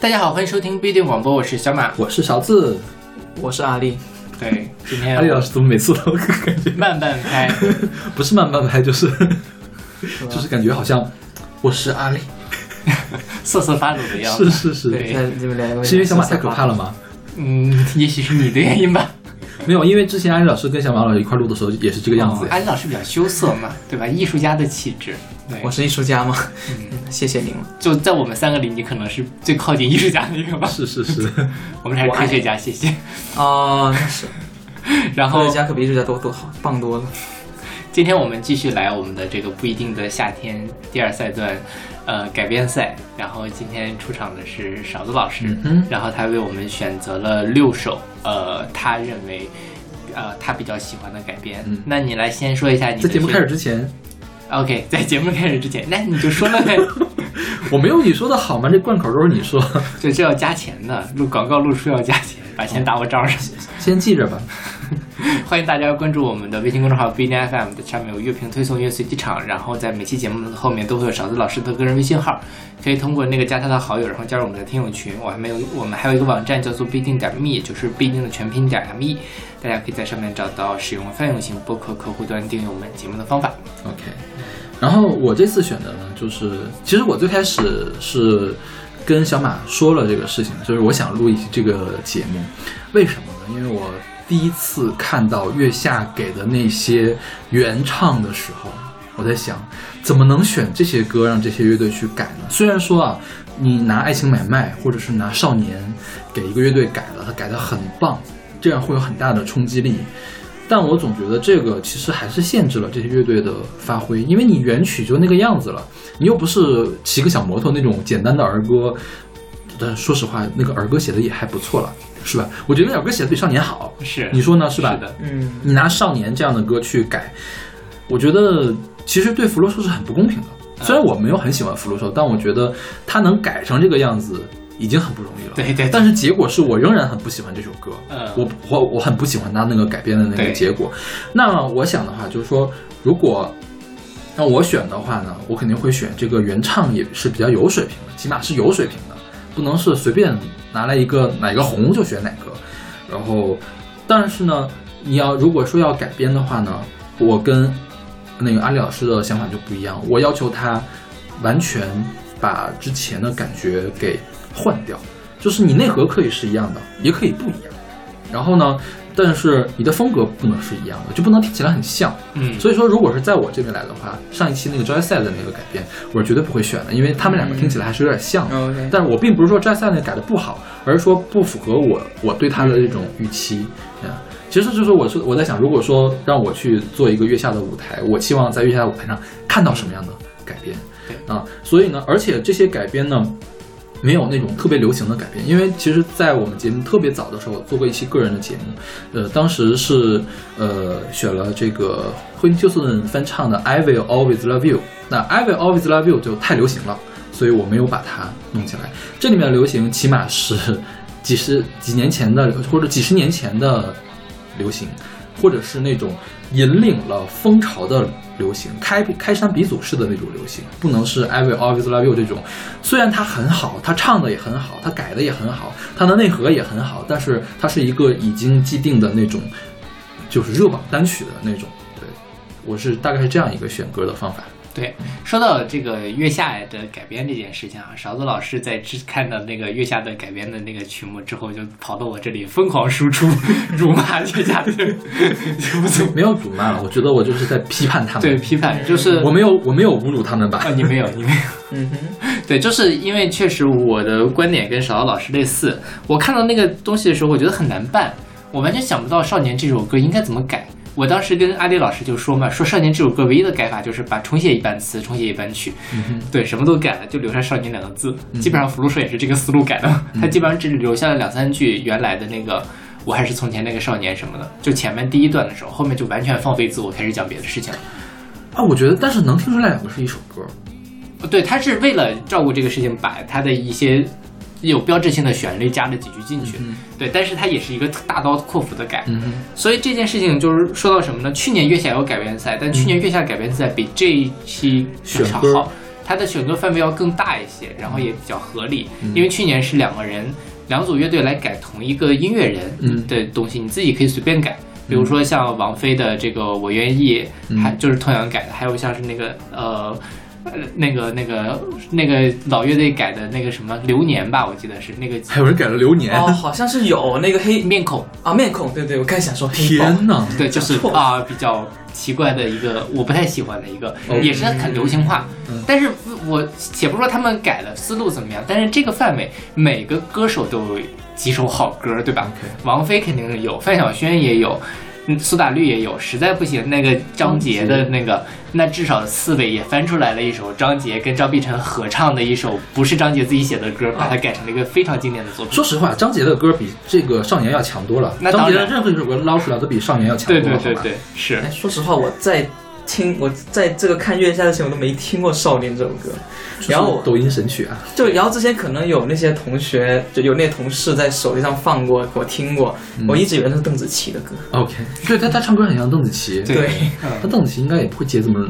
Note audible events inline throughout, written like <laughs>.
大家好，欢迎收听不一定广播，我是小马，我是勺子，我是阿丽。对，今天阿丽老师怎么每次都感觉慢半拍，<laughs> 不是慢半拍，就是就是感觉好像我是阿丽，瑟瑟发抖的样子。是是是，对你们两个是因为小马太可怕了吗？嗯，也许是你的原因吧。没有，因为之前安利老师跟小马老师一块录的时候也是这个样子。安利老师比较羞涩嘛，对吧？艺术家的气质。对我是艺术家吗？嗯，<laughs> 谢谢您了。就在我们三个里，你可能是最靠近艺术家的一个吧？是是是，我们还是科学家，谢谢。啊，那是。<laughs> 然后科学家可比艺术家多多好，棒多了。今天我们继续来我们的这个不一定的夏天第二赛段，呃，改编赛。然后今天出场的是勺子老师，嗯，然后他为我们选择了六首，呃，他认为，呃，他比较喜欢的改编。嗯，那你来先说一下你在节目开始之前，OK，在节目开始之前，那你就说了呗。<laughs> 我没有你说的好吗？这贯口都是你说，<laughs> 就这要加钱的，录广告录书要加钱，把钱打我账上，先记着吧。<laughs> 欢迎大家关注我们的微信公众号不一定 FM 上面有乐评推送、乐随机场，然后在每期节目的后面都会有勺子老师的个人微信号，可以通过那个加他的好友，然后加入我们的听友群。我还没有，我们还有一个网站叫做必定点 me，就是必定的全拼点 me，大家可以在上面找到使用泛用型播客客户端订阅我们节目的方法。OK，然后我这次选的呢，就是其实我最开始是跟小马说了这个事情，就是我想录一期这个节目，为什么呢？因为我。第一次看到月下给的那些原唱的时候，我在想，怎么能选这些歌让这些乐队去改呢？虽然说啊，你拿《爱情买卖》或者是拿《少年》给一个乐队改了，他改得很棒，这样会有很大的冲击力，但我总觉得这个其实还是限制了这些乐队的发挥，因为你原曲就那个样子了，你又不是骑个小摩托那种简单的儿歌。但说实话，那个儿歌写的也还不错了，是吧？我觉得那首歌写的比少年好，是你说呢？是吧？是的，嗯，你拿少年这样的歌去改，我觉得其实对福禄寿是很不公平的。虽然我没有很喜欢福禄寿，但我觉得他能改成这个样子已经很不容易了。对对。但是结果是我仍然很不喜欢这首歌，嗯，我我我很不喜欢他那个改编的那个结果。那我想的话就是说，如果让我选的话呢，我肯定会选这个原唱也是比较有水平的，起码是有水平的。不能是随便拿来一个哪个红就选哪个，然后，但是呢，你要如果说要改编的话呢，我跟那个阿里老师的想法就不一样，我要求他完全把之前的感觉给换掉，就是你内核可以是一样的，也可以不一样，然后呢。但是你的风格不能是一样的，就不能听起来很像。嗯，所以说，如果是在我这边来的话，上一期那个 Joy 赛的那个改编，我是绝对不会选的，因为他们两个听起来还是有点像。OK，但是我并不是说 Joy 赛那改的不好，而是说不符合我我对他的这种预期。嗯，其实就是我是我在想，如果说让我去做一个月下的舞台，我期望在月下的舞台上看到什么样的改编？啊，所以呢，而且这些改编呢。没有那种特别流行的改编，因为其实，在我们节目特别早的时候做过一期个人的节目，呃，当时是呃选了这个惠休斯顿翻唱的《I Will Always Love You》，那《I Will Always Love You》就太流行了，所以我没有把它弄进来。这里面的流行起码是几十几年前的或者几十年前的流行，或者是那种引领了风潮的。流行开开山鼻祖式的那种流行，不能是 I will always love you 这种。虽然它很好，它唱的也很好，它改的也很好，它的内核也很好，但是它是一个已经既定的那种，就是热榜单曲的那种。对，我是大概是这样一个选歌的方法。对，说到这个月下的改编这件事情啊，勺子老师在之看到那个月下的改编的那个曲目之后，就跑到我这里疯狂输出辱骂月下的，<laughs> 没有辱骂了，我觉得我就是在批判他们。对，批判就是我没有我没有侮辱他们吧？啊，你没有，你没有。<laughs> 嗯哼，对，就是因为确实我的观点跟勺子老师类似，我看到那个东西的时候，我觉得很难办，我完全想不到《少年》这首歌应该怎么改。我当时跟阿迪老师就说嘛，说《少年》这首歌唯一的改法就是把重写一半词，重写一半曲，对，什么都改了，就留下“少年”两个字。基本上福禄寿也是这个思路改的，他基本上只留下了两三句原来的那个“我还是从前那个少年”什么的，就前面第一段的时候，后面就完全放飞自我，开始讲别的事情了。啊，我觉得，但是能听出来两个是一首歌。对他是为了照顾这个事情，把他的一些。有标志性的旋律加了几句进去，对，但是它也是一个大刀阔斧的改，所以这件事情就是说到什么呢？去年月下有改编赛，但去年月下改编赛比这一期要好。它的选歌范围要更大一些，然后也比较合理。嗯因为去年是两个人两组乐队来改同一个音乐人嗯的东西，你自己可以随便改。比如说像王菲的这个《我愿意》，嗯还就是同样改的，还有像是那个呃。呃，那个、那个、那个老乐队改的那个什么《流年》吧，我记得是那个还有人改了流年，哦，好像是有那个黑面孔，啊面孔，对对，我刚才想说黑，天哪！对，就是错啊、比较奇怪的一个，我不太喜欢的一个，哦也是很流行化。嗯但是我且不说他们改的思路怎么样，但是这个范围每个歌手都有几首好歌，对吧 OK 王菲肯定是有，范晓萱也有。嗯，苏打绿也有，实在不行，那个张杰的那个，那至少四位也翻出来了一首张杰跟张碧晨合唱的一首不是张杰自己写的歌，把它改成了一个非常经典的作品。说实话，张杰的歌比这个少年要强多了。那张杰的任何一首歌捞出来都比少年要强多对了。对吧对对对，是哎，说实话，我在听我在这个看月下之前，我都没听过《少年》这首歌。然后抖音神曲啊，就然后之前可能有那些同学，就有那些同事在手机上放过，我听过，嗯我一直以为那是邓紫棋的歌。OK，对他他唱歌很像邓紫棋，对对，嗯那邓紫棋应该也不会接这么。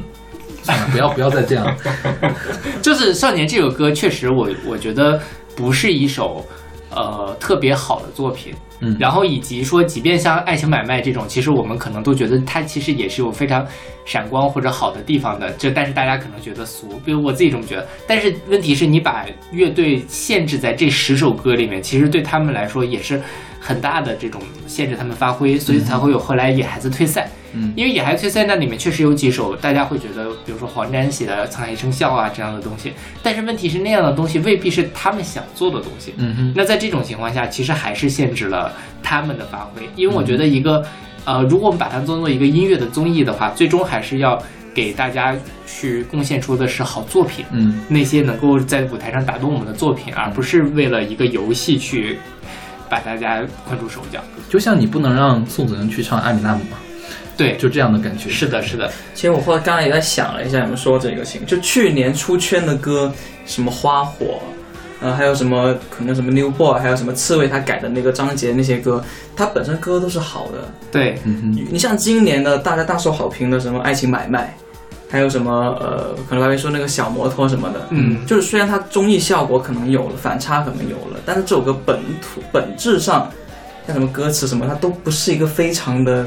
算了，不要不要再这样。<laughs> 就是《少年》这首歌，确实我我觉得不是一首呃特别好的作品。嗯然后以及说，即便像《爱情买卖》这种，其实我们可能都觉得它其实也是有非常闪光或者好的地方的。这但是大家可能觉得俗，比如我自己这么觉得。但是问题是你把乐队限制在这十首歌里面，其实对他们来说也是很大的这种限制他们发挥，所以才会有后来野孩子退赛。嗯因为野孩子退赛那里面确实有几首大家会觉得，比如说黄沾写的《沧海一声笑》啊这样的东西，但是问题是那样的东西未必是他们想做的东西。嗯哼，那在这种情况下，其实还是限制了他们的发挥，因为我觉得一个，呃，如果我们把它当做一个音乐的综艺的话，最终还是要给大家去贡献出的是好作品，嗯那些能够在舞台上打动我们的作品，而不是为了一个游戏去把大家困住手脚。就像你不能让宋祖英去唱艾米纳姆嘛，对，就这样的感觉。是的，是的，其实我后来刚才也在想了一下，你们说这个情，就去年出圈的歌，什么花火，呃，还有什么可能什么 New Boy，还有什么刺猬他改的那个张杰那些歌，他本身歌都是好的。对，嗯哼，你像今年的大家大受好评的什么《爱情买卖》，还有什么呃，可能还会说那个小摩托什么的，嗯，就是虽然它综艺效果可能有了，反差可能有了，但是这首歌本土本质上，像什么歌词什么，它都不是一个非常的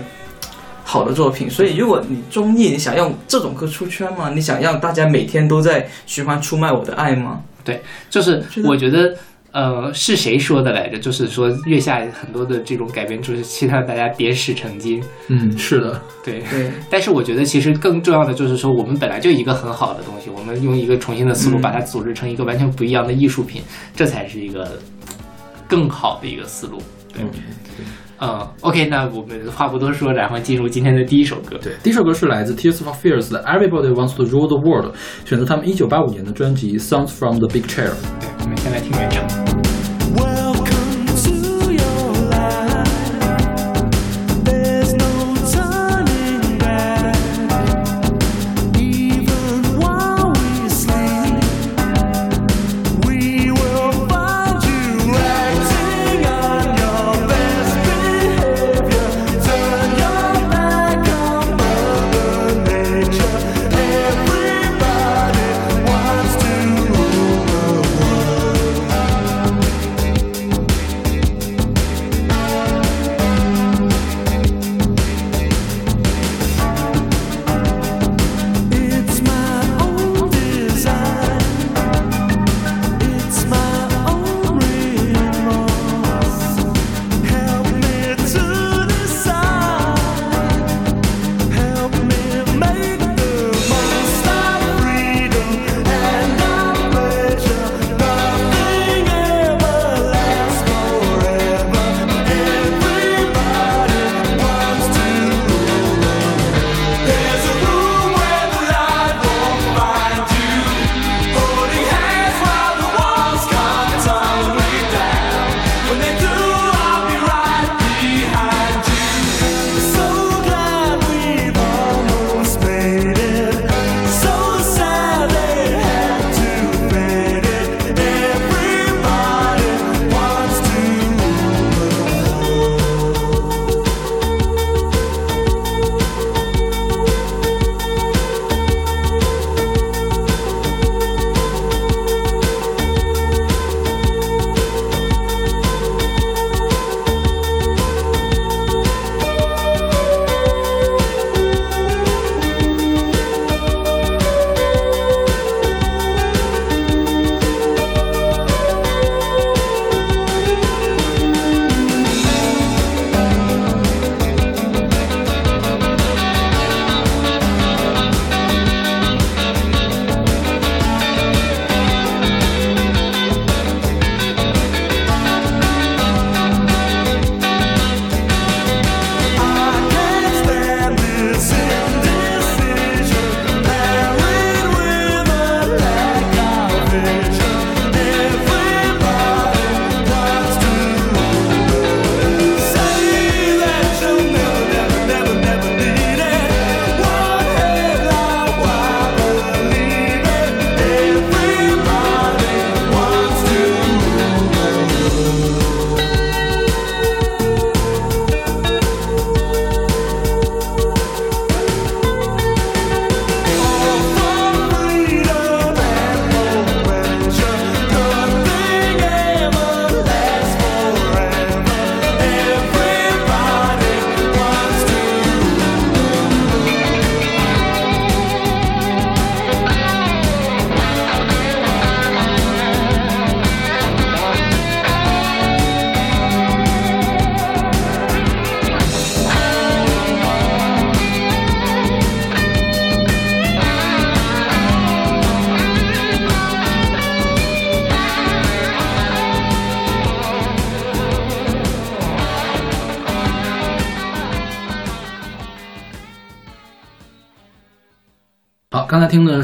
好的作品。所以，如果你综艺你想用这种歌出圈吗？你想让大家每天都在循环出卖我的爱吗？对就是我觉得。呃，是谁说的来着？就是说月下很多的这种改编，就是期待大家点石成金。嗯，是的，对，对，<laughs> 但是我觉得其实更重要的就是说，我们本来就一个很好的东西，我们用一个重新的思路嗯把它组织成一个完全不一样的艺术品，这才是一个更好的一个思路。对嗯，OK，那我们话不多说，然后进入今天的第一首歌。对，第一首歌是来自 Tears for Fears 的 Everybody Wants to Rule the World，选择他们一九八五年的专辑 Sounds from the Big Chair。对，我们先来听原唱。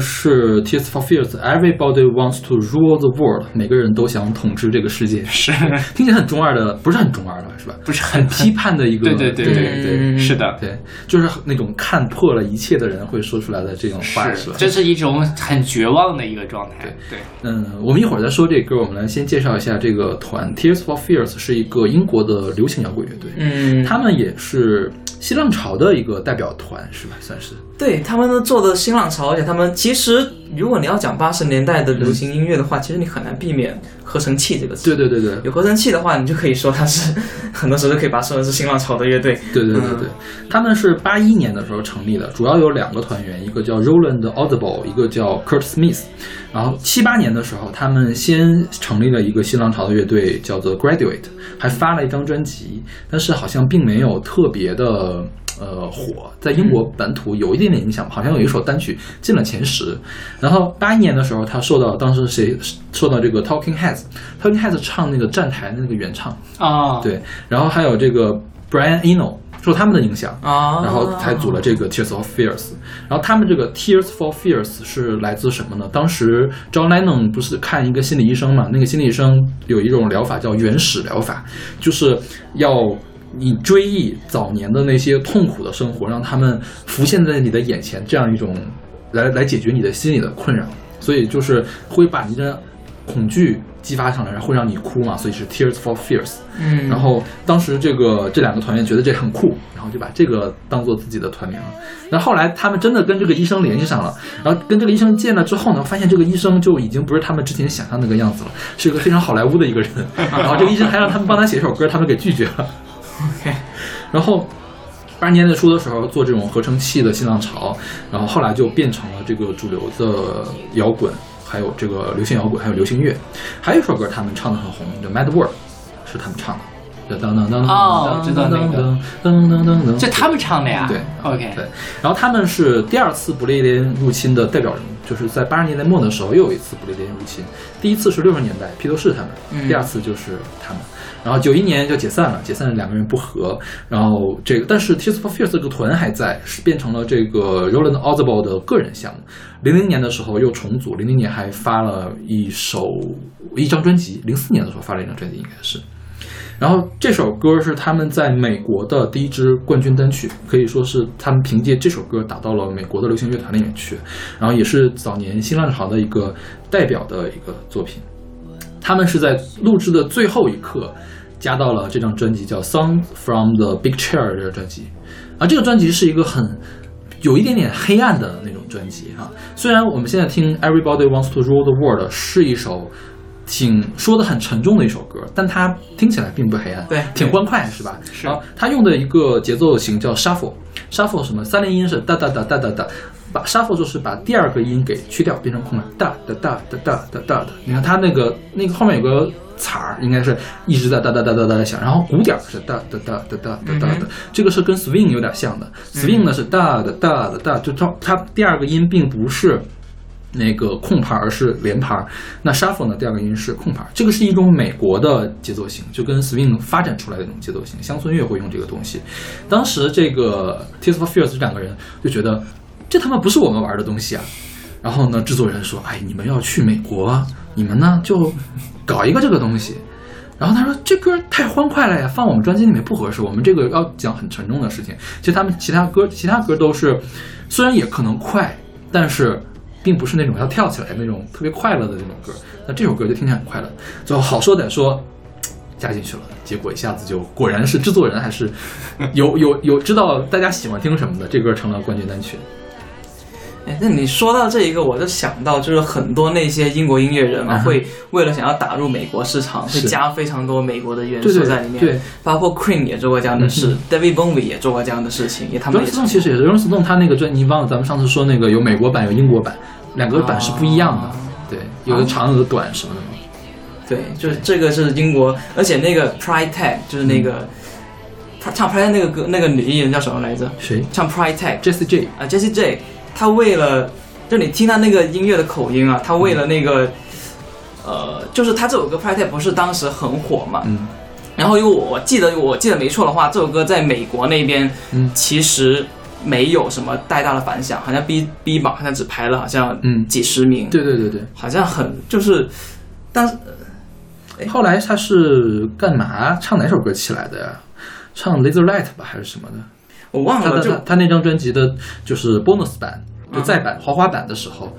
是 Tears for Fears，Everybody wants to rule the world，每个人都想统治这个世界，是。<laughs> 听起来很中二的，不是很中二的是吧？不是。很批判的一个，<laughs> 对对对对是的，对，就是那种看破了一切的人会说出来的这种话，是吧？这是一种很绝望的一个状态。对，嗯，我们一会儿再说这歌，我们来先介绍一下这个团。Tears for Fears 是一个英国的流行摇滚乐队，嗯，他们也是新浪潮的一个代表团，是吧？算是。对他们呢做的新浪潮，而且他们其实，如果你要讲八十年代的流行音乐的话，其实你很难避免合成器这个词。对对对对有合成器的话，你就可以说它是很多时候都可以把它说成是新浪潮的乐队。对对对对，他们是八一年的时候成立的，主要有两个团员，一个叫 Roland Audible，一个叫 Kurt Smith。然后七八年的时候，他们先成立了一个新浪潮的乐队，叫做 Graduate，还发了一张专辑，但是好像并没有特别的。呃，火在英国本土有一点点影响，好像有一首单曲进了前十。然后八一年的时候，他受到当时谁受到这个 Talking Heads，Talking Heads 唱那个站台的那个原唱，啊，对，然后还有这个 Brian Eno 受他们的影响，啊，然后才组了这个 Tears of Fears。然后他们这个 Tears for Fears 是来自什么呢？当时 John Lennon 不是看一个心理医生嘛？那个心理医生有一种疗法叫原始疗法，就是要你追忆早年的那些痛苦的生活，让他们浮现在你的眼前，这样一种来来解决你的心理的困扰。所以就是会把你的恐惧激发上来，然后会让你哭嘛，所以是 Tears for Fears。嗯，然后当时这个这两个团员觉得这很酷，然后就把这个当做自己的团名了。那后来他们真的跟这个医生联系上了，然后跟这个医生见了之后呢，发现这个医生就已经不是他们之前想象那个样子了，是一个非常好莱坞的一个人。然后这个医生还让他们帮他写一首歌，他们给拒绝了。OK，然后八十年代初的时候做这种合成器的新浪潮，然后后来就变成了这个主流的摇滚，还有这个流行摇滚，还有流行乐。还有一首歌他们唱的很红，叫《Mad World》，是他们唱的。当当当哦我知道那个当当当当，这他们唱的呀？对，OK，对，然后他们是第二次不列颠入侵的代表人物，就是在八十年代末的时候又有一次不列颠入侵，第一次是六十年代披头士他们，嗯第二次就是他们，然后九一年就解散了，解散了两个人不和，然后这个但是 Tears for Fears 这个团还在，是变成了这个 Roland Audible 的个人项目。零零年的时候又重组，零零年还发了一首一张专辑，零四年的时候发了一张专辑应该是。然后这首歌是他们在美国的第一支冠军单曲，可以说是他们凭借这首歌打到了美国的流行乐团里面去，然后也是早年新浪潮的一个代表的一个作品。他们是在录制的最后一刻加到了这张专辑，叫《Song from the Big Chair》这个专辑，啊，这个专辑是一个很有一点点黑暗的那种专辑哈、虽然我们现在听《Everybody Wants to Rule the World》是一首挺说的很沉重的一首歌，但它听起来并不黑暗，对挺欢快是吧？是。然后它用的一个节奏型叫 shuffle，shuffle 什么？三连音是哒哒哒哒哒哒，把 shuffle 就是把第二个音给去掉，变成空了，哒哒哒哒哒哒哒的。你看它那个那个后面有个彩儿，应该是一直在哒哒哒哒哒的响，然后鼓点儿是哒哒哒哒哒哒哒的，这个是跟 swing 有点像的，swing 呢是哒哒哒哒哒，就它它第二个音并不是。那个空拍，而是连拍。那 shuffle 呢？第二个音是空拍，这个是一种美国的节奏型，就跟 swing 发展出来的一种节奏型。乡村乐会用这个东西。当时这个 Tears for Fears 这两个人就觉得，这他妈不是我们玩的东西啊。然后呢，制作人说：“哎，你们要去美国，你们呢就搞一个这个东西。”然后他说：“这歌太欢快了呀，放我们专辑里面不合适。我们这个要讲很沉重的事情。其实他们其他歌，其他歌都是，虽然也可能快，但是并不是那种要跳起来那种特别快乐的那种歌。那这首歌就听起来很快乐。最后好说歹说，加进去了，结果一下子就果然是制作人还是有有有知道大家喜欢听什么的，这歌成了冠军单曲。哎，那你说到这一个，我就想到，就是很多那些英国音乐人啊，嗯会为了想要打入美国市场，会加非常多美国的元素在里面。对，包括 Queen 也做过这样的事、d a v i d Bowie 也做过这样的事情，也他们 Rolling Stone 其实也是 Rolling Stone，他那个专辑，你忘了咱们上次说那个有美国版有英国版，两个版是不一样的。哦对，有的长有的短什么的嘛。对，就是这个是英国，而且那个 Pride Tag 就是那个、他唱 Pride Tag 那个歌，那个女艺人叫什么来着？谁唱 Pride Tag？Jessie J。啊，Jessie J，她为了就你听他那个音乐的口音啊，他为了那个、呃，就是他这首歌 Tag 不是当时很火嘛？嗯然后因为我我记得我记得没错的话，这首歌在美国那边嗯其实没有什么太大的反响，好像 B B 榜好像只排了好像嗯几十名，对对对对。好像很就是，但是后来他是干嘛唱哪首歌起来的呀？唱《Laser Light》吧，还是什么的？我忘了，他他那张专辑的就是 bonus 版，就嗯再版豪华版的时候，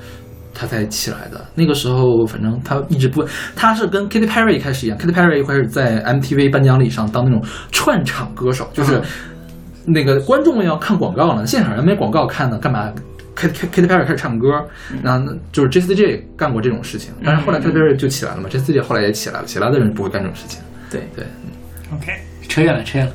他才起来的。那个时候，反正他一直不，他是跟 Katy Perry 一开始一样，Katy Perry 一开始在 MTV 颁奖礼上当那种串场歌手，就是嗯那个观众们要看广告呢，现场人没广告看呢，干嘛？Katy Katy Perry 开始唱歌，那那就是 J C J 干过这种事情，但是后来嗯 Katy Perry 就起来了嘛，J C J 后来也起来了，起来的人不会干这种事情。对对，OK，扯远了，扯远了。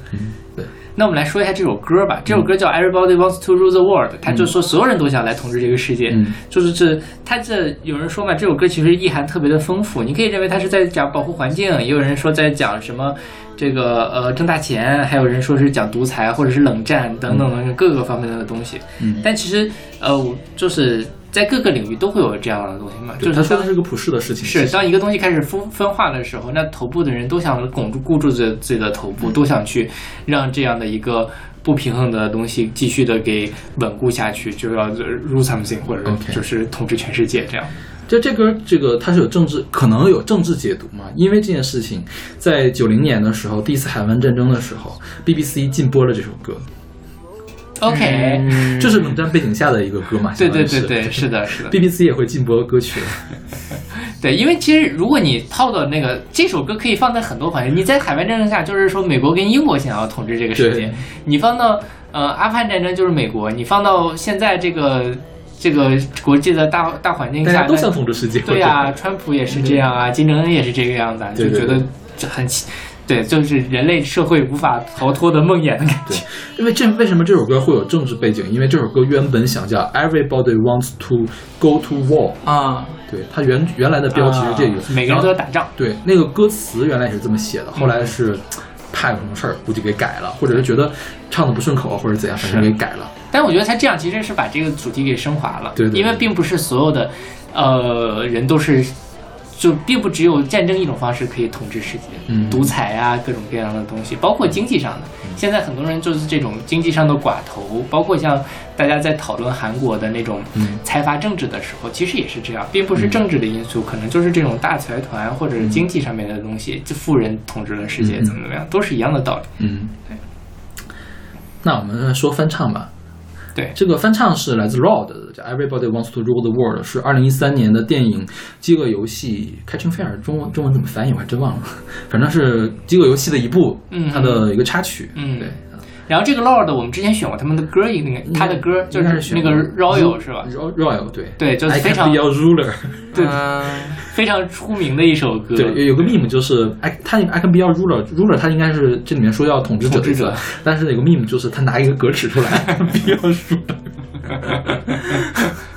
那我们来说一下这首歌吧。这首歌叫《Everybody Wants to Rule the World》，他就说所有人都想来统治这个世界。嗯就是这，他这有人说嘛，这首歌其实意涵特别的丰富。你可以认为他是在讲保护环境，也有人说在讲什么这个呃挣大钱，还有人说是讲独裁或者是冷战等等等等各个方面的东西。嗯但其实呃，我就是在各个领域都会有这样的东西嘛，就是他说的是个普世的事情，是，当一个东西开始分分化的时候，那头部的人都想巩住、固住自自己的头部，都想去让这样的一个不平衡的东西继续的给稳固下去，就要 rule something，或者就是统治全世界这样。就这歌，这个它是有政治，可能有政治解读嘛？因为这件事情，在九零年的时候，第一次海湾战争的时候，BBC 禁播了这首歌，OK，、嗯这是冷战背景下的一个歌嘛？对对对对，是的，<laughs> 是的，BBC 也会禁播歌曲。<laughs> 对，因为其实如果你套到那个这首歌，可以放在很多环境。你在海湾战争下，就是说美国跟英国想要统治这个世界；你放到呃阿富汗战争，就是美国；你放到现在这个这个国际的大大环境下，大家都想统治世界。对呀、川普也是这样啊，金正恩也是这个样子啊，就觉得这很奇，对，就是人类社会无法逃脱的梦魇的感觉。因为这为什么这首歌会有政治背景？因为这首歌原本想叫 Everybody Wants to Go to War，啊，对，它原原来的标题是这个啊，每个人都要打仗。对，那个歌词原来也是这么写的，后来是怕有什么事儿，估计给改了，或者是觉得唱的不顺口啊，或者怎样，反正给改了。但我觉得他这样其实是把这个主题给升华了，对对对因为并不是所有的呃人都是。就并不只有战争一种方式可以统治世界，嗯独裁啊，各种各样的东西，包括经济上的。现在很多人就是这种经济上的寡头，包括像大家在讨论韩国的那种嗯财阀政治的时候，其实也是这样，并不是政治的因素，可能就是这种大财团或者是经济上面的东西，就富人统治了世界，嗯怎么怎么样，都是一样的道理。嗯，对那我们说翻唱吧。对。这个翻唱是来自 Rod 的，叫 Everybody Wants to Rule the World，是二零一三年的电影《饥饿游戏》Catching Fire，中文中文怎么翻译？我还真忘了，反正是《饥饿游戏》的一部，嗯。它的一个插曲。嗯。对，然后这个 Lord 我们之前选过他们的歌，那个他的歌就是那个 Royal 是吧？？Ro- Royal 对对就是非常 be your ruler。<laughs> 对嗯非常出名的一首歌。对，有有个 meme 就是 I 他 I can be your ruler，ruler 他应该是这里面说要统治者，但是有个 meme 就是他拿一个格尺出来 <laughs> be your ruler。<laughs>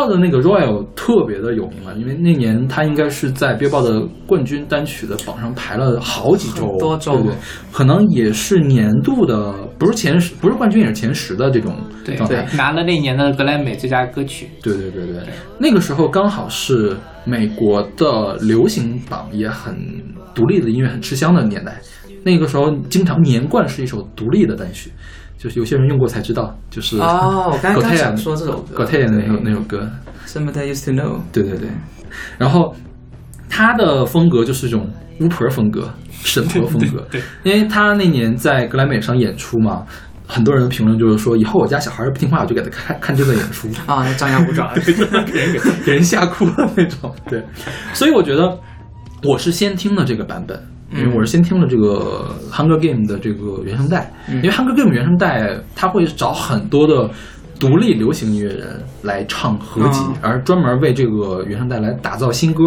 闹的那个 Royal 特别的有名了，因为那年他应该是在 Billboard 的冠军单曲的榜上排了好几周，很多周对对，可能也是年度的，不是前十，不是冠军也是前十的这种对状态。拿了那年的格莱美最佳歌曲。对对对对，那个时候刚好是美国的流行榜也很独立的音乐很吃香的年代，那个时候经常年冠是一首独立的单曲，就是有些人用过才知道，就是哦，我刚刚想说这首歌 Gotye 的那首那首歌，Somebody used to know，对对对，然后他的风格就是这种巫婆风格、神婆风格，对因为他那年在格莱美上演出嘛。很多人的评论就是说，以后我家小孩不听话，我就给他看看这个演出。啊，那张牙舞爪，<laughs> 给人给给人吓哭了那种。对，所以我觉得我是先听了这个版本，因为我是先听了这个《Hunger Game》的这个原声带，因为《Hunger Game》原声带它会找很多的。独立流行音乐人来唱合集，嗯而专门为这个原声带来打造新歌，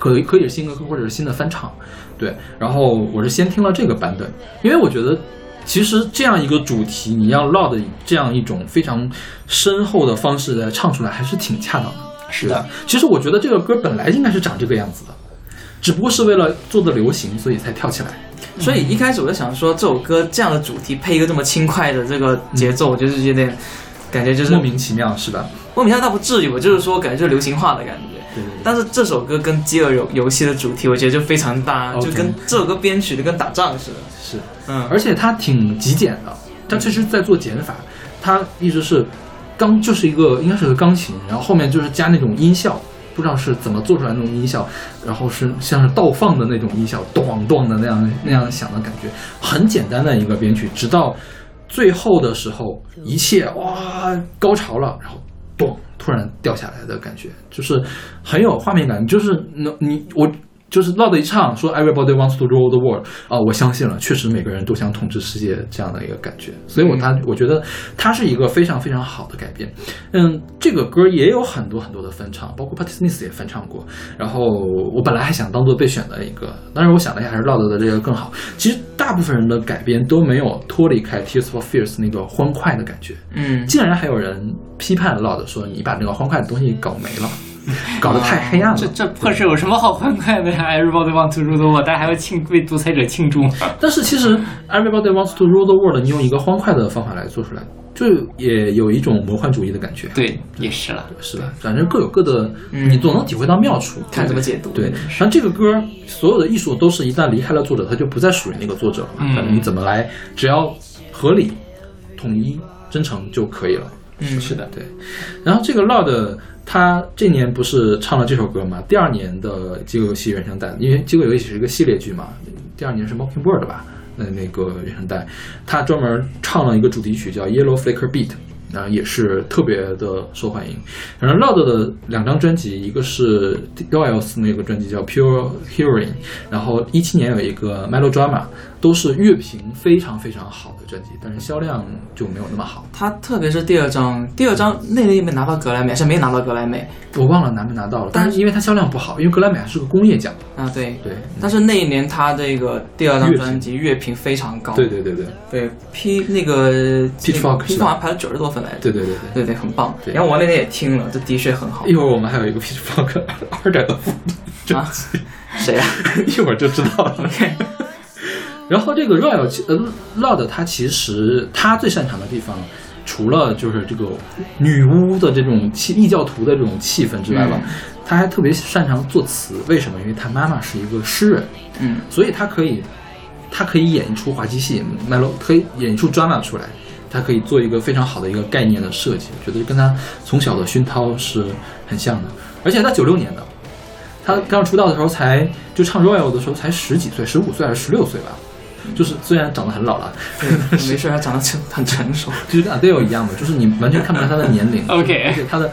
可以可以是新歌，或者是新的翻唱。对，然后我是先听了这个版本，因为我觉得其实这样一个主题，你要 loud 这样一种非常深厚的方式来唱出来，还是挺恰当的。是的，其实我觉得这个歌本来应该是长这个样子的，只不过是为了做的流行，所以才跳起来。所以一开始我就想说，这首歌这样的主题配一个这么轻快的这个节奏，我就是有点感觉就是莫名其妙，是吧？莫名其妙倒不至于，我就是说感觉就是流行化的感觉。对对对。但是这首歌跟饥饿游游戏的主题，我觉得就非常搭就跟这首歌编曲的跟打仗似的。是，嗯，而且它挺极简的，它其实在做减法，它一直是钢就是一个应该是个钢琴，然后后面就是加那种音效。不知道是怎么做出来那种音效，然后是像是倒放的那种音效，咚咚的那样那样响的感觉，很简单的一个编曲，直到最后的时候，一切哇高潮了，然后咚突然掉下来的感觉，就是很有画面感，就是能你我。就是唠的一唱说 Everybody wants to rule the world 啊，我相信了，确实每个人都想统治世界这样的一个感觉，所以我他我觉得它是一个非常非常好的改编。嗯，这个歌也有很多很多的翻唱，包括 Patti Smith 也翻唱过。然后我本来还想当做备选的一个，但是我想了一下，还是唠的这个更好。其实大部分人的改编都没有脱离开 Tears for Fears 那个欢快的感觉。嗯，竟然还有人批判 Loud 说你把那个欢快的东西搞没了，<laughs> 搞得太黑暗了。这这破事有什么好欢快的呀？Everybody wants to rule the world，大家还要庆为独裁者庆祝。<laughs> 但是其实 Everybody wants to rule the world，你用一个欢快的方法来做出来，就也有一种魔幻主义的感觉。对，也是了。是的，反正各有各的，嗯你总能体会到妙处。看怎么解读。对，然后这个歌所有的艺术都是一旦离开了作者，它就不再属于那个作者了嘛。嗯反正你怎么来，只要合理、统一、真诚就可以了。嗯是的，对，然后这个 Loud 他这年不是唱了这首歌嘛？第二年的《饥饿游戏》原声带，因为《饥饿游戏》是一个系列剧嘛，第二年是 Mockingbird 吧？那那个原声带，他专门唱了一个主题曲叫《Yellow Flicker Beat》。然后也是特别的受欢迎。然后 Loud 的两张专辑，一个是 Royals 那个专辑叫 Pure Hearing，然后一七年有一个 Melodrama，都是乐评非常非常好的专辑，但是销量就没有那么好。他特别是第二张，第二张那年也没拿到格莱美，还是没拿到格莱美我忘了拿没拿到了，但是因为它销量不好，因为格莱美还是个工业奖。啊？对。对，但是那一年他这个第二张专辑乐评非常高，对对对对对，P 那个是吧好像排了九十多分来着，对对对对。对对，很棒。然后我那天也听了，这的确很好一会儿我们还有一个 Pitchfork 二点的专啊辑，谁啊？<laughs> 一会儿就知道了。然后这个 Royal 其呃 Loud 他其实他最擅长的地方，除了就是这个女巫的这种气异教徒的这种气氛之外吧，他还特别擅长作词。为什么？因为他妈妈是一个诗人，嗯，所以他可以，他可以演一出滑稽戏，melo 可以演一出 drama 出来，他可以做一个非常好的一个概念的设计，我觉得跟他从小的熏陶是很像的。而且他九六年的，他刚出道的时候才就唱 Royal 的时候才十几岁，十五岁还是十六岁吧，就是虽然长得很老了，<laughs> 对，没事，他长得成很成熟。就是跟 Adele 一样嘛，就是你完全看不出来他的年龄 <laughs> OK 而且他的。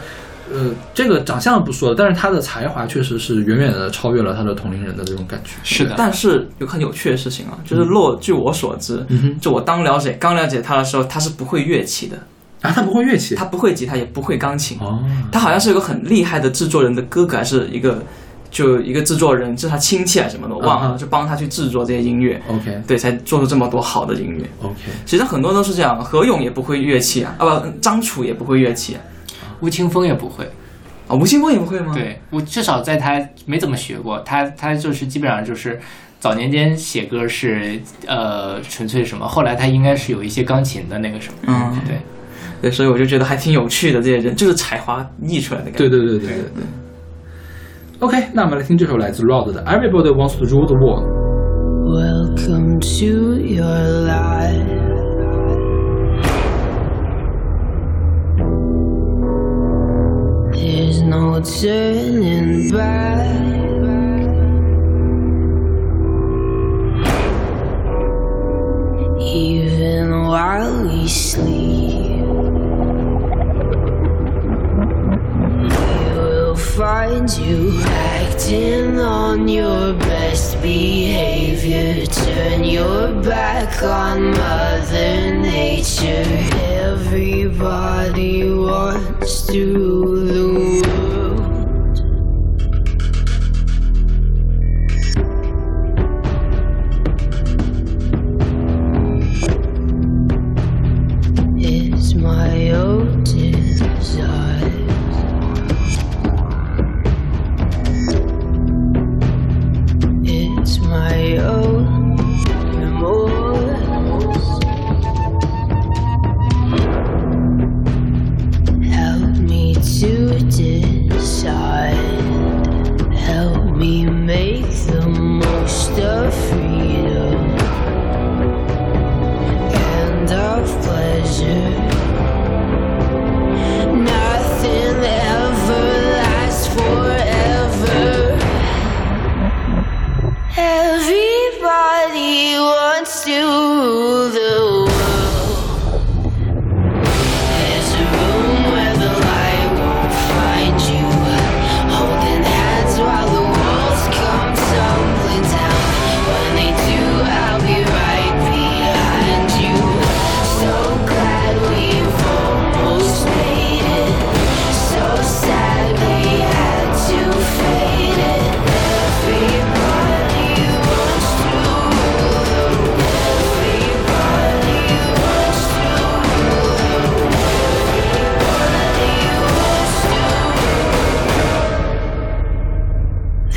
呃，这个长相不说了，但是他的才华确实是远远的超越了他的同龄人的这种感觉。是的，但是有很有趣的事情啊，就是洛，据我所知，嗯，就我当了解刚了解他的时候，他是不会乐器的，啊，他不会乐器，他不会吉他，也不会钢琴，哦，他好像是一个很厉害的制作人的哥哥，还是一个就一个制作人，是他亲戚还是什么的，我忘了，就帮他去制作这些音乐，OK 对，才做出这么多好的音乐。OK，其实很多都是这样，何勇也不会乐器啊，啊不，张楚也不会乐器啊，吴青峰也不会。啊吴青峰也不会吗？，对我至少在他没怎么学过，他他就是基本上就是早年间写歌是呃纯粹什么，后来他应该是有一些钢琴的那个什么，嗯对，对，所以我就觉得还挺有趣的，这些人就是才华溢出来的感觉。对对对对对对。OK，那我们来听这首来自 Rod 的《Everybody Wants to Rule the World》。 Welcome to your life. There's no turning back. Even while we sleep, Find you acting on your best behavior. Turn your back on Mother Nature. Everybody wants to rule to the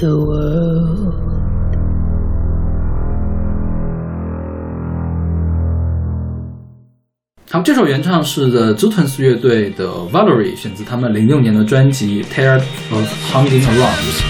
the world. 好，这首原唱是 The Zutons 乐队的 Valerie，选自他们零六年的专辑《Tired of Hanging Around》。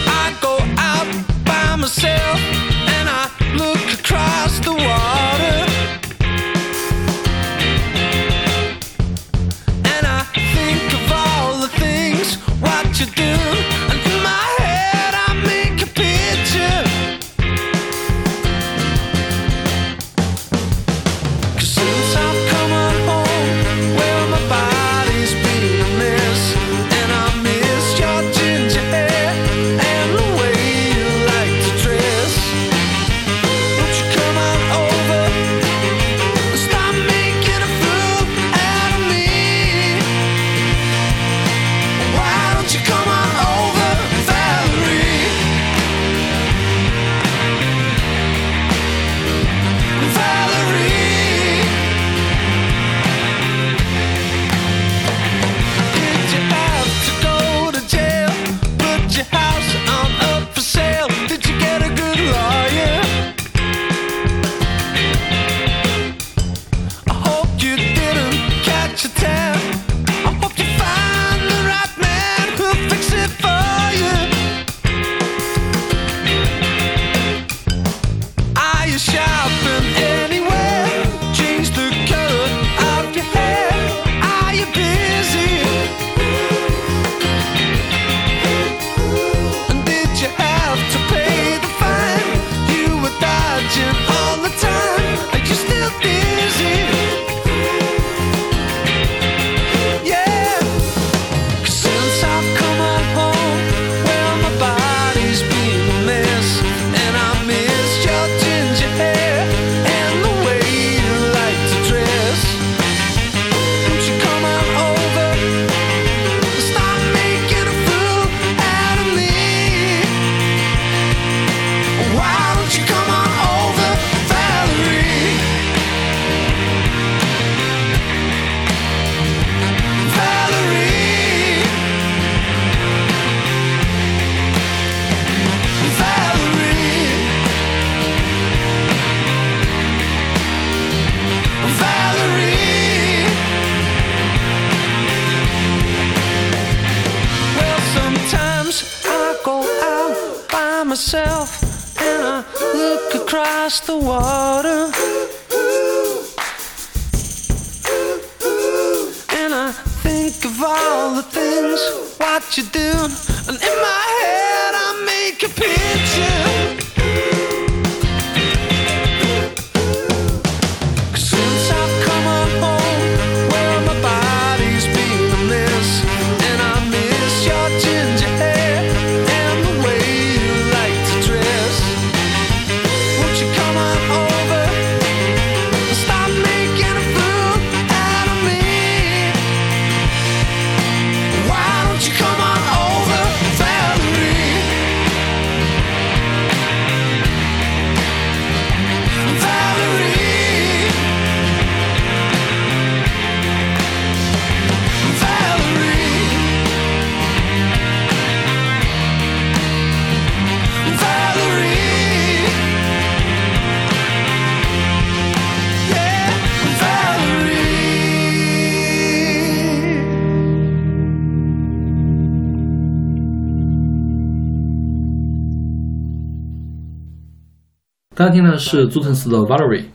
听的是 Zutons 的 Valerie。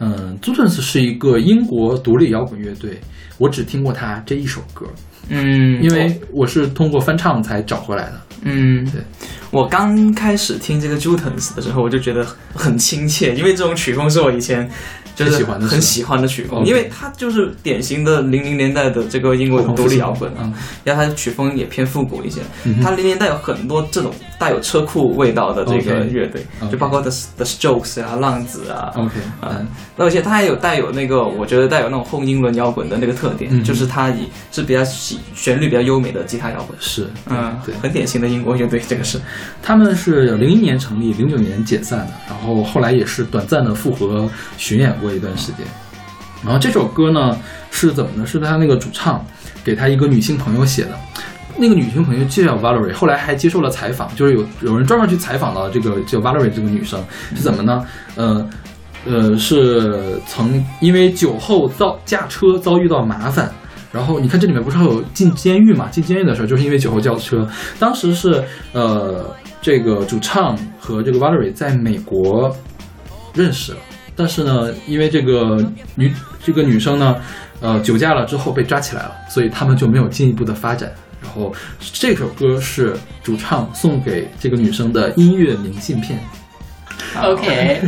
嗯，Zutons 是一个英国独立摇滚乐队，我只听过他这一首歌，嗯，因为我是通过翻唱才找回来的。嗯，对，我刚开始听这个 Jutons 的时候，我就觉得很亲切，因为这种曲风是我以前就是很喜欢的很喜欢的曲风，因为它就是典型的零零年代的这个英国的独立摇滚，啊，然后它的曲风也偏复古一些。它零年代有很多这种带有车库味道的这个乐队就包括 The The Strokes 啊、浪子啊。OK，嗯嗯，而且它还有带有那个，我觉得带有那种后英伦摇滚的那个特点，嗯就是它以是比较喜旋律比较优美的吉他摇滚，是，嗯，对，很典型的英国乐队，这个是，他们是零一年成立，零九年解散的，然后后来也是短暂的复合巡演过一段时间。然后这首歌呢是怎么呢？是他那个主唱给他一个女性朋友写的。那个女性朋友就叫 Valerie，后来还接受了采访，就是有有人专门去采访了这个叫 Valerie 这个女生是怎么呢？呃呃，是曾因为酒后遭驾车遭遇到麻烦。然后你看这里面不是还有进监狱嘛？进监狱的事儿就是因为酒后驾车。当时是呃，这个主唱和这个 Valerie 在美国认识了，但是呢，因为这个女这个女生呢，呃，酒驾了之后被抓起来了，所以他们就没有进一步的发展。然后这首歌是主唱送给这个女生的音乐明信片，OK，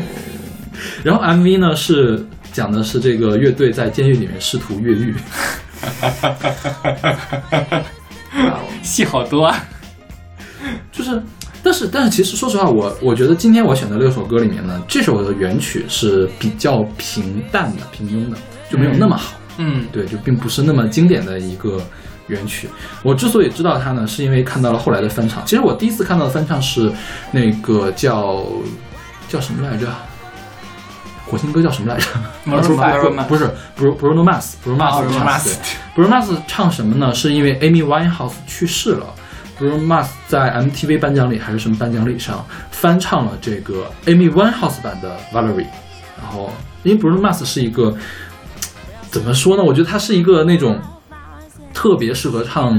<laughs> 然后 MV 呢是讲的是这个乐队在监狱里面试图越狱。<laughs> 戏好多啊。就是，但是但是其实说实话，我我觉得今天我选的六首歌里面呢，这首的原曲是比较平淡的、平庸的，就没有那么好。嗯对，就并不是那么经典的一个原曲。我之所以知道它呢，是因为看到了后来的翻唱。其实我第一次看到的翻唱是那个叫叫什么来着？火星哥叫什么来着 Maroon <laughs> 5不是不是 Bruno Mars，Bruno Mars 对 Bruno Mars 唱什么呢？是因为 Amy Winehouse 去世了。Bruno Mars 在 MTV 颁奖礼还是什么颁奖礼上翻唱了这个 Amy Winehouse 版的 Valerie，然后因为 Bruno Mars 是一个怎么说呢？我觉得他是一个那种特别适合唱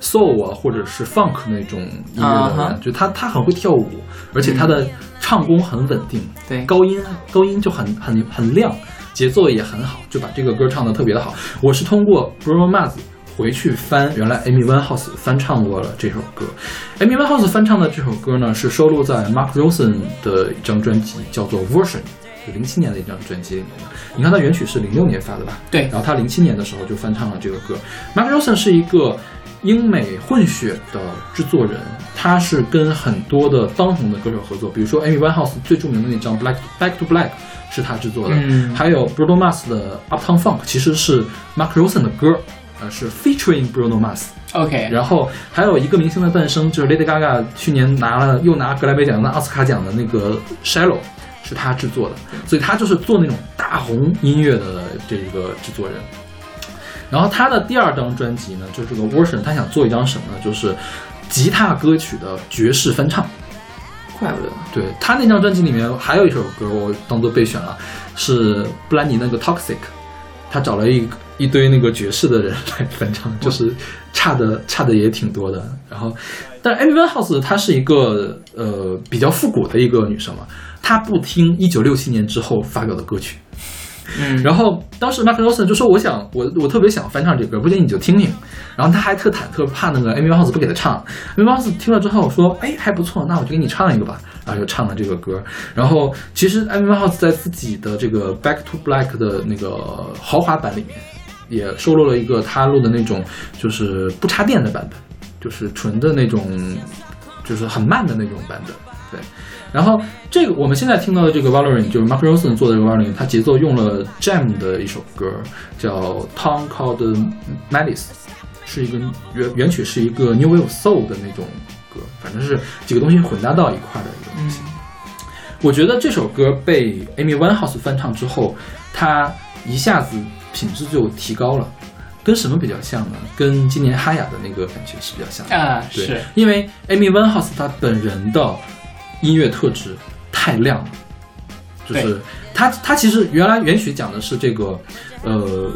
soul 啊或者是 funk 那种音乐的人。就他他很会跳舞，而且他的唱功很稳定，对。高音高音就很很很亮，节奏也很好，就把这个歌唱的特别的好。我是通过 Bruno Mars 回去翻，原来 Amy Winehouse 翻唱过了这首歌。Amy Winehouse 翻唱的这首歌呢，是收录在 Mark Ronson 的一张专辑，叫做 Version，是零七年的一张专辑里面的。你看它原曲是零六年发的吧？对然后他零七年的时候就翻唱了这个歌。Mark Ronson 是一个英美混血的制作人，他是跟很多的当红的歌手合作，比如说 Amy Winehouse 最著名的那张 Black Back to Black 是他制作的，嗯还有 Bruno Mars 的 Uptown Funk 其实是 Mark Ronson 的歌，呃，是 featuring Bruno Mars。OK，然后还有一个明星的诞生，就是 Lady Gaga 去年拿了又拿格莱美奖、拿奥斯卡奖的那个 Shallow，是他制作的，所以他就是做那种大红音乐的这个制作人。然后他的第二张专辑呢，就是这个 Version，他想做一张什么呢？就是吉他歌曲的爵士翻唱。怪不得。对他那张专辑里面还有一首歌，我当做备选了，是布兰妮那个 Toxic，他找了一一堆那个爵士的人来翻唱，就是差的差的也挺多的。然后，但 Amy Winehouse 她是一个呃比较复古的一个女生嘛，她不听一九六七年之后发表的歌曲。嗯，然后当时 Mark Ronson 就说：“我想，我我特别想翻唱这歌，不行你就听听。”然后他还特忐忑，怕那个 Amy Winehouse 不给他唱。Amy Winehouse 听了之后说：“哎，还不错，那我就给你唱一个吧。”然后就唱了这个歌。然后其实 Amy Winehouse 在自己的这个 Back to Black 的那个豪华版里面，也收录了一个他录的那种就是不插电的版本，就是纯的那种，就是很慢的那种版本。对。然后这个我们现在听到的这个 Valorant 就是 Mark Rosen 做的这个 Valorant，它节奏用了 Jam 的一首歌，叫《Town Called Malice》，是一个原原曲是一个 New Wave Soul 的那种歌，反正是几个东西混搭到一块的一个东西。我觉得这首歌被 Amy Winehouse 翻唱之后，它一下子品质就提高了。跟什么比较像呢？跟今年哈雅的那个感觉是比较像的。啊，对是，因为 Amy Winehouse 她本人的音乐特质太亮了，就是对她她其实原来原曲讲的是这个，呃。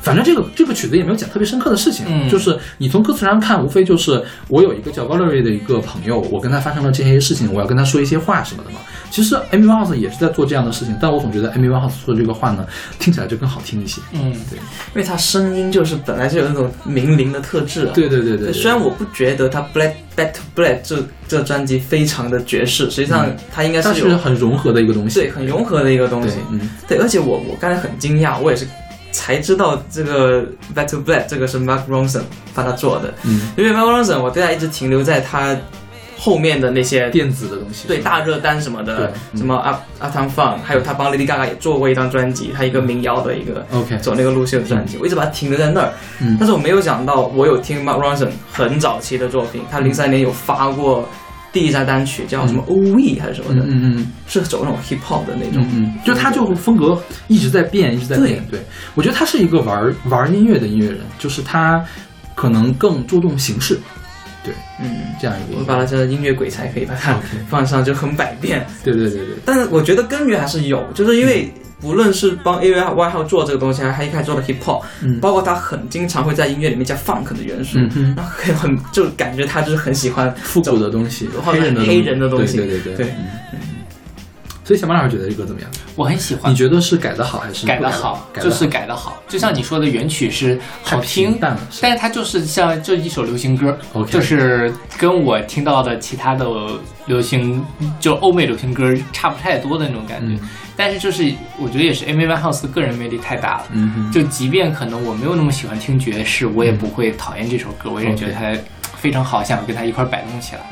反正这个这个曲子也没有讲特别深刻的事情，嗯就是你从歌词上看，无非就是我有一个叫 Valerie 的一个朋友，我跟他发生了这些事情，我要跟他说一些话什么的嘛。其实 Amy Winehouse 也是在做这样的事情，但我总觉得 Amy Winehouse 说的这个话呢，听起来就更好听一些。嗯，对，因为他声音就是本来就有那种冥灵的特质啊。对对对对对虽然我不觉得他 Black Back to Black 这这专辑非常的爵士，实际上它应该它是有是很融合的一个东西，对很融合的一个东西。，嗯，对，而且我我刚才很惊讶，我也是才知道这个 Back to Black 这个是 Mark Ronson 帮他做的，嗯，因为 Mark Ronson 我对他一直停留在他后面的那些电子的东西，对大热单什么的什么 Up Uptown Funk，还有他帮 Lady Gaga 也做过一张专辑，他一个民谣的一个 OK，走那个路线的专辑，我一直把它停留在那儿。嗯。但是我没有想到，我有听 Mark Ronson 很早期的作品，他零三年有发过第一张单曲叫什么 O V 还是什么的，嗯是走那种 hip hop 的那种。就他就风格一直在变，一直在变。对。我觉得他是一个玩玩音乐的音乐人，就是他可能更注重形式，嗯，这样一个我把它叫音乐鬼才可以把它 <laughs> 放上就很百变。对对对对，但是我觉得根源还是有，就是因为不论是帮 A Y 号做这个东西，还是他一开始做的 hip hop，、嗯包括他很经常会在音乐里面加 funk 的元素，嗯哼。然后很很就感觉他就是很喜欢复古的东西，黑人的黑人的东西对对对。对。嗯所以小马老师觉得这歌怎么样？我很喜欢你。觉得是改的好还是不的改的好，就是改的好，就像你说的原曲是好听但是它就是像这一首流行歌 OK 就是跟我听到的其他的流行就欧美流行歌差不太多的那种感觉。嗯但是就是我觉得也是 Amy Winehouse 的个人魅力太大了。就即便可能我没有那么喜欢听爵士，我也不会讨厌这首歌，我也觉得它非常好，想跟它一块儿摆动起来。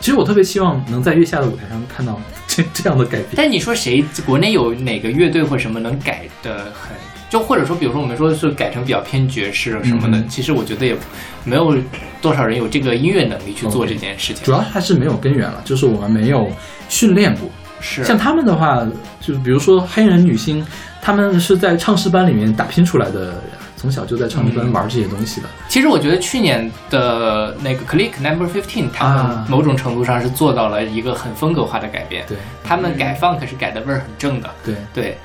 其实我特别希望能在月下的舞台上看到这 <laughs> 这样的改变。但你说谁国内有哪个乐队或什么能改的很，就或者说比如说我们说是改成比较偏爵士什么的，嗯其实我觉得也没有多少人有这个音乐能力去做这件事情。主要还是没有根源了，就是我们没有训练过。是像他们的话，就是比如说黑人女星，他们是在唱诗班里面打拼出来的人，从小就在唱片班玩这些东西的。其实我觉得去年的那个 Click Number Fifteen，他们啊某种程度上是做到了一个很风格化的改变。对他们改 funk 是改的味儿很正的。对，对，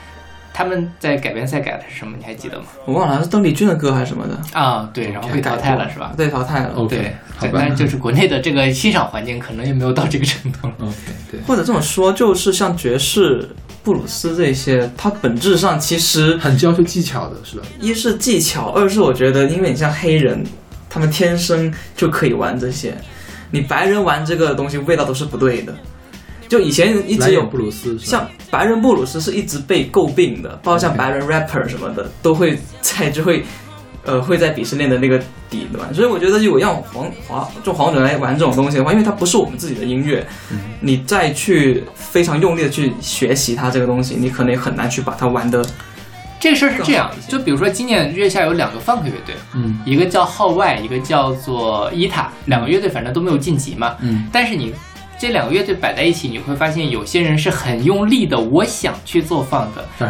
他们在改编赛改的是什么？你还记得吗？我忘了是邓丽君的歌还是什么的，啊，对，然后被淘汰了是吧？被，淘汰了。对，好吧对但是就是国内的这个欣赏环境可能也没有到这个程度。<laughs> OK，对，或者这么说，就是像爵士、布鲁斯这些，它本质上其实很要求技巧的，是吧？一是技巧，二是我觉得，因为你像黑人，他们天生就可以玩这些，你白人玩这个东西味道都是不对的。就以前一直有布鲁斯？像白人布鲁斯是一直被诟病的，包括像白人 rapper 什么的，都会在 <laughs> 就会，呃，会在鄙视链的那个底的嘛。所以我觉得，如果让黄华就黄准来玩这种东西的话，因为它不是我们自己的音乐，嗯你再去非常用力的去学习它这个东西，你可能也很难去把它玩的。这个事儿是这样就比如说今年月下有两个 funk 乐队，嗯一个叫号外，一个叫做伊塔，两个乐队反正都没有晋级嘛。嗯但是你这两个乐队摆在一起，你会发现有些人是很用力的，我想去做 funk，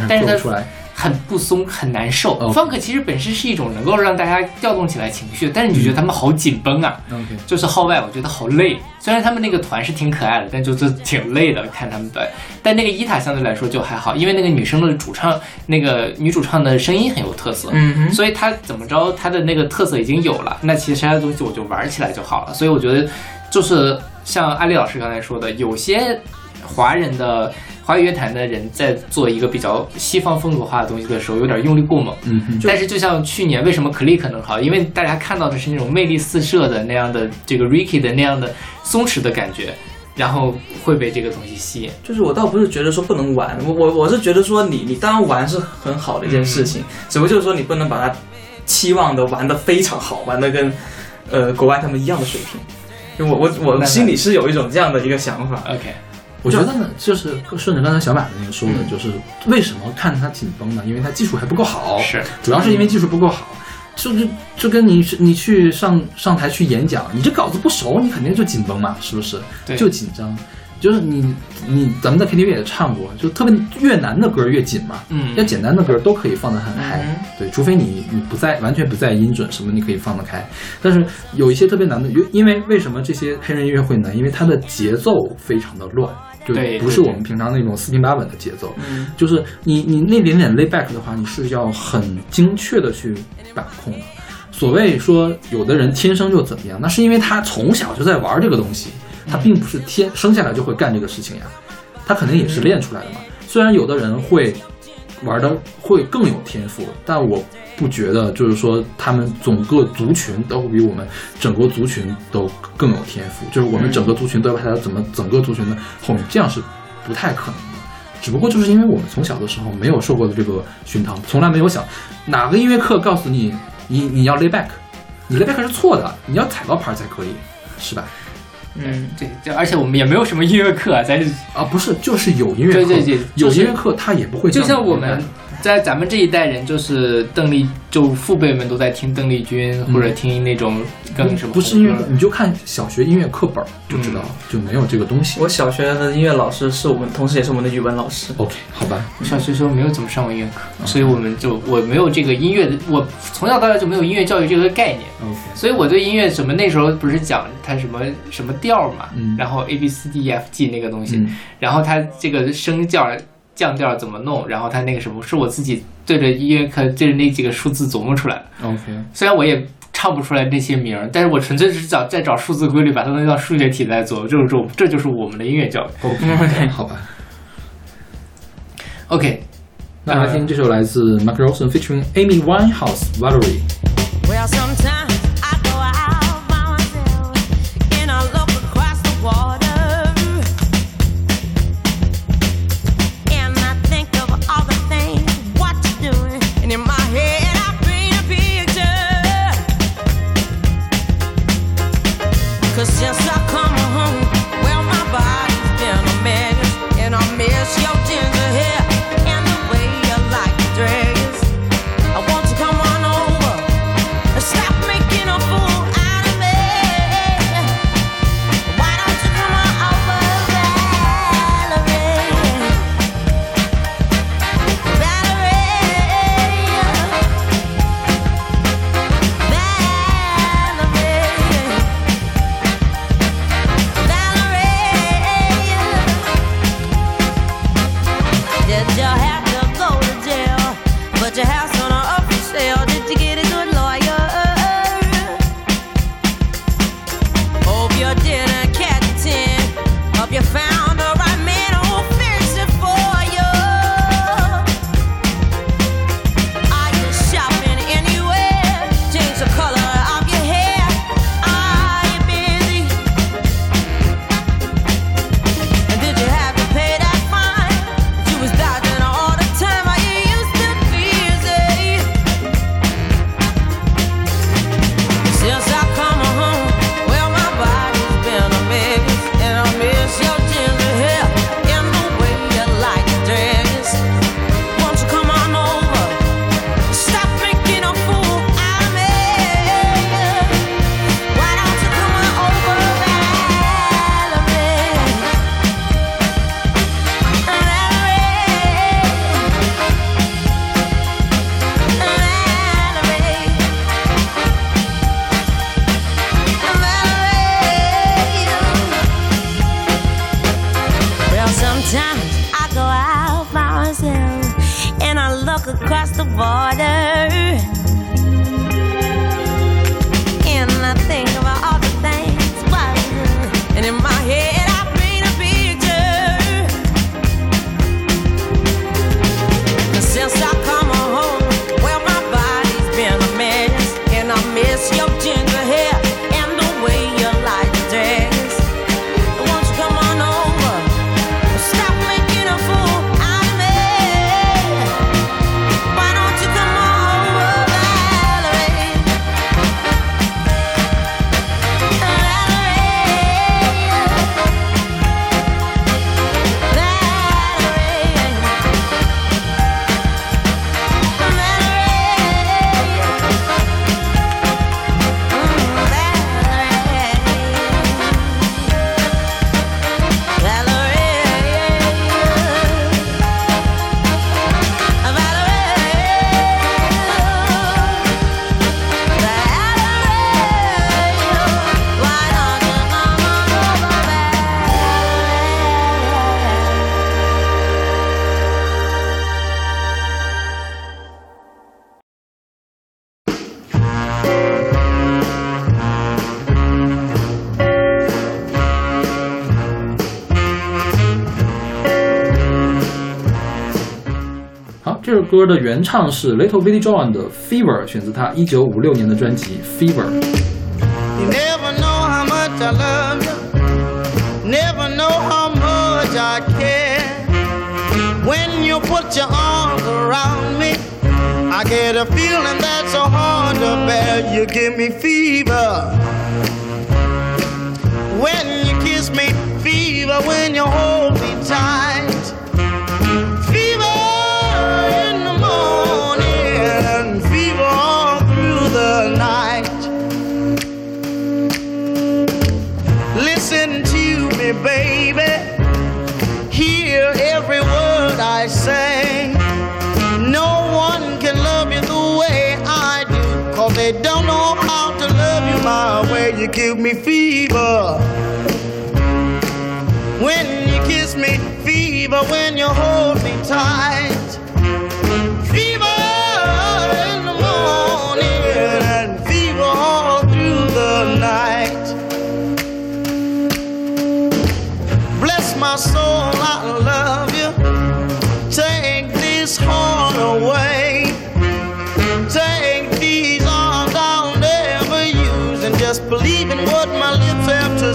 但是他做不出来。很不松，很难受。Funk 其实本身是一种能够让大家调动起来情绪，但是你就觉得他们好紧绷啊。就是号外，我觉得好累。虽然他们那个团是挺可爱的，但就是挺累的，看他们表演。但那个伊塔相对来说就还好，因为那个女生的主唱，那个女主唱的声音很有特色，所以她怎么着，她的那个特色已经有了。那其实其他的东西我就玩起来就好了。所以我觉得，就是像阿丽老师刚才说的，有些华人的华语乐坛的人在做一个比较西方风格化的东西的时候，有点用力过猛。嗯哼，但是就像去年为什么 Click 能好，因为大家看到的是那种魅力四射的那样的这个 Ricky 的那样的松弛的感觉，然后会被这个东西吸引。就是我倒不是觉得说不能玩，我我我是觉得说你你当然玩是很好的一件事情，只不过就是说你不能把它期望的玩的非常好，玩的跟呃国外他们一样的水平。就我我我心里是有一种这样的一个想法。OK，我觉得呢，就是顺着刚才小马的那个说的，嗯就是为什么看他紧绷呢？因为他技术还不够好，是主要是因为技术不够好。就是就跟你你去上上台去演讲，你这稿子不熟，你肯定就紧绷嘛，是不是？对就紧张。就是你你咱们在 KTV 也唱过，就特别越难的歌越紧嘛，嗯要简单的歌都可以放得很嗨，嗯对，除非你你不在完全不在音准什么，你可以放得开。但是有一些特别难的，因因为为什么这些黑人音乐会难？因为它的节奏非常的乱，就对不是我们平常那种四平八稳的节奏。嗯，就是你你那点点 lay back 的话，你是要很精确的去把控的。所谓说有的人天生就怎么样，那是因为他从小就在玩这个东西，他并不是天生下来就会干这个事情呀，他肯定也是练出来的嘛。虽然有的人会玩的会更有天赋，但我不觉得就是说他们整个族群都比我们整个族群都更有天赋，就是我们整个族群都要排在怎么整个族群的后面，这样是不太可能的。只不过就是因为我们从小的时候没有受过的这个熏陶，从来没有想哪个音乐课告诉你你你要 lay back，你 lay back 是错的，你要踩到拍才可以，是吧？嗯，对，就而且我们也没有什么音乐课啊，咱啊，不是，就是有音乐课，对对对有音乐课他也不会就像我们在咱们这一代人，就是邓丽，就父辈们都在听邓丽君，或者听那种更什么不是音乐，你就看小学音乐课本儿就知道了，就没有这个东西。我小学的音乐老师是我们，同时也是我们的语文老师。OK，好吧，我小学时候没有怎么上过音乐课，所以我们就我没有这个音乐的，我从小到大就没有音乐教育这个概念。OK，所以我对音乐什么那时候不是讲它什么什么调嘛，嗯然后 A B C D E F G 那个东西，嗯然后它这个声调降调怎么弄，然后它那个什么是我自己对着音乐课对着那几个数字琢磨出来的。OK，虽然我也唱不出来那些名儿，但是我纯粹是找在找数字规律，把它弄到数学题来做，这种这就是我们的音乐教育。OK，好吧。OK，那来听这首来自 Mark Ronson featuring Amy Winehouse Valerie。歌的原唱是 Little Willie John 的《Fever》，选自他一九五六年的专辑《Fever》。 You never know how much I love you. Never know how much I care. When you put your arms around me, I get a feeling that's so hard to bear. You give me fever. Give me fever when you kiss me, fever when you hold me tight.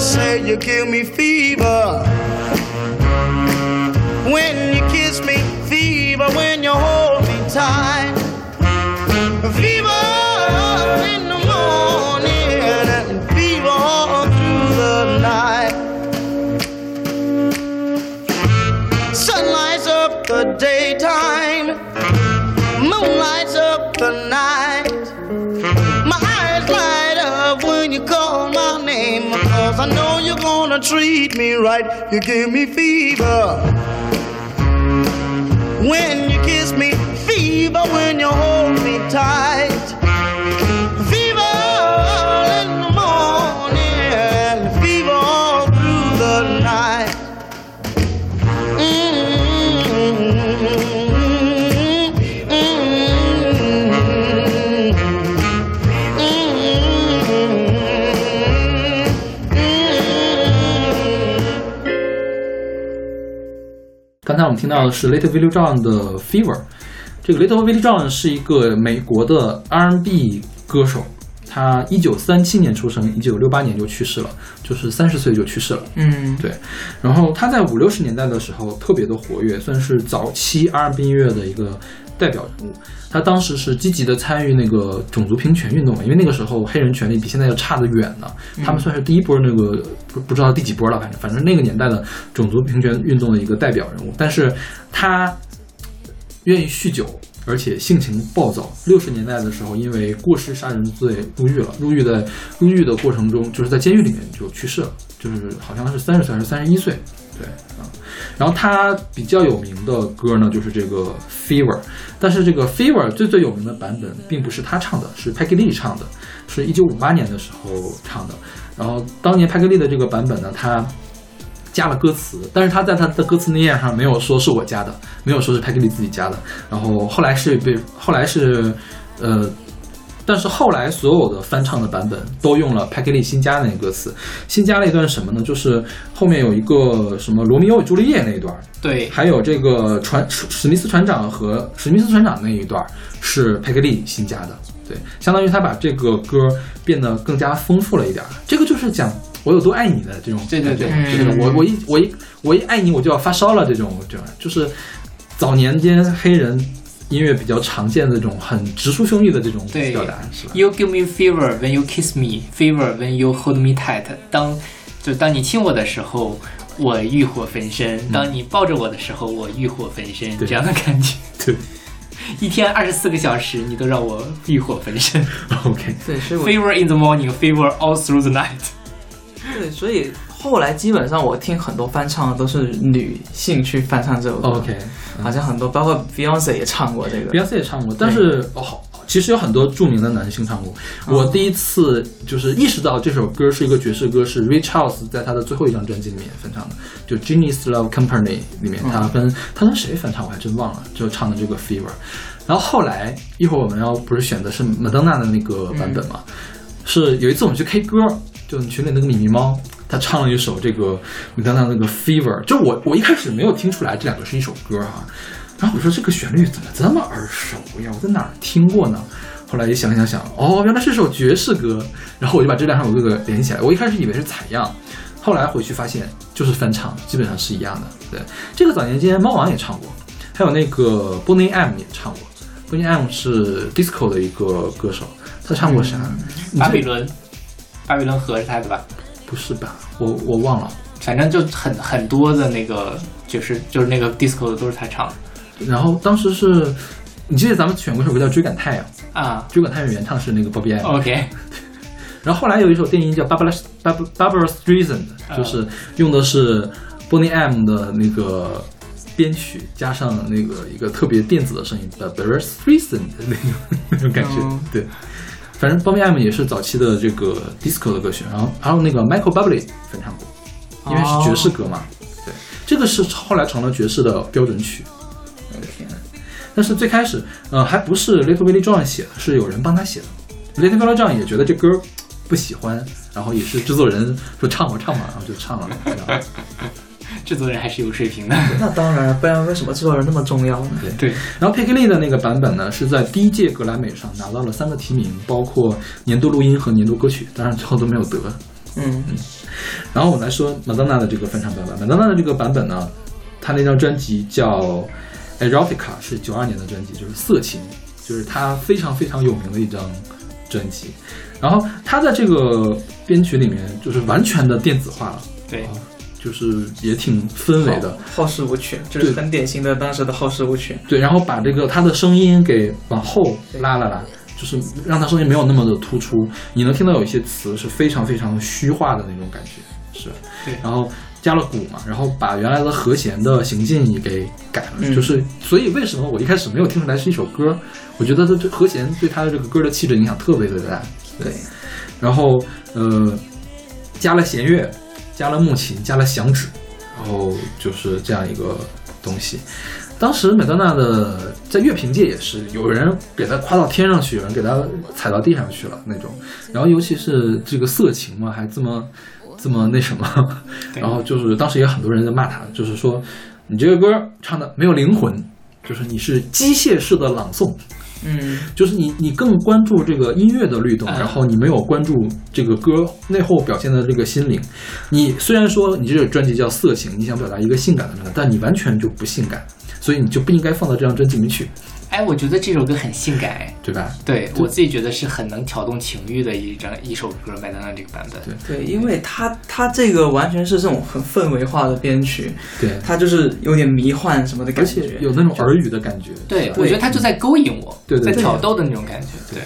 Say. You give me fever you're gonna treat me right. You give me fever when you kiss me, fever when you hold me tight. 刚才我们听到的是 Little Willie John 的 Fever。这个 Little Willie John 是一个美国的 R&B 歌手，他一九三七年出生，一九六八年就去世了，就是三十岁就去世了。嗯，对，然后他在五六十年代的时候特别的活跃，算是早期 R&B 音乐的一个代表人物。他当时是积极的参与那个种族平权运动嘛，因为那个时候黑人权利比现在要差得远呢。他们算是第一波那个不不知道第几波了，反正反正那个年代的种族平权运动的一个代表人物。但是他愿意酗酒，而且性情暴躁。六十年代的时候，因为过失杀人罪入狱了。入狱的入狱的过程中，就是在监狱里面就去世了，就是好像是三十岁还是三十一岁，对啊。然后他比较有名的歌呢，就是这个《Fever》，但是这个《Fever》最最有名的版本并不是他唱的，是 Peggy Lee 唱的，是一九五八年的时候唱的。然后当年 Peggy Lee 的这个版本呢，他加了歌词，但是他在他的歌词内页上没有说是我加的，没有说是 Peggy Lee 自己加的。然后后来是被后来是呃。但是后来所有的翻唱的版本都用了 Peggy Lee 新加的那个歌词，新加了一段什么呢？就是后面有一个什么罗密欧与朱丽叶那一段，对，还有这个船史密斯船长和史密斯船长那一段是派克利新加的，对，相当于他把这个歌变得更加丰富了一点儿。这个就是讲我有多爱你的这种，对对对。感觉。就是我我一我一我一爱你我就要发烧了这种，这种。就是早年间黑人音乐比较常见的这种很直抒胸臆的这种对表达，是吧？You give me fever when you kiss me, fever when you hold me tight。当就当你亲我的时候，我欲火焚身；当你抱着我的时候，我欲火焚身。对这样的感觉，<laughs> 对 <laughs> 一天二十四个小时，你都让我欲火焚身。<laughs> OK。对，所以 fever in the morning, fever all through the night。对，所以后来基本上我听很多翻唱的都是女性去翻唱这首歌 OK，好像很多，包括 Beyonce 也唱过这个。Beyonce 也唱过，但是哦，好其实有很多著名的男性唱过。我第一次就是意识到这首歌是一个爵士歌，是 Rich House 在他的最后一张专辑里面翻唱的，就 Genius Love Company 里面，他跟他跟谁翻唱我还真忘了，就唱的这个 Fever。然后后来一会儿我们要不是选的是 Madonna 的那个版本嘛，是有一次我们去 K 歌，就你群里那个米米猫，他唱了一首这个麦当娜那个 Fever，就我我一开始没有听出来这两个是一首歌哈、然后我说这个旋律怎么这么耳熟呀？我在哪儿听过呢？后来一想想想，哦，原来是首爵士歌。然后我就把这两首歌给连起来。我一开始以为是采样，后来回去发现就是翻唱，基本上是一样的。对，这个早年间猫王也唱过，还有那个 Boney M 也唱过。Boney M 是 disco 的一个歌手，他唱过啥？巴比伦，巴比伦河是他的吧？不是吧？我我忘了。反正就很很多的那个，就是就是那个 disco 的都是他唱的然后当时是，你记得咱们选过一首歌叫《追赶太阳》，啊。《追赶太阳》原唱是那个 Bobby M。OK，<laughs> 然后后来有一首电音叫《Barbara Barbara Barbara Streisand》，就是用的是 Boney M 的那个编曲，加上那个一个特别电子的声音，Barbara Streisand 的那种那种感觉。嗯对，反正 Bobby M 也是早期的这个 disco 的歌曲，然后还有那个 Michael Bublé 翻唱过，因为是爵士歌嘛。对，这个是后来成了爵士的标准曲。我的天，但是最开始，呃，还不是 Little Willie John 写的，是有人帮他写的。Little Willie John 也觉得这歌不喜欢，然后也是制作人说唱吧唱吧，然后就唱了。制作人还是有水平的。那当然，不然为什么制作人那么重要呢？对，然后 Peggy Lee 的那个版本呢，是在第一届格莱美上拿到了三个提名，包括年度录音和年度歌曲，当然最后都没有得。嗯嗯，然后我们来说 Madonna 的这个翻唱版本。Madonna 的这个版本呢，她那张专辑叫 Erotica，是九二年的专辑，就是色情，就是她非常非常有名的一张专辑。然后她在这个编曲里面就是完全的电子化了，对，就是也挺氛围的。好事无曲，就是很典型的当时的好事无曲。对，然后把这个他的声音给往后拉了拉，就是让他声音没有那么的突出。你能听到有一些词是非常非常虚化的那种感觉，是。对然后加了鼓嘛，然后把原来的和弦的行进也给改了，嗯就是所以为什么我一开始没有听出来是一首歌？我觉得它这和弦对他的这个歌的气质影响特别特别大。对，然后呃，加了弦乐，加了木琴，加了响指，然后就是这样一个东西。当时美当娜的在乐评界也是有人给她夸到天上去，有人给她踩到地上去了那种。然后尤其是这个色情嘛，还这么这么那什么，<laughs> 然后就是当时也很多人在骂她，就是说你这个歌唱的没有灵魂，就是你是机械式的朗诵。嗯，就是你你更关注这个音乐的律动，嗯。然后你没有关注这个歌内后表现的这个心灵。你虽然说你这个专辑叫色情，你想表达一个性感的状态，但你完全就不性感，所以你就不应该放到这张专辑里面去，哎，我觉得这首歌很性感，哎，对吧？对我自己觉得是很能挑动情欲的一张一首歌，麦当娜这个版本。对对，因为它它这个完全是这种很氛围化的编曲，对，它就是有点迷幻什么的感觉且，有那种耳语的感觉。对，我觉得他就在勾引我，对在挑逗的那种感觉。对，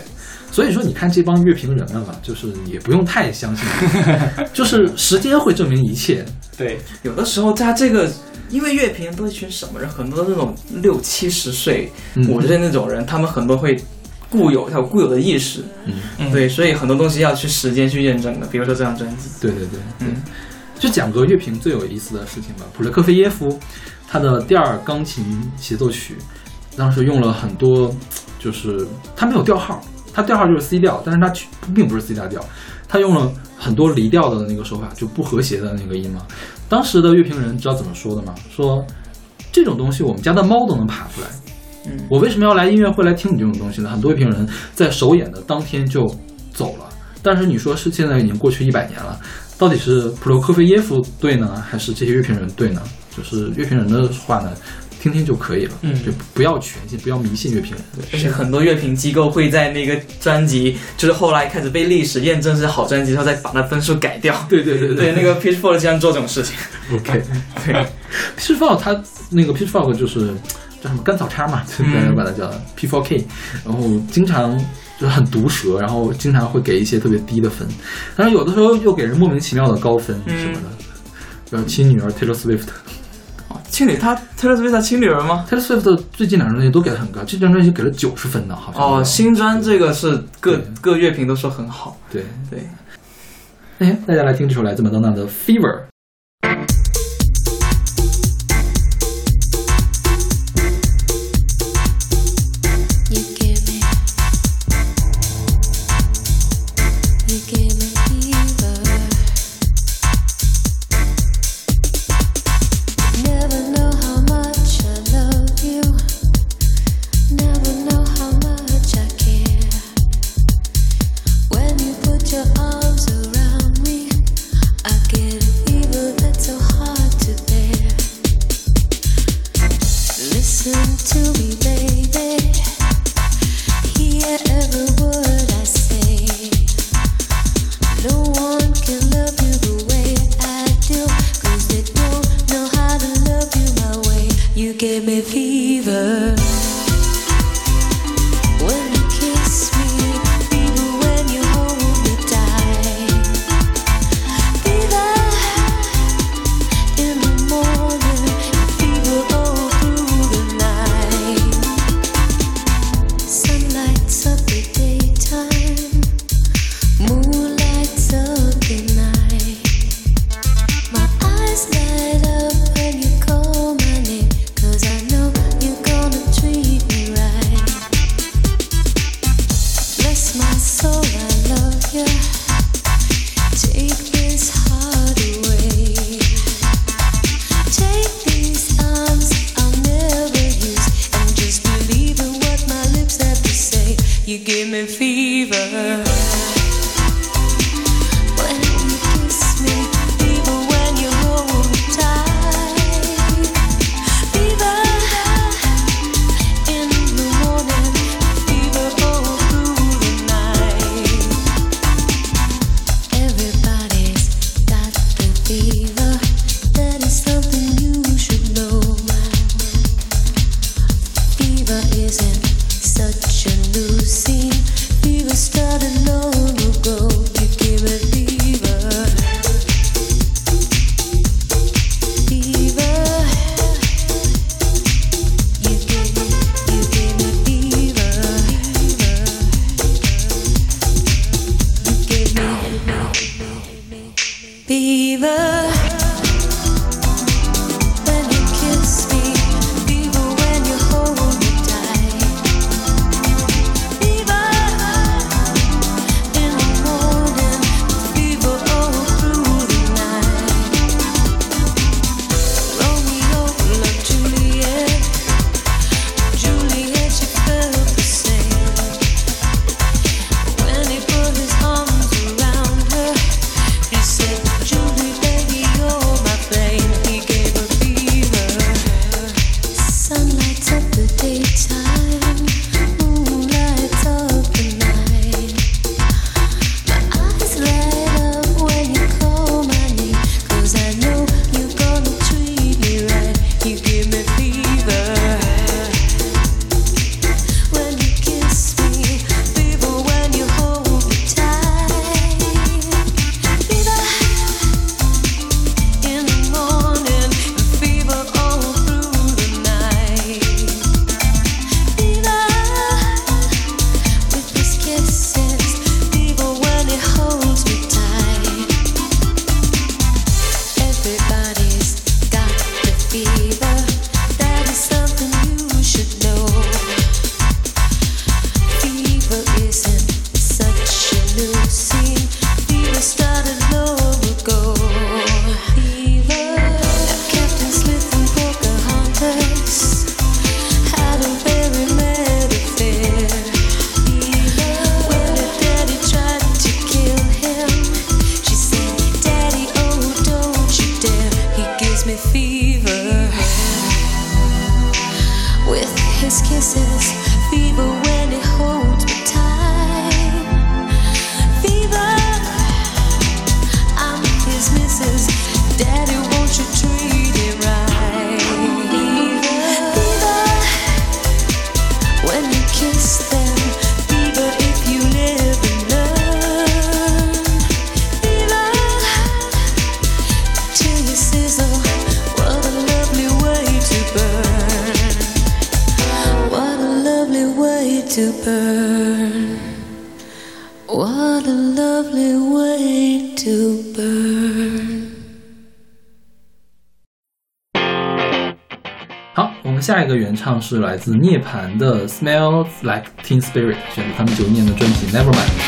所以说，你看这帮乐评人们嘛，就是也不用太相信，<laughs> 就是时间会证明一切。对，有的时候他这个，因为乐评人都是一群什么人，很多那种六七十岁、嗯五十岁那种人，他们很多会固有他有固有的意识，嗯对，所以很多东西要去时间去验证的。比如说这张专辑，对对对，嗯，就讲个乐评最有意思的事情吧。普列克菲耶夫他的第二钢琴协奏曲，当时用了很多，就是他没有调号，他调号就是 C 调，但是他曲并不是 C 大调，他用了很多离调的那个手法，就不和谐的那个音嘛。当时的乐评人知道怎么说的吗？说这种东西我们家的猫都能爬出来。嗯我为什么要来音乐会来听你这种东西呢？很多乐评人在首演的当天就走了。但是你说是现在已经过去一百年了，到底是普罗科菲耶夫对呢，还是这些乐评人对呢？就是乐评人的话呢，听听就可以了，嗯就不要全信，不要迷信乐评人。而且很多乐评机构会在那个专辑，就是后来开始被历史验证是好专辑之后，再把那分数改掉。对对对对，那个 Pitchfork 经常做这种事情。，OK。对，Pitchfork 它那个 Pitchfork 就是叫什么甘草叉嘛，就大家把它叫 P4K，然后经常就是很毒舌，然后经常会给一些特别低的分，但是有的时候又给人莫名其妙的高分嗯什么的。呃，亲女儿 Taylor Swift，Taylor 哦亲女，他 Taylor Swift 他亲女儿吗？Swift 最近两张专辑都给的很高，这张专辑给了九十分呢，好像。哦，新专这个是各各乐评都说很好。对，对，哎，大家来听这首来自麦当娜的 Fever。唱是来自涅槃的 Smells Like Teen Spirit，选自他们九一年的专辑 Nevermind。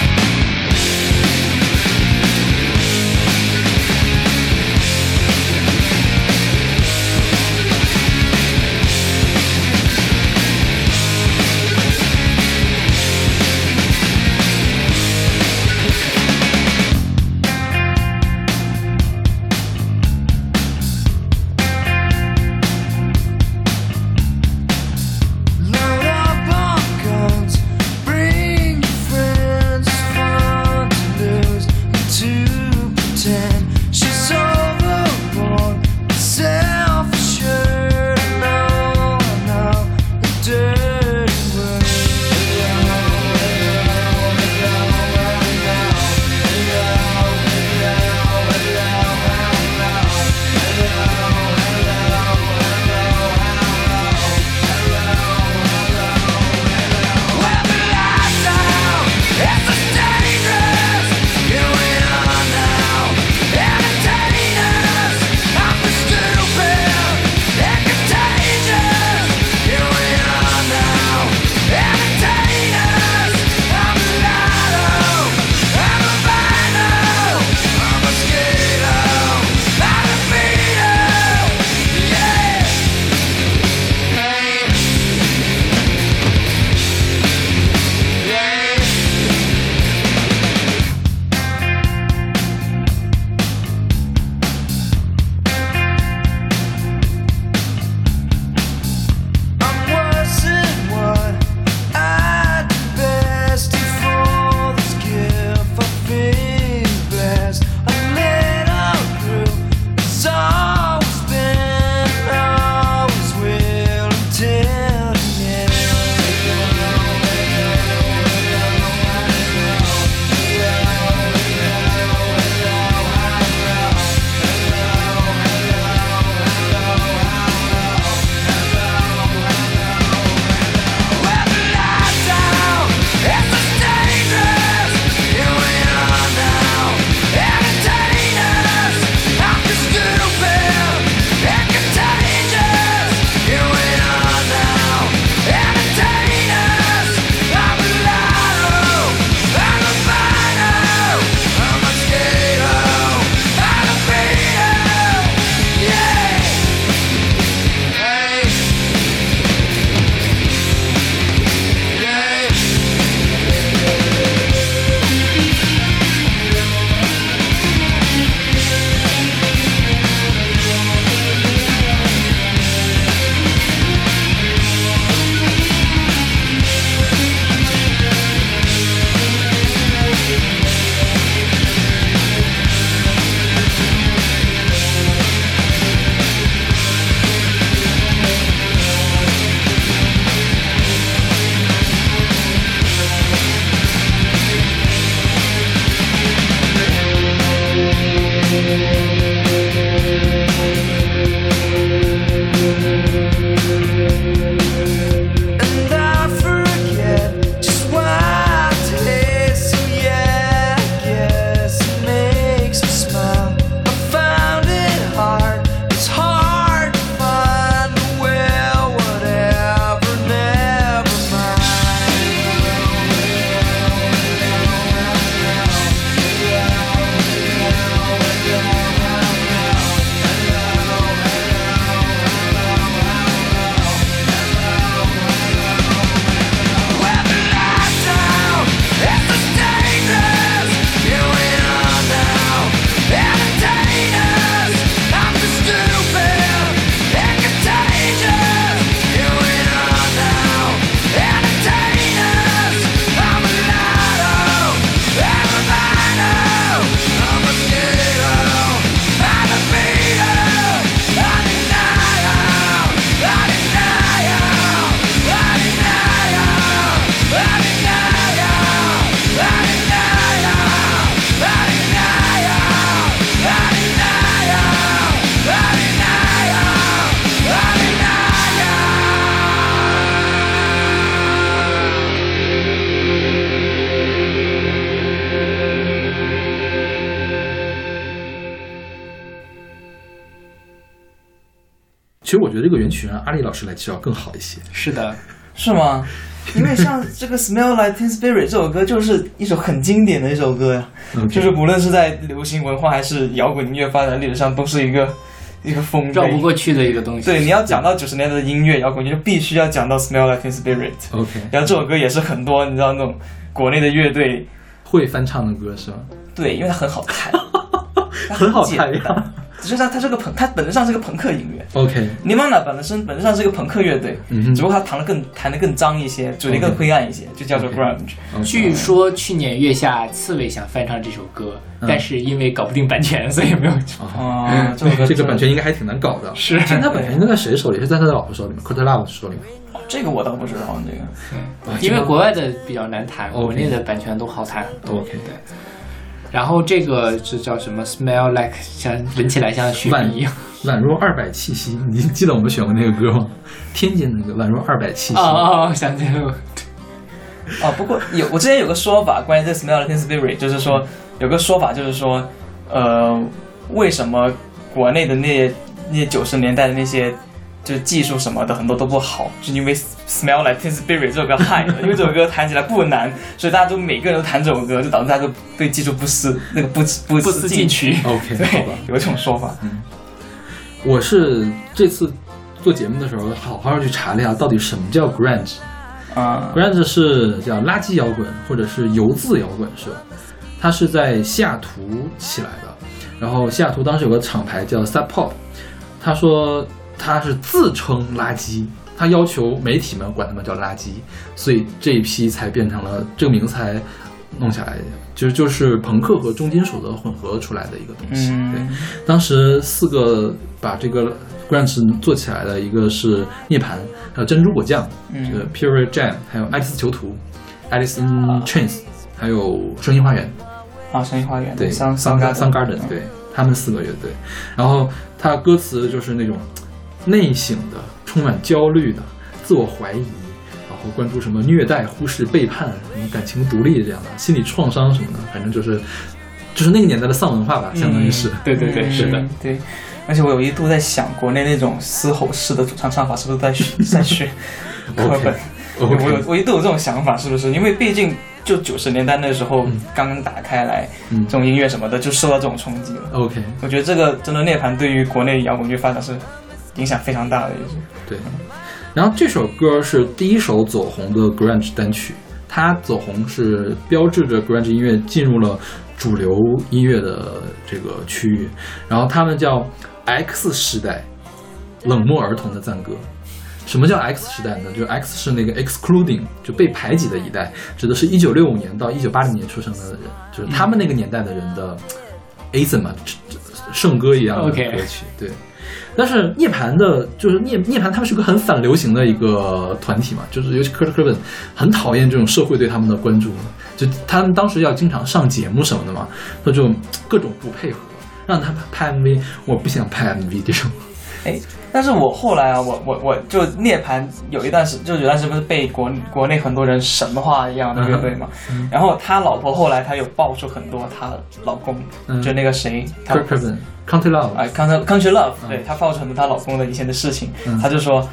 阿里老师来介绍更好一些。是的，是吗？<laughs> 因为像这个《Smell Like Teen Spirit》这首歌，就是一首很经典的一首歌呀。就是无论是在流行文化还是摇滚音乐发展历史上，都是一个一个风。绕不过去的一个东西。对，你要讲到九十年代的音乐摇滚，你就必须要讲到《Smell Like Teen Spirit》。OK，然后这首歌也是很多你知道那种国内的乐队，会翻唱的歌是吗？对，因为它很好弹，<laughs> 它很好看呀单。实际上，它是个朋，它本质上是个朋克音乐。OK，Nirvana 本身本质上是个朋克乐队，嗯只不过他弹的更弹的更脏一些，主题更灰暗一些，就叫做 grunge。据说去年月下刺猬想翻唱这首歌，嗯但是因为搞不定版权，所以没有唱。<laughs> 啊，<laughs> 这个版权应该还挺难搞的。是现在他版权应该在谁手里？是在他的老婆手里吗？Kurt Love 手里吗？这个我倒不知道，这个啊因为国外的比较难弹，OK 国内的版权都好弹很多。OK 对。然后这个是叫什么？Smell like 像闻起来像雪晚碧一样。宛若二百气息，你记得我们选过那个歌吗？天津那个宛若二百气息。哦想起来了。啊，不过有我之前有个说法，关于这 Smell Like Spirit，就是说有个说法就是说，呃，为什么国内的那些那些九十年代的那些就是技术什么的很多都不好，就因为 Smell Like Teen Spirit 这首歌害的，因为这首歌弹起来不难，所以大家都每个人都弹这首歌，就导致大家都对技术不思那个不不不思进取。OK，对好吧。，有这种说法。我是这次做节目的时候，好好去查了一下，到底什么叫 grunge。啊、grunge 是叫垃圾摇滚或者是油渍摇滚，是吧？它是在西雅图起来的，然后西雅图当时有个厂牌叫 Sub Pop，他说他是自称垃圾，他要求媒体们管他们叫垃圾，所以这一批才变成了这个名字才弄下来的，就是就是朋克和重金属的混合出来的一个东西。嗯。对，当时四个把这个 grunge 做起来的，一个是涅槃，还有珍珠果酱，嗯。这个 Pure Jam，还有爱丽丝囚徒，Alice in Chains，还有声音花园，啊，声音花园对，桑桑桑桑 Garden，对他们四个乐队。然后他歌词就是那种内省的、充满焦虑的、自我怀疑，然后关注什么虐待、忽视、背叛、什么感情独立这样的心理创伤什么的，反正就是就是那个年代的丧文化吧，相当于是。对对对，是的。对。而且我有一度在想，国内那种嘶吼式的主唱唱法是不是在学在学课本 OK，我有我一度有这种想法，是不是？因为毕竟就九十年代那时候刚刚打开来，这种音乐什么的就受到这种冲击了。OK，我觉得这个真的涅槃对于国内摇滚乐发展是影响非常大的，也是。对。然后这首歌是第一首走红的 grunge 单曲，它走红是标志着 grunge 音乐进入了主流音乐的这个区域。然后他们叫 X 时代，冷漠儿童的赞歌。什么叫 X 时代呢？就 X 是那个 excluding，就被排挤的一代，指的是一九六五年到一九八零年出生的人，就是他们那个年代的人的 anthem 嘛，圣歌一样的歌曲。对。但是涅槃的，就是涅涅槃，他们是个很反流行的一个团体嘛，就是尤其 Kurt Cobain 很讨厌这种社会对他们的关注，就他们当时要经常上节目什么的嘛，他就各种不配合，让他拍 MV，我不想拍 MV 这种。哎，但是我后来啊，我我我就涅槃有一段时，就有段时间不是被国国内很多人神话一样的乐队嘛，嗯。然后他老婆后来他有爆出很多她老公，嗯。就那个谁，Country Love，哎，Country Country Love，、嗯。对他爆出很多她老公的以前的事情，嗯。他就说，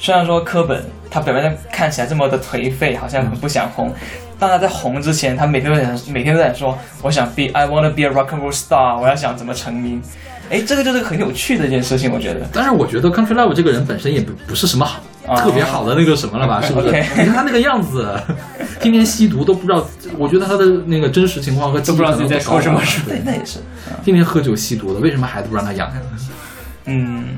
虽然说科本他表面上看起来这么的颓废，好像很不想红，但他在红之前，他每天都在每天都在说，我想 be I wanna be a rock and roll star，我要想怎么成名。哎，这个就是很有趣的一件事情，我觉得。但是我觉得 Country Love 这个人本身也不不是什么好、哦特别好的那个什么了吧？是不是你看他那个样子，<laughs> 天天吸毒都不知道，我觉得他的那个真实情况和都不知道自己在说什么是对，那也是。天天喝酒吸毒的，为什么孩子不让他养？嗯，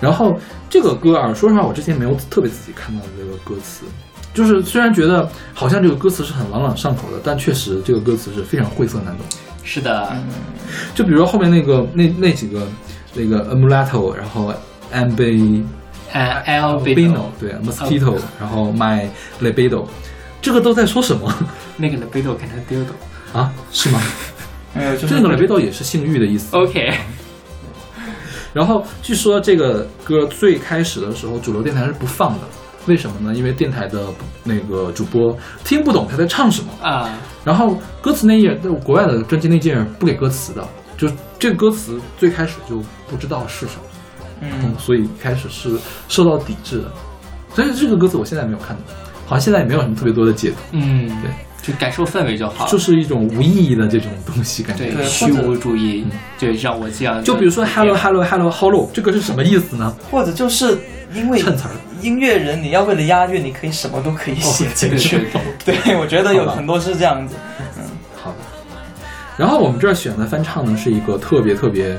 然后这个歌啊，说实话，我之前没有特别仔细看到这个歌词，就是虽然觉得好像这个歌词是很朗朗上口的，但确实这个歌词是非常晦涩难懂。是的，就比如说后面那个那那几个那个 Amulato，然后 Ambe 呃 L B Bino 对 Mosquito，然后 My Libido，这个都在说什么 <laughs> 那个 libido 改成 dildo。啊？是吗？<laughs> 没有，这个 libido 也是性欲的意思。OK，然后据说这个歌最开始的时候，主流电台是不放的，为什么呢？因为电台的那个主播听不懂他在唱什么。啊，然后歌词那页，国外的专辑那页不给歌词的，就这个歌词最开始就不知道是什么，嗯，所以开始是受到抵制的。所以这个歌词我现在没有看到，好像现在也没有什么特别多的解读，嗯，对，就感受氛围就好了。就是一种无意义的这种东西，感觉。虚无主义，就让我这样。就比如说 hello hello hello hello，这个是什么意思呢？或者就是因为衬词儿音乐人，你要为了押韵，你可以什么都可以写进对去。对 <laughs> 对，我觉得有很多是这样子。嗯好的。然后我们这儿选的翻唱呢，是一个特别特别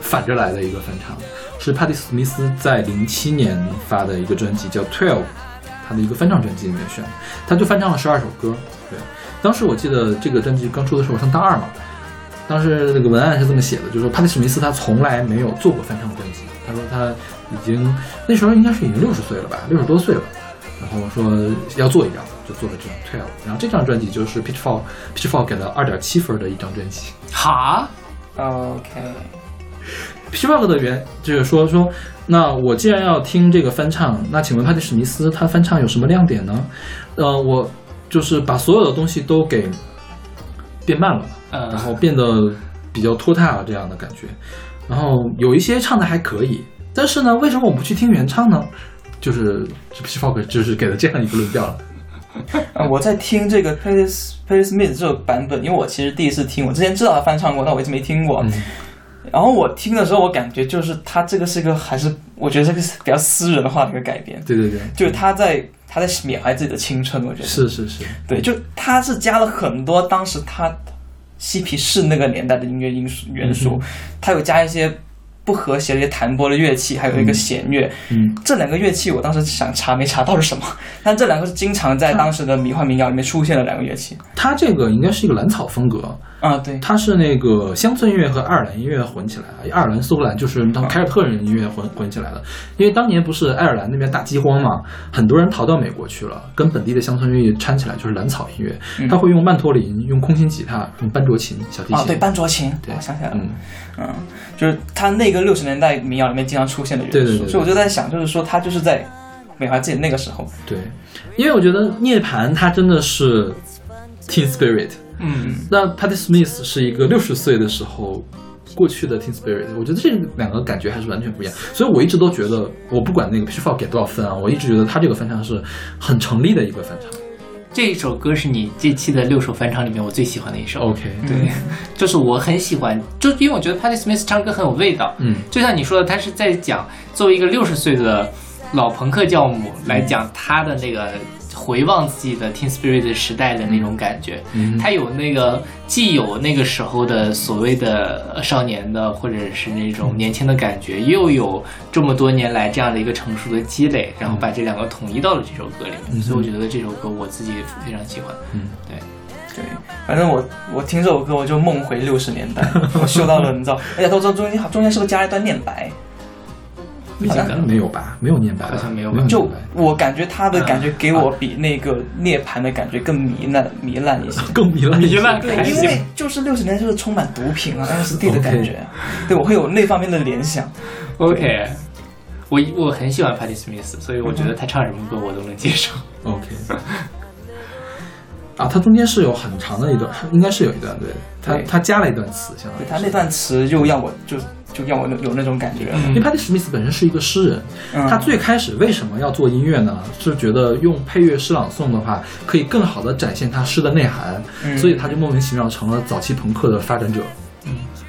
反着来的一个翻唱，是帕蒂·史密斯在零七年发的一个专辑叫《Twelve》，他的一个翻唱专辑里面选的，他就翻唱了十二首歌。对，当时我记得这个专辑刚出的时候，我上大二嘛，当时那个文案是这么写的，就是说帕蒂·史密斯他从来没有做过翻唱专辑，他说他已经那时候应该是已经六十岁了吧，六十多岁了。然后说要做一张，就做了这张 Twelve。然后这张专辑就是 Pitchfork Pitchfork 给了二点七分的一张专辑。哈，OK，Pitchfork 的原就是说说，那我既然要听这个翻唱，那请问帕蒂史密斯他翻唱有什么亮点呢？呃，我就是把所有的东西都给变慢了，嗯然后变得比较拖沓了这样的感觉。然后有一些唱的还可以，但是呢，为什么我不去听原唱呢？就是 Pitchfork 就是给了这样一个论调了。<laughs> 啊，我在听这个 Patti Patti Smith 这个版本，因为我其实第一次听，我之前知道他翻唱过，但我一直没听过。嗯然后我听的时候，我感觉就是他这个是一个还是我觉得这个是比较私人化的一个改编，对对对，就是他在他在缅怀自己的青春，我觉得是是是，对，就他是加了很多当时他嬉皮士那个年代的音乐因素元素，他有加一些不和谐的一些弹拨的乐器，还有一个弦乐。嗯，这两个乐器我当时想查没查到是什么，<laughs> 但这两个是经常在当时的迷幻民谣里面出现的两个乐器。它这个应该是一个蓝草风格，啊，对，它是那个乡村音乐和爱尔兰音乐混起来的，爱尔兰苏格兰就是当凯尔特人音乐混混起来的。因为当年不是爱尔兰那边大饥荒嘛，很多人逃到美国去了，跟本地的乡村音乐掺起来就是蓝草音乐。嗯。他会用曼托林、用空心吉他、用班卓琴、小提琴。啊，对，班卓琴，对我想起来了，嗯，嗯，就是他那个六十年代民谣里面经常出现的元素，对对对对。所以我就在想，就是说他就是在美华自己那个时候，对，因为我觉得涅槃它真的是 Teen Spirit，嗯，那 Patti Smith 是一个六十岁的时候过去的 Teen Spirit，我觉得这两个感觉还是完全不一样。所以我一直都觉得，我不管那个 Pitchfork 给多少分啊，我一直觉得他这个翻唱是很成立的一个翻唱。这一首歌是你这期的六首翻唱里面我最喜欢的一首。OK，对，就是我很喜欢，就因为我觉得 Patti Smith 唱歌很有味道。嗯，就像你说的，他是在讲作为一个六十岁的老朋克教母来讲他的那个回望自己的 Teen Spirit 时代的那种感觉。嗯他有那个既有那个时候的所谓的少年的或者是那种年轻的感觉，又有这么多年来这样的一个成熟的积累，然后把这两个统一到了这首歌里面。嗯所以我觉得这首歌我自己非常喜欢。嗯，对。对，反正我我听这首歌我就梦回六十年代，我嗅到了，你知道，而且都知道中间中间是不是加了一段念白？不记得了。没有吧？没有念白，好像没有吧就我感觉他的感觉给我比那个涅槃的感觉更糜烂 <laughs> 糜烂一些。更糜烂一些糜烂对，因为就是六十年代就是充满毒品啊 LSD 的感觉，对我会有那方面的联想。OK，我我很喜欢 Patti Smith，所以我觉得他唱什么歌我都能接受。OK。<laughs> 啊，它中间是有很长的一段，应该是有一段，对，它对它加了一段词，相当于对他那段词就让我就就让我有有那种感觉。因为 Patti Smith 本身是一个诗人，嗯。他最开始为什么要做音乐呢？是觉得用配乐诗朗诵的话，可以更好的展现他诗的内涵，嗯。所以他就莫名其妙成了早期朋克的发展者。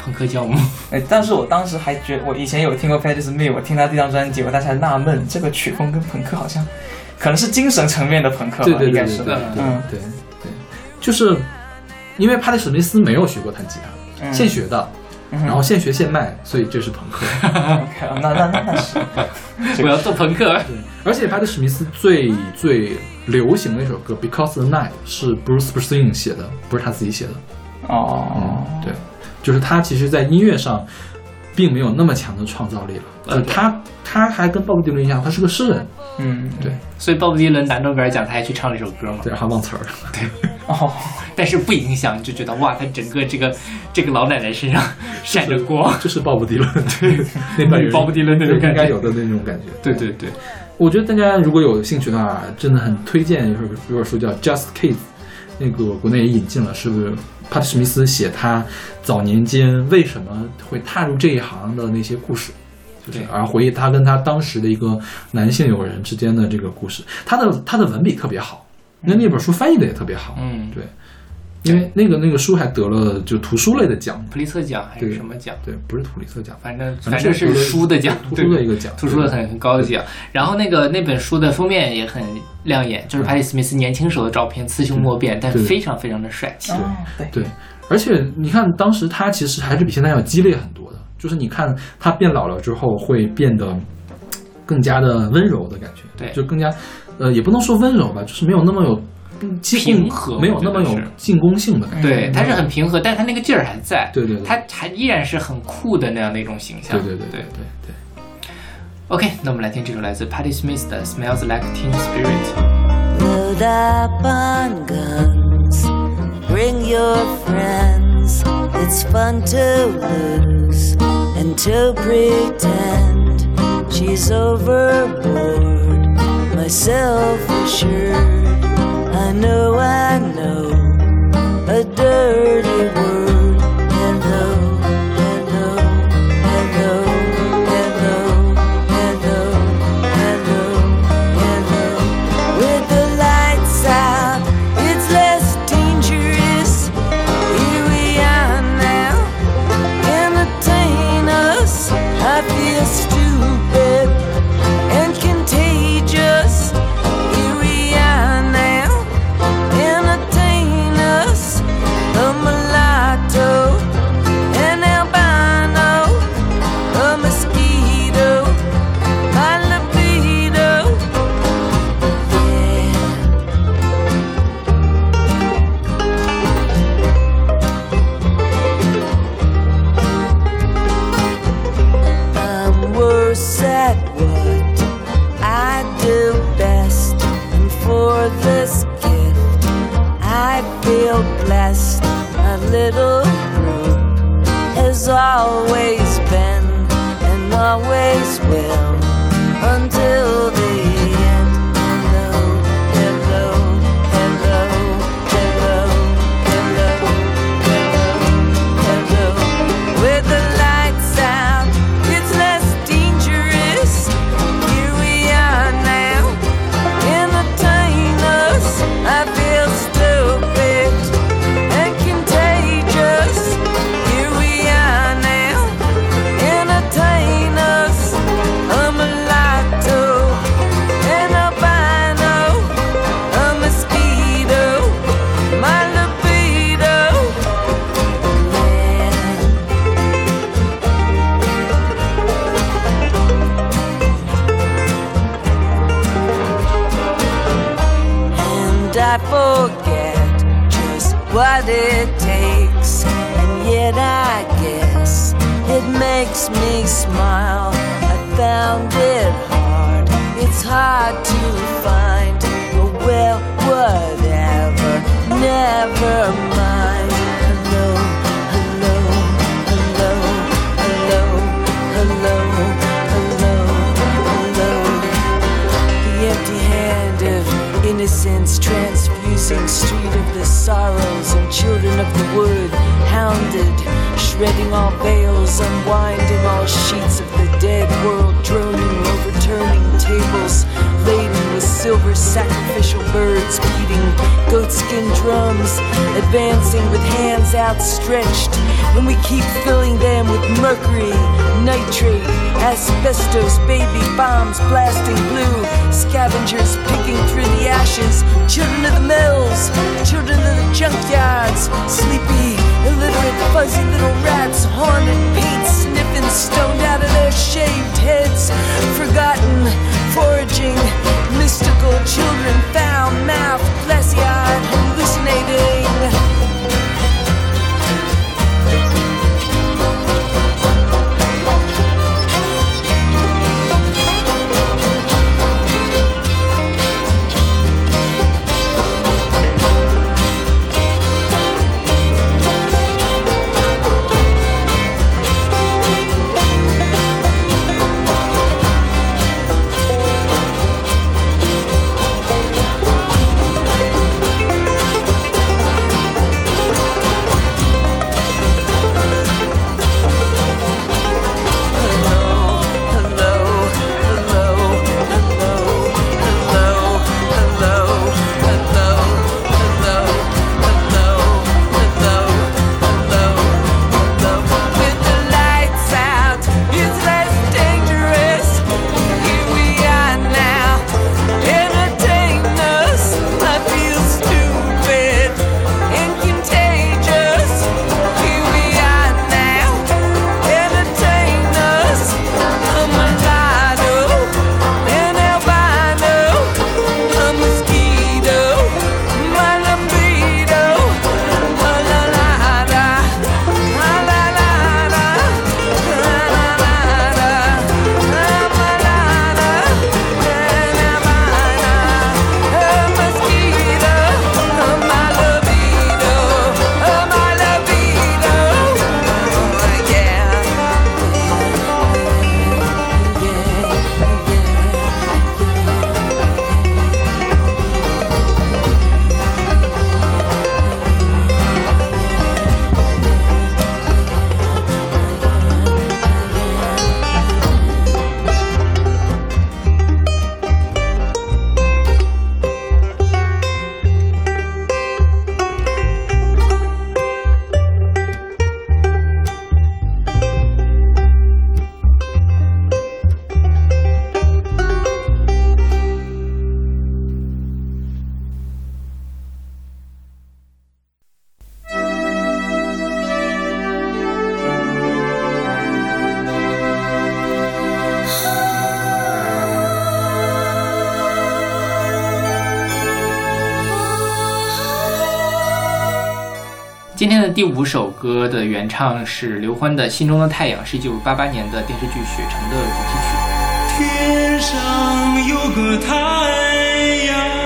朋克教母，哎，但是我当时还觉我以前有听过 Patti Smith，我听他这张专辑，我当时还纳闷，这个曲风跟朋克好像，可能是精神层面的朋克吧，对对应该是对对对，嗯。对对，就是因为帕蒂史密斯没有学过弹吉他，嗯。现学的，然后现学现卖，所以这是朋克。OK，那那那那是，<laughs> 我要做朋克。对，而且巴蒂史密斯最最流行的一首歌《Because the Night》是 Bruce Springsteen 写的，不是他自己写的。哦嗯，，对，就是他其实，在音乐上并没有那么强的创造力了。呃他他还跟鲍勃迪伦一样，他是个诗人，嗯，对所以鲍勃迪伦拿诺贝尔奖，他还去唱了一首歌嘛。对，还忘词儿。对哦，<laughs> 但是不影响，就觉得哇，他整个这个这个老奶奶身上闪着光。就是鲍勃迪伦，<laughs> 对，那版鲍勃迪伦那种感觉应该有的那种感觉。对对对，我觉得大家如果有兴趣的话，真的很推荐一本一本书叫《Just Kids》，那个国内也引进了，是帕特史密斯写他早年间为什么会踏入这一行的那些故事。就是对，而回忆他跟他当时的一个男性友人之间的这个故事，他的他的文笔特别好，那那本书翻译的也特别好，嗯，对，因为那个那个书还得了就图书类的奖，普利策奖还是什么奖？对，不是普利策奖，反正反反正是正书的奖，图书的一个奖，图书的很很高的奖。然后那个那本书的封面也很亮眼，就是帕蒂史密斯年轻时候的照片，雌雄莫辨，但是非常非常的帅气。哦对，对，而且你看，当时他其实还是比现在要激烈很多的。就是你看他变老了之后，会变得更加的温柔的感觉，对就更加，呃，也不能说温柔吧，就是没有那么有进平和没有那么有进攻性的感觉。对，他是很平和，但他那个劲儿还在。对对对他还依然是很酷的那样的一种形象。对对对对对对 OK，那我们来听这首来自 Patti Smith 的《Smells Like Teen Spirit》。Load up on guns. Bring your friends. It's fun to lose and to pretend she's overboard. Myself assured, I know, I know a dirty word. What it takes. And yet I guess it makes me smile. A found it hard. It's hard to find. Oh, well, whatever. Never mind. Hello, hello, hello, hello, hello, hello, hello. The empty hand of innocence transfusing street of the sorrows and children of the wood hounded shredding all veils unwinding all sheets of the dead world droning overturning tables laden with silver sacrificial birds beating goatskin drums advancing with hands outstretched. And we keep filling them with mercury nitrate asbestos baby bombs blasting blue. Scavengers picking through the ashes. Children of the mills children of the junkyards. Sleepy illiterate fuzzy little rats. Haunted paint sniffing stoned out of their shaved heads. Forgotten foraging mystical children foul mouthed glassy eyed hallucinating 第五首歌的原唱是刘欢的《心中的太阳》，是一九八八年的电视剧《雪城》的主题曲。天上有个太阳，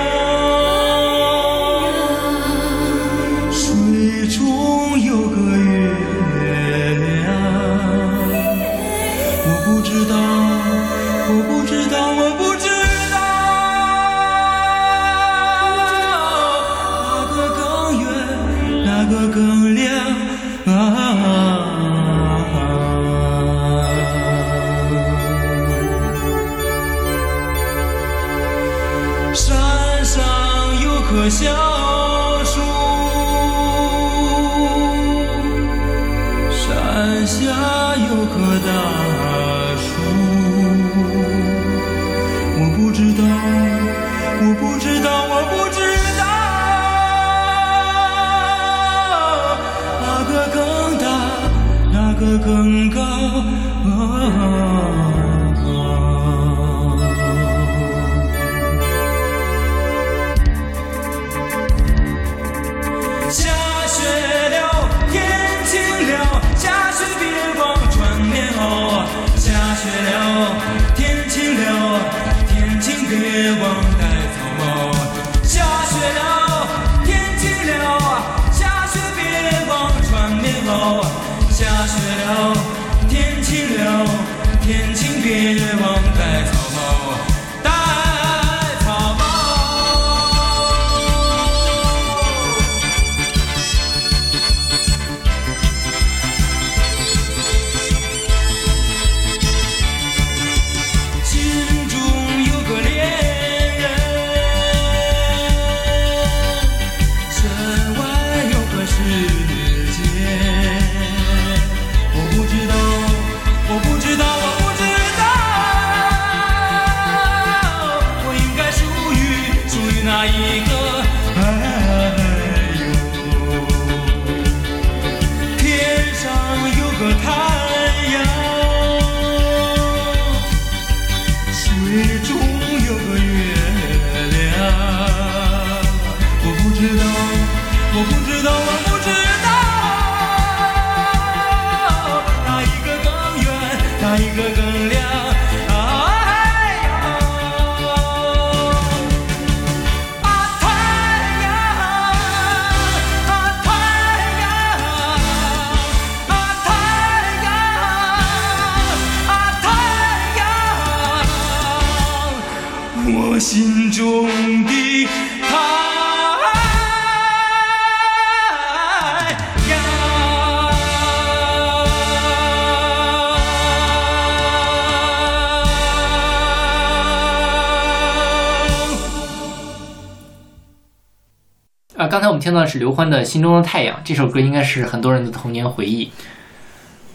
听到的是刘欢的《心中的太阳》，这首歌应该是很多人的童年回忆。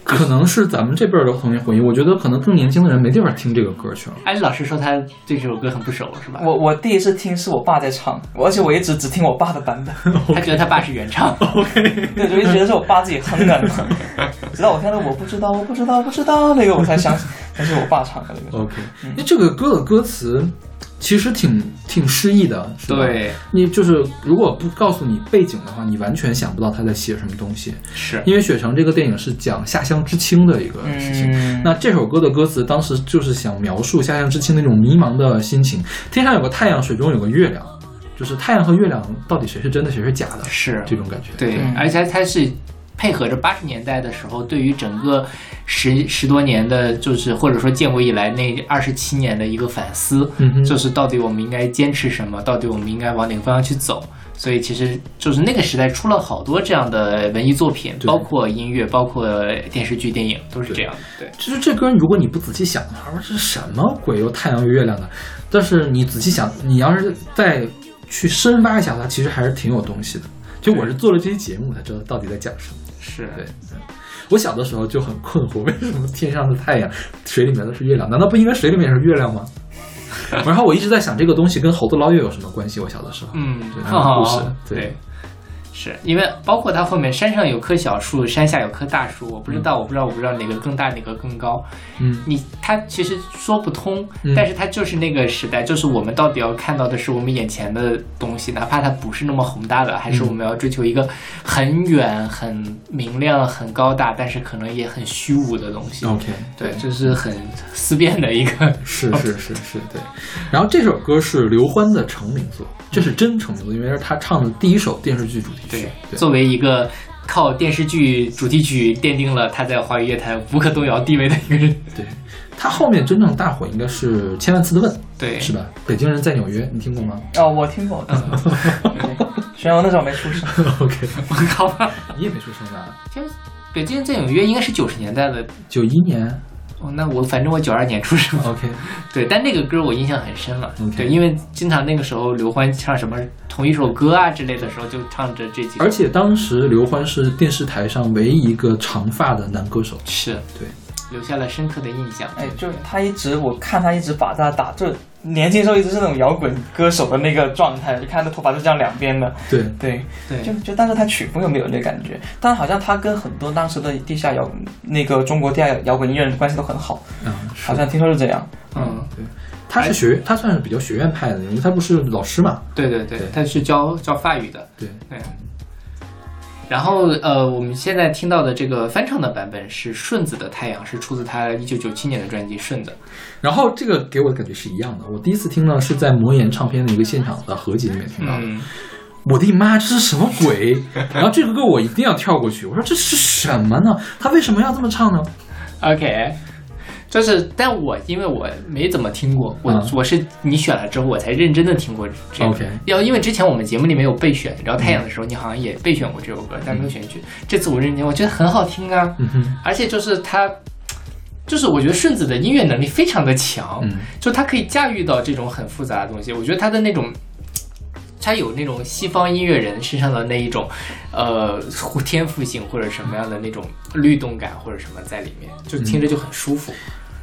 可能是咱们这辈儿的童年回忆，我觉得可能更年轻的人没地方听这个歌去了。艾丽老师说他对这首歌很不熟，是吧？我我第一次听是我爸在唱，而且我一直只听我爸的版本，<laughs> 他觉得他爸是原唱。<laughs> 对，就一直觉得是我爸自己哼的，直到我看到我不知道，我不知道，不知道那个我才想起 <laughs> 那是我爸唱的那个。OK，那这个歌的歌词其实挺挺诗意的，是吧？对，你就是如果不告诉你背景的话，你完全想不到他在写什么东西。是因为《雪城》这个电影是讲下乡知青的一个事情，嗯那这首歌的歌词当时就是想描述下乡知青那种迷茫的心情。天上有个太阳，水中有个月亮，就是太阳和月亮到底谁是真的，谁是假的，是这种感觉。对，嗯而且它是配合着八十年代的时候，对于整个十十多年的，就是或者说建国以来那二十七年的一个反思，就是到底我们应该坚持什么，到底我们应该往哪个方向去走。所以其实就是那个时代出了好多这样的文艺作品，对包括音乐，包括电视剧、电影，都是这样的。对，其实这歌如果你不仔细想的话，说这是什么鬼？有太阳有月亮的。但是你仔细想，你要是再去深挖一下它，其实还是挺有东西的。就我是做了这期节目才知道到底在讲什么。是对，嗯我小的时候就很困惑，为什么天上的太阳，水里面的是月亮？难道不应该水里面是月亮吗？<laughs> 然后我一直在想这个东西跟猴子捞月有什么关系？我小的时候，嗯对，<laughs> 那个故事，对。是因为包括它后面山上有棵小树，山下有棵大树，我不知道，我不知道，我不知道哪个更大，哪个更高。嗯，你它其实说不通，嗯但是它就是那个时代，就是我们到底要看到的是我们眼前的东西，哪怕它不是那么宏大的，还是我们要追求一个很远、很明亮、很高大，但是可能也很虚无的东西。OK，对，这是很思辨的一个。是是是是，对。然后这首歌是刘欢的成名作，这是真成名作，因为是他唱的第一首电视剧主题曲对。，对，作为一个靠电视剧主题曲奠定了他在华语乐坛无可动摇地位的一个人。对，他后面真正大火应该是《千万次的问》，对，是吧？北京人在纽约，你听过吗哦，我听过，我听过对虽然我那时候没出生。？OK，我靠吧，你也没出生吧？其实北京人在纽约应该是九十年代的。九一年哦，那我反正我九二年出生，，OK，<laughs> 对，但那个歌我印象很深了。对，因为经常那个时候刘欢唱什么同一首歌啊之类的时候，就唱着这几个，而且当时刘欢是电视台上唯一一个长发的男歌手。是。对，留下了深刻的印象。哎，就是他一直，我看他一直把他打，就年轻时候一直是那种摇滚歌手的那个状态，你看他头发是这样两边的，对，对，对就就，但是他曲风又没有那感觉，但好像他跟很多当时的地下摇那个中国地下摇滚音乐人关系都很好，嗯，是好像听说是这样。嗯，对，他是学，他算是比较学院派的，因为他不是老师嘛。对对对对，他是教教法语的。对，对，然后呃，我们现在听到的这个翻唱的版本是顺子的《太阳》，是出自他一九九七年的专辑《顺子》。然后这个给我的感觉是一样的。我第一次听到是在魔岩唱片的一个现场的合集里面听到的。嗯，我的妈，这是什么鬼？<laughs> 然后这个歌我一定要跳过去。我说这是什么呢？他为什么要这么唱呢？OK，就是，但我因为我没怎么听过，我、嗯我是你选了之后我才认真的听过这个。OK 要因为之前我们节目里面有备选，然后太阳的时候，你好像也备选过这首歌，但没有选进去。这次我认真，我觉得很好听啊，而且就是他。就是我觉得顺子的音乐能力非常的强，嗯就他可以驾驭到这种很复杂的东西。我觉得他的那种，他有那种西方音乐人身上的那一种，呃，天赋性或者什么样的那种律动感或者什么在里面，就听着就很舒服。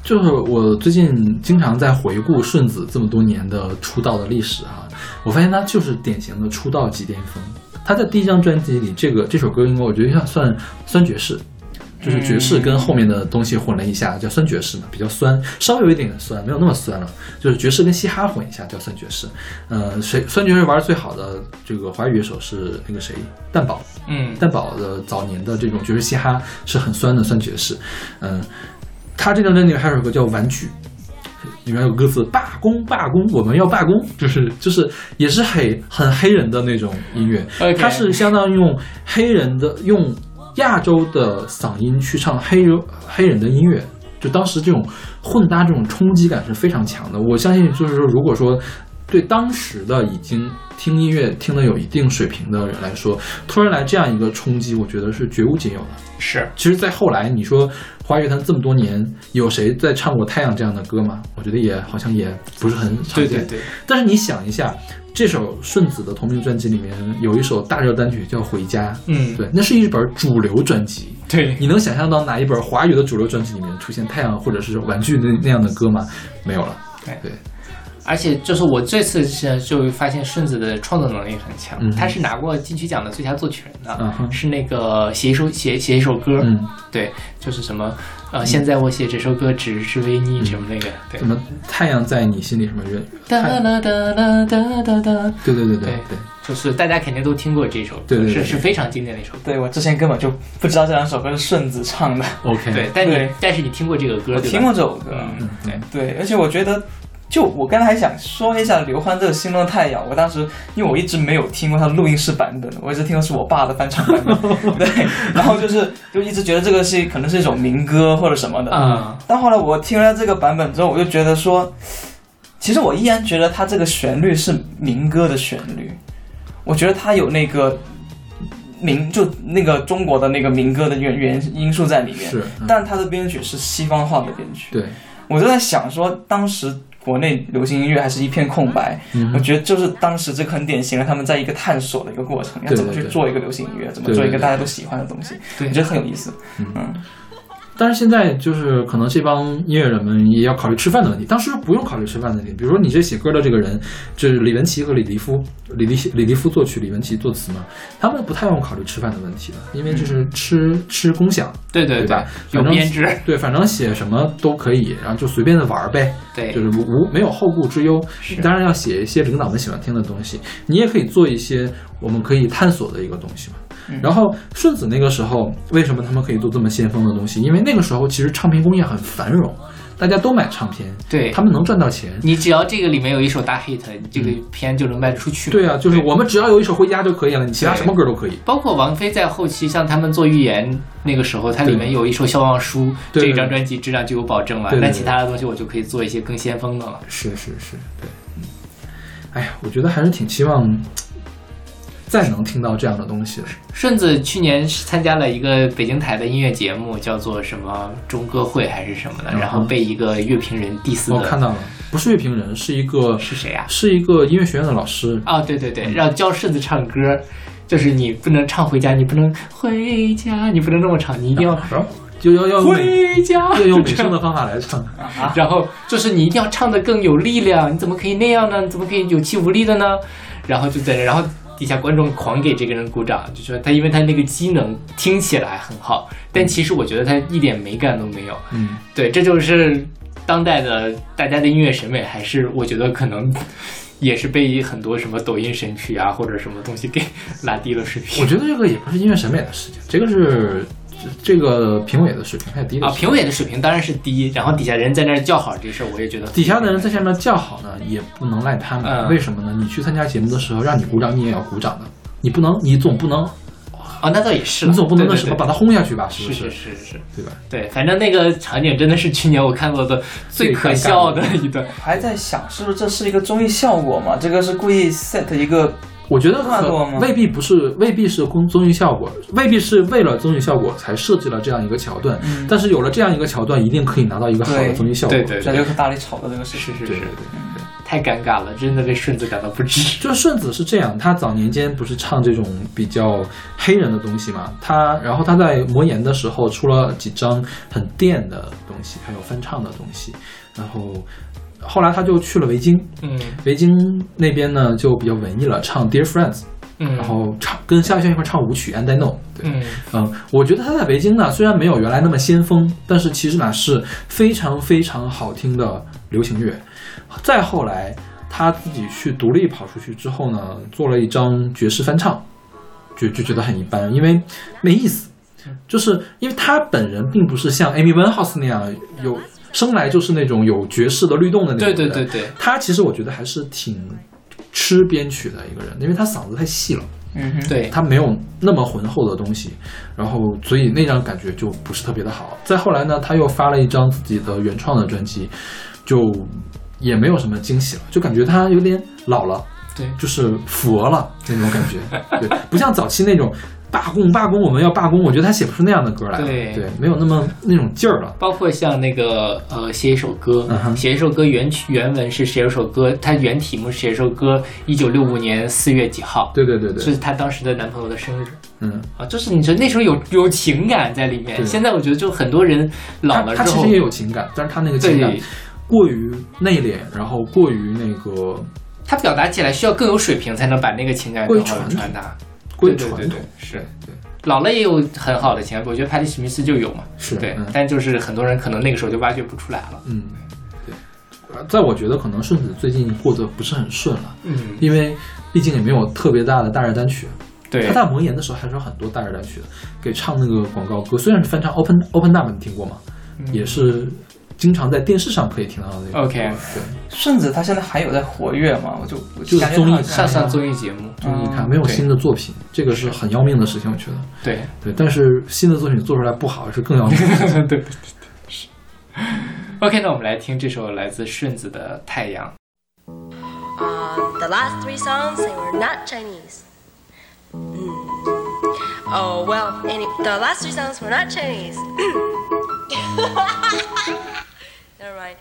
就是我最近经常在回顾顺子这么多年的出道的历史啊，我发现他就是典型的出道即巅峰。他在第一张专辑里，这个这首歌应该我觉得像算酸爵士，就是爵士跟后面的东西混了一下，叫酸爵士嘛，比较酸，稍微有一点点酸，没有那么酸了。就是爵士跟嘻哈混一下叫酸爵士。呃，谁酸爵士玩的最好的这个华语乐手是那个谁，蛋宝。嗯，蛋宝的早年的这种爵士嘻哈是很酸的酸爵士，嗯，他这张专辑里还有首歌叫《玩具》，里面有歌词“罢工罢工，我们要罢工”，就是就是也是黑很黑人的那种音乐它是相当于用黑人的用亚洲的嗓音去唱黑人黑人的音乐。就当时这种混搭，这种冲击感是非常强的。我相信，就是说，如果说对当时的已经听音乐听得有一定水平的人来说，突然来这样一个冲击，我觉得是绝无仅有的。是其实，在后来你说华语乐坛这么多年，有谁在唱过《太阳》这样的歌吗？我觉得也好像也不是很常见。对对对，但是你想一下，这首顺子的同名专辑里面有一首大热单曲叫《回家》，嗯，对，那是一本主流专辑。对，你能想象到哪一本华语的主流专辑里面出现《太阳》或者是《玩具》那那样的歌吗？没有了。对对，而且就是我这次是就发现顺子的创作能力很强，嗯他是拿过金曲奖的最佳作曲人的，嗯是那个写一首写写一首歌，嗯，对，就是什么呃，现在我写这首歌只是为你什么那个，对。什，么太阳在你心里什么人？哒太哒哒哒哒哒哒，对对对对对对，就是大家肯定都听过这首歌，对对对对。是是非常经典的一首歌。对我之前根本就不知道这两首歌是顺子唱的，OK，对，但你对但是你听过这个歌，我听过这首歌。嗯，对，对，而且我觉得，就我刚才还想说一下刘欢这个《心中的太阳》，我当时因为我一直没有听过他的录音室版本，我一直听的是我爸的翻唱版本，<laughs> 对，然后就是就一直觉得这个是可能是一首民歌或者什么的，嗯，但后来我听了这个版本之后，我就觉得说，其实我依然觉得它这个旋律是民歌的旋律，我觉得它有那个民就那个中国的那个民歌的原原因素在里面，是。嗯但它的编曲是西方化的编曲，对，我就在想说，当时国内流行音乐还是一片空白，嗯我觉得就是当时这个很典型的，他们在一个探索的一个过程，要怎么去做一个流行音乐，怎么做一个大家都喜欢的东西，对。我觉得很有意思。嗯。嗯，但是现在就是可能这帮音乐人们也要考虑吃饭的问题，当时不用考虑吃饭的问题。比如说你这写歌的这个人，就是李文琪和李迪夫，李迪李迪夫作曲，李文琪作词嘛，他们不太用考虑吃饭的问题的，因为就是吃吃共享，对对对吧？有反正编制，对，反正写什么都可以，然后就随便的玩儿呗，对就是无没有后顾之忧。当然要写一些领导们喜欢听的东西，你也可以做一些我们可以探索的一个东西嘛。然后顺子那个时候，为什么他们可以做这么先锋的东西？因为那个时候其实唱片工业很繁荣，大家都买唱片，对他们能赚到钱。你只要这个里面有一首大 hit，你这个片就能卖得出去。对啊，就是我们只要有一首回家就可以了，你其他什么歌都可以。包括王菲在后期，像他们做预言那个时候，它里面有一首《笑忘书》，这张专辑质量就有保证了。那其他的东西我就可以做一些更先锋的了。是是是，对。嗯哎呀，我觉得还是挺希望再能听到这样的东西了。顺子去年是参加了一个北京台的音乐节目，叫做什么中歌会还是什么的，嗯然后被一个乐评人 diss 的，我看到了，不是乐评人，是一个是谁啊？是一个音乐学院的老师。哦，对对对，让教顺子唱歌，就是你不能唱回家，你不能回家，你不能这么唱，你一定要就要要用美回家，要用美声的方法来唱。<laughs> 然后就是你一定要唱的更有力量，你怎么可以那样呢？你怎么可以有气无力的呢？然后就在这，然后底下观众狂给这个人鼓掌，就说他因为他那个机能听起来很好，但其实我觉得他一点美感都没有。嗯，对，这就是。当代的大家的音乐审美，还是我觉得可能也是被很多什么抖音神曲啊或者什么东西给 <laughs> 拉低了水平。我觉得这个也不是音乐审美的事情，这个是这个评委的水平太低了啊，评委的水平当然是低，然后底下人在那儿叫好这事儿，我也觉得底下的人在下面叫好呢，也不能赖他们。嗯为什么呢？你去参加节目的时候，让你鼓掌，你也要鼓掌的。你不能，你总不能，哦，那倒也是，你总不能那什么把它轰下去吧？是不是是是是，对吧？对，反正那个场景真的是去年我看过的最可笑的一段。还在想是不是这是一个综艺效果嘛？这个是故意 set 一个我觉得可未必不是，未必是公综艺效果，未必是为了综艺效果才设计了这样一个桥段。嗯但是有了这样一个桥段，一定可以拿到一个好的综艺效果。对对这就是大力炒的这个事情。是是是对对，对。太尴尬了，真的为顺子感到不值。就是顺子是这样，他早年间不是唱这种比较黑人的东西嘛，他然后他在魔岩的时候出了几张很电的东西，还有翻唱的东西，然后后来他就去了维京，嗯。维京那边呢就比较文艺了，唱 Dear Friends，嗯，然后唱跟夏轩一块唱舞曲 And I Know，对，嗯。嗯，我觉得他在维京呢，虽然没有原来那么先锋，但是其实呢是非常非常好听的流行乐。再后来，他自己去独立跑出去之后呢，做了一张爵士翻唱，就就觉得很一般，因为没意思。就是因为他本人并不是像 Amy Winehouse 那样有生来就是那种有爵士的律动的那种对对对，他其实我觉得还是挺吃编曲的一个人，因为他嗓子太细了。嗯哼，对，他没有那么浑厚的东西，然后所以那张感觉就不是特别的好。再后来呢，他又发了一张自己的原创的专辑，就也没有什么惊喜了，就感觉他有点老了，对。就是佛了那种感觉，对，不像早期那种罢工罢工我们要罢工，我觉得他写不出那样的歌来了，对。对，没有那么那种劲儿了。包括像那个呃，写一首歌嗯，写一首歌原曲原文是写一首歌，它原题目是写一首歌，一九六五年四月几号，对对对对，就是她当时的男朋友的生日。嗯，啊，就是你说那时候有有情感在里面，现在我觉得就很多人老了之后他他其实也有情感，但是他那个情感过于内敛，然后过于那个他表达起来需要更有水平，才能把那个情感更好的传达。过于对对对传统对，是对。老了也有很好的情感，我觉得帕蒂史密斯就有嘛，对是嗯，但就是很多人可能那个时候就挖掘不出来了。嗯，对。呃在我觉得可能顺子最近过得不是很顺了，嗯，因为毕竟也没有特别大的大热单曲。对他，在魔岩的时候还是有很多大热单曲的，给唱那个广告歌，虽然是翻唱 Open Open Up，你听过吗？也是经常在电视上可以听到的那个。OK 对，顺子他现在还有在活跃吗？我就我就是综艺上上综艺节目，综艺看嗯没有新的作品，这个是很要命的事情，我觉得。对对，但是新的作品做出来不好是更要命的事情。<laughs> 对对对是。OK，那我们来听这首来自顺子的《太阳》。Um, the last three songs, they were not Chinese. Mm. Oh, well, any, the last three songs were not Chinese. <laughs> All right.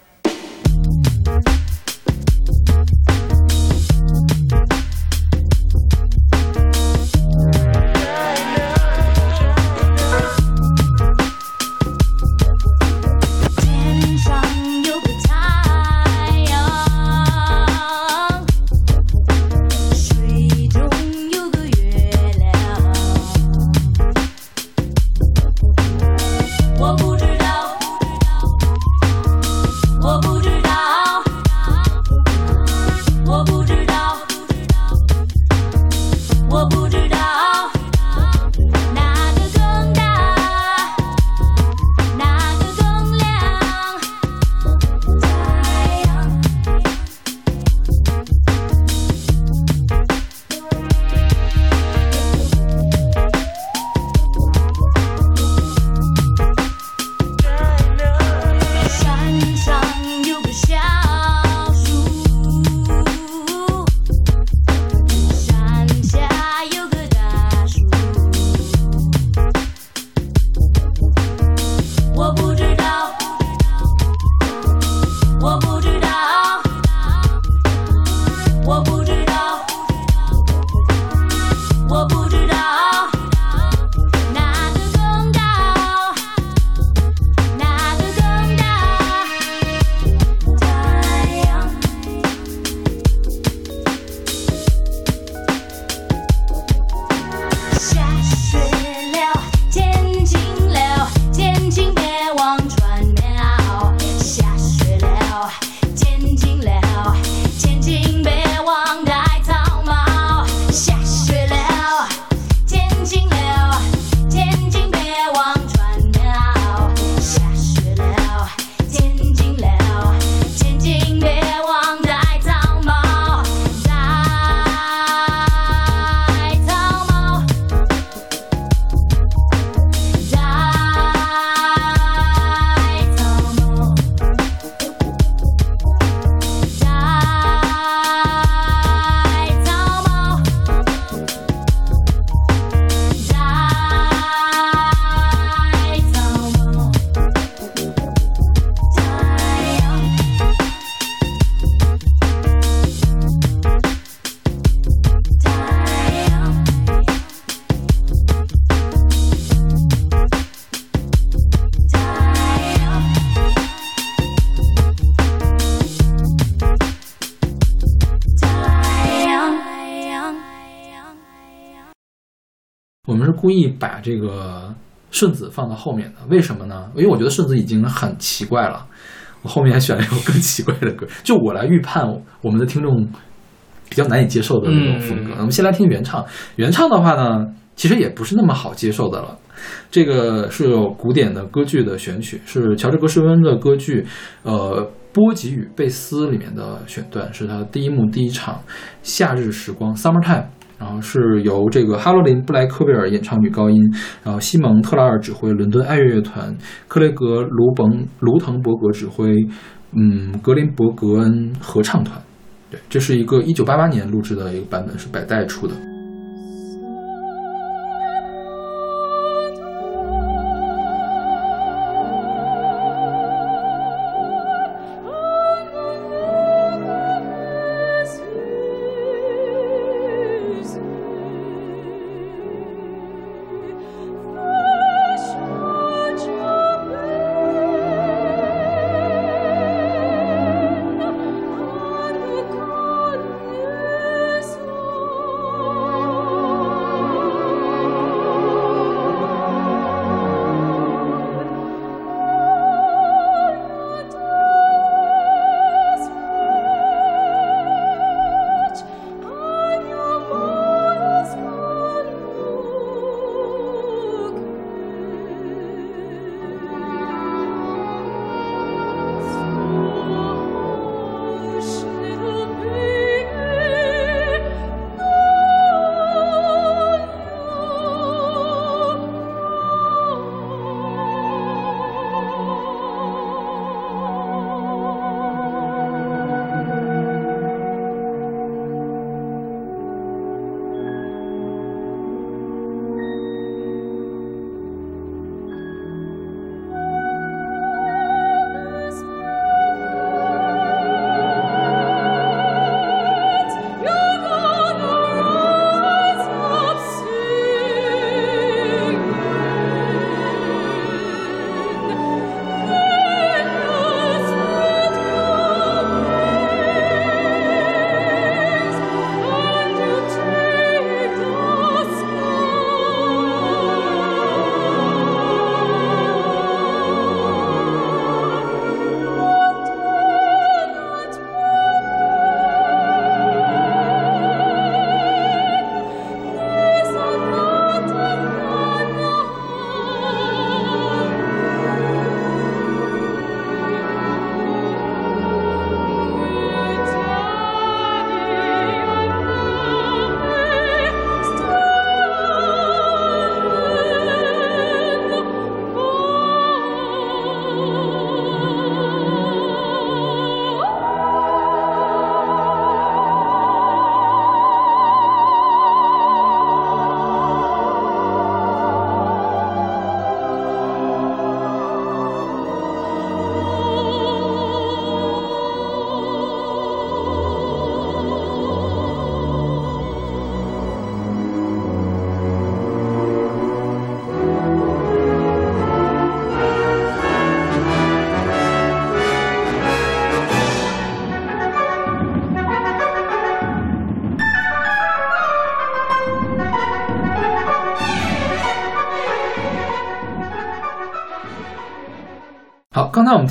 故意把这个顺子放到后面的，为什么呢？因为我觉得顺子已经很奇怪了，我后面还选了一首更奇怪的歌，就我来预判我们的听众比较难以接受的那种风格。嗯我们先来听原唱，原唱的话呢，其实也不是那么好接受的了。这个是有古典的歌剧的选曲，是乔治格什温的歌剧，呃，波吉与贝斯里面的选段，是他第一幕第一场《夏日时光》（Summertime）。然后是由这个哈罗琳·布莱克维尔演唱女高音，然后西蒙·特拉尔指挥伦敦爱乐乐团，克雷格·卢甭卢滕伯格指挥，嗯，格林伯格恩合唱团。对，这是一个一九八八年录制的一个版本，是百代出的。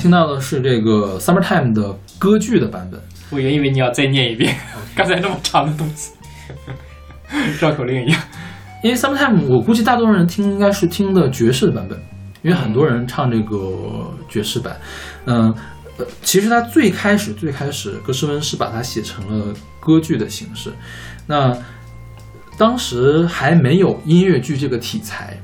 听到的是这个《Summertime》的歌剧的版本。我原以为你要再念一遍 <laughs> 刚才那么长的东西，<laughs> 绕口令一样。因为 Summertime，我估计大多数人听应该是听的爵士的版本，因为很多人唱这个爵士版。嗯、呃，其实他最开始最开始，格什温是把它写成了歌剧的形式。那当时还没有音乐剧这个题材，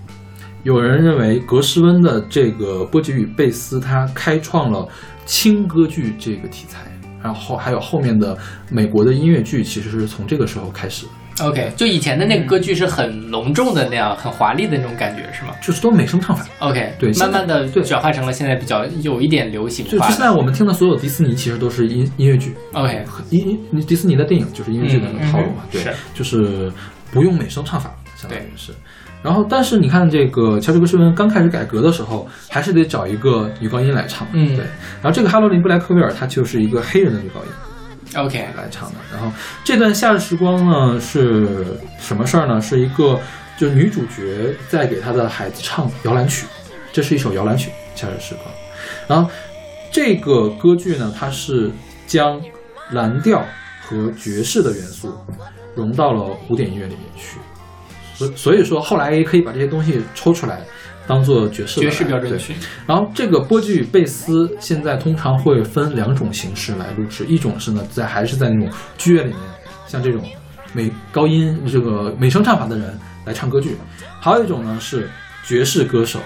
有人认为格什温的这个波吉与贝斯，他开创了轻歌剧这个题材。然后还有后面的美国的音乐剧，其实是从这个时候开始的。OK，就以前的那个歌剧是很隆重的那样，很华丽的那种感觉，是吗就是都美声唱法。？OK，对慢慢的对转化成了现在比较有一点流行化就就现在。我们听的所有迪士尼，其实都是音音乐剧。OK，音音迪士尼的电影就是音乐剧的那个套路嘛，对，就是不用美声唱法，相当于是。然后，但是你看这个乔治格什温刚开始改革的时候，还是得找一个女高音来唱，嗯对。然后这个哈罗琳布莱克威尔她就是一个黑人的女高音 OK，来唱的。然后这段夏日时光呢是什么事儿呢？是一个就女主角在给她的孩子唱摇篮曲，这是一首摇篮曲，夏日时光。然后这个歌剧呢，它是将蓝调和爵士的元素融到了古典音乐里面去，所所以说后来也可以把这些东西抽出来当做爵士的爵士标准曲，然后这个波剧贝斯现在通常会分两种形式来录制，一种是呢在还是在那种剧院里面，像这种美高音这个美声唱法的人来唱歌剧，还有一种呢是爵士歌手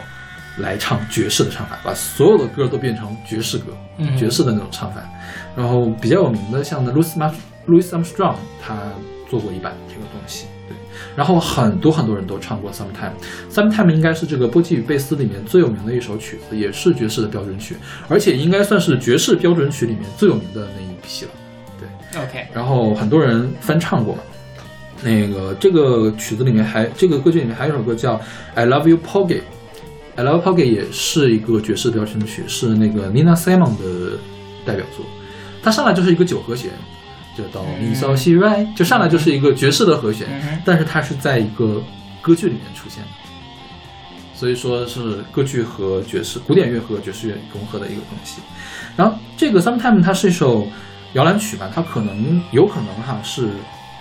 来唱爵士的唱法，把所有的歌都变成爵士歌，嗯爵士的那种唱法。然后比较有名的像那 Louis Louis Armstrong，他做过一版这个东西，对。然后很多很多人都唱过《Summertime》，《Summertime》应该是这个波基与贝斯里面最有名的一首曲子，也是爵士的标准曲，而且应该算是爵士标准曲里面最有名的那一批了。对 OK，然后很多人翻唱过嘛。那个这个曲子里面还这个歌剧里面还有一首歌叫《I Love You Porgy》，《I Love Porgy》也是一个爵士标准曲，是那个 Nina Simon 的代表作。它上来就是一个九和弦，就哆咪嗦西来，就上来就是一个爵士的和弦，但是它是在一个歌剧里面出现的，所以说是歌剧和爵士、古典乐和爵士乐融合的一个东西。然后这个《Sometime》它是一首摇篮曲吧，它可能有可能哈是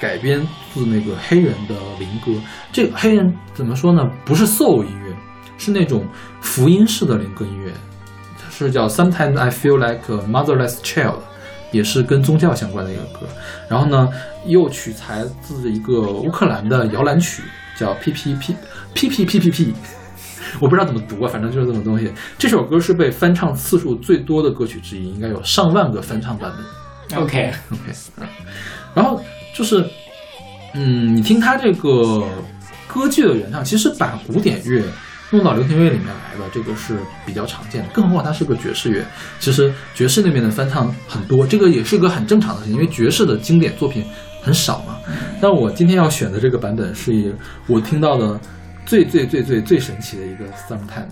改编自那个黑人的灵歌。这个黑人怎么说呢？不是 soul 音乐，是那种福音式的灵歌音乐，是叫《Sometimes I Feel Like a Motherless Child》。也是跟宗教相关的一个歌，然后呢，又取材自一个乌克兰的摇篮曲，叫 P P P P P P P P，<laughs> 我不知道怎么读啊，反正就是这种东西。这首歌是被翻唱次数最多的歌曲之一，应该有上万个翻唱版本。OK，OK，嗯，然后就是，嗯，你听他这个歌剧的原唱，其实把古典乐弄到流行乐里面来的，这个是比较常见的。更何况它是个爵士乐，其实爵士那边的翻唱很多，这个也是个很正常的事情，因为爵士的经典作品很少嘛。但我今天要选的这个版本是一我听到的最最最最最神奇的一个 Summertime。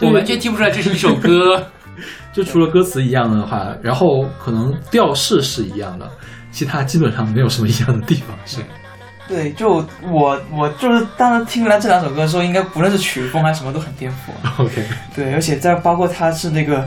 我完全听不出来这是一首歌。<laughs> 就除了歌词一样的话，然后可能调式是一样的，其他基本上没有什么一样的地方。是，对，就我我就是当时听来这两首歌的时候，应该不论是曲风还是什么都很颠覆。<laughs> OK，对，而且在包括他是那个，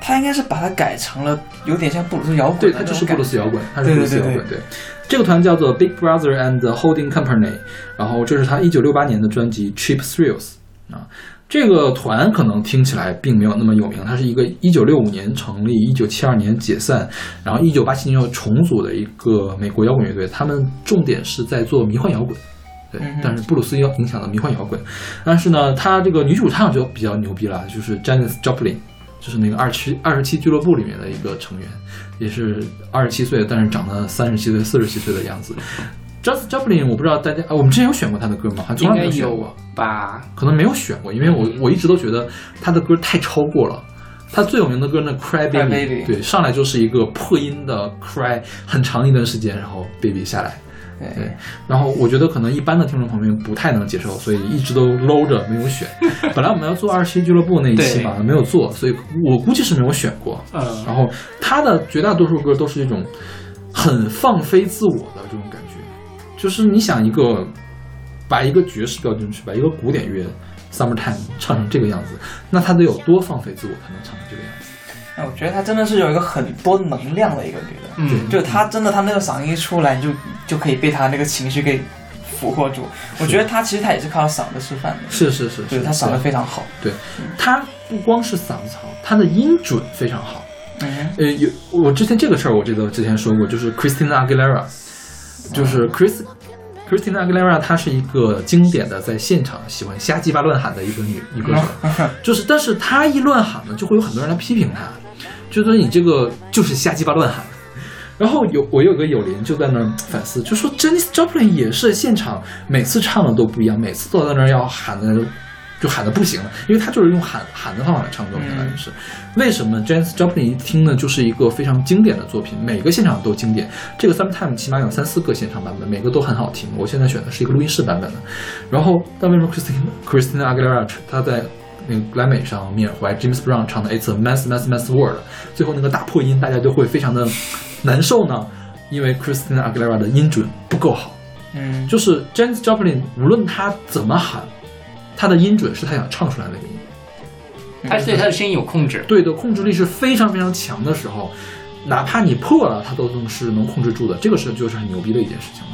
他应该是把它改成了有点像布鲁斯摇滚对，他就是布鲁斯摇滚，他是布鲁斯摇滚。对对对，这个团叫做 Big Brother and the Holding Company，然后这是他一九六八年的专辑 Cheap Thrills 啊。这个团可能听起来并没有那么有名，它是一个一九六五年成立，一九七二年解散，然后一九八七年又重组的一个美国摇滚乐队。他们重点是在做迷幻摇滚，对但是布鲁斯影影响了迷幻摇滚。但是呢，他这个女主唱就比较牛逼了，就是 Janis Joplin，就是那个二七二十七俱乐部里面的一个成员，也是二十七岁，但是长得三十七岁、四十七岁的样子。Janis Joplin，我不知道大家，啊，我们之前有选过他的歌吗？好像从来没有选过。吧？可能没有选过，因为我我一直都觉得他的歌太超过了。他最有名的歌呢，Cry Cry Baby，Baby 对，上来就是一个破音的 Cry，很长一段时间，然后 Baby 下来，对对，然后我觉得可能一般的听众朋友们不太能接受，所以一直都搂着没有选。<laughs> 本来我们要做二十七俱乐部那一期嘛，没有做，所以我估计是没有选过。嗯，然后他的绝大多数歌都是一种很放飞自我的这种感觉，就是你想一个把一个爵士标准去，把一个古典乐 Summertime 唱成这个样子，那他得有多放飞自我才能唱成这个样子？哎我觉得她真的是有一个很多能量的一个女的，嗯，就她真的她那个嗓音一出来，你就就可以被她那个情绪给俘获住。我觉得她其实她也是靠嗓子吃饭的，是是是，是对她嗓子非常好。对，他不光是嗓子好，她的音准非常好。嗯呃，有我之前这个事儿，我记得之前说过，就是 Christina Aguilera，就是 Chris Christina Aguilera，她是一个经典的在现场喜欢瞎鸡巴乱喊的一个女女歌手，就是但是她一乱喊呢，就会有很多人来批评她，就说你这个就是瞎鸡巴乱喊。然后有我有个友邻就在那儿反思，就说 Janis Joplin 也是现场每次唱的都不一样，每次都在那儿要喊的就喊的不行了，因为他就是用喊喊的方法来唱歌，相当于是。为什么 Janis Joplin 一听呢就是一个非常经典的作品，每个现场都经典。这个 Sometime 起码有三四个现场版本，每个都很好听。我现在选的是一个录音室版本的。然后，但为什么 Christina <laughs> Christina Aguilera 她在那个格莱美上缅怀 James Brown 唱的 It's a Mess Mess Mess World，最后那个大破音，大家就会非常的难受呢？因为 Christina Aguilera 的音准不够好。嗯，就是 Janis Joplin 无论他怎么喊，他的音准是他想唱出来的那个音。他是对他的声音有控制。对的控制力是非常非常强的时候，哪怕你破了，他都能是能控制住的，这个是就是很牛逼的一件事情了。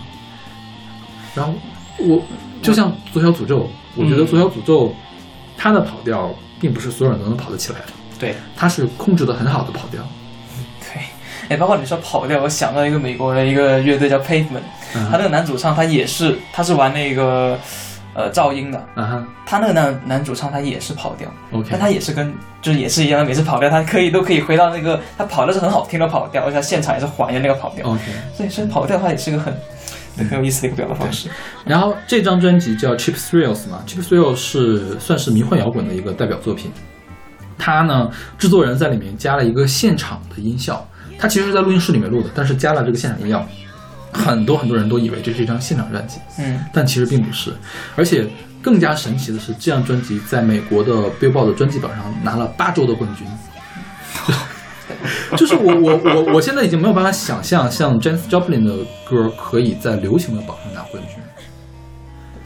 然后我就像左小诅咒，我觉得嗯左小诅咒他的跑调并不是所有人都能跑得起来的，对，他是控制的很好的跑调。对，哎，包括你说跑调，我想到一个美国的一个乐队叫 Pavement，、嗯他那个男主唱他也是，他是玩那个呃噪音的，啊哈他那个男男主唱他也是跑调，，OK，但他也是跟就是也是一样的，每次跑调他可以都可以回到那个他跑的是很好听的跑调，而且他现场也是还原那个跑调，OK。所以所以跑调的话也是一个很很有意思的一个表达方式。然后这张专辑叫《Cheap Thrills》嘛，《Cheap Thrills》是算是迷幻摇滚的一个代表作品。他呢，制作人在里面加了一个现场的音效，他其实是在录音室里面录的，但是加了这个现场音效。很多很多人都以为这是一张现场专辑，嗯，但其实并不是。而且更加神奇的是，这张专辑在美国的 Billboard 的专辑榜上拿了八周的冠军。<laughs> 就是我我我我现在已经没有办法想象，像 Janis Joplin 的歌可以在流行的榜上拿冠军。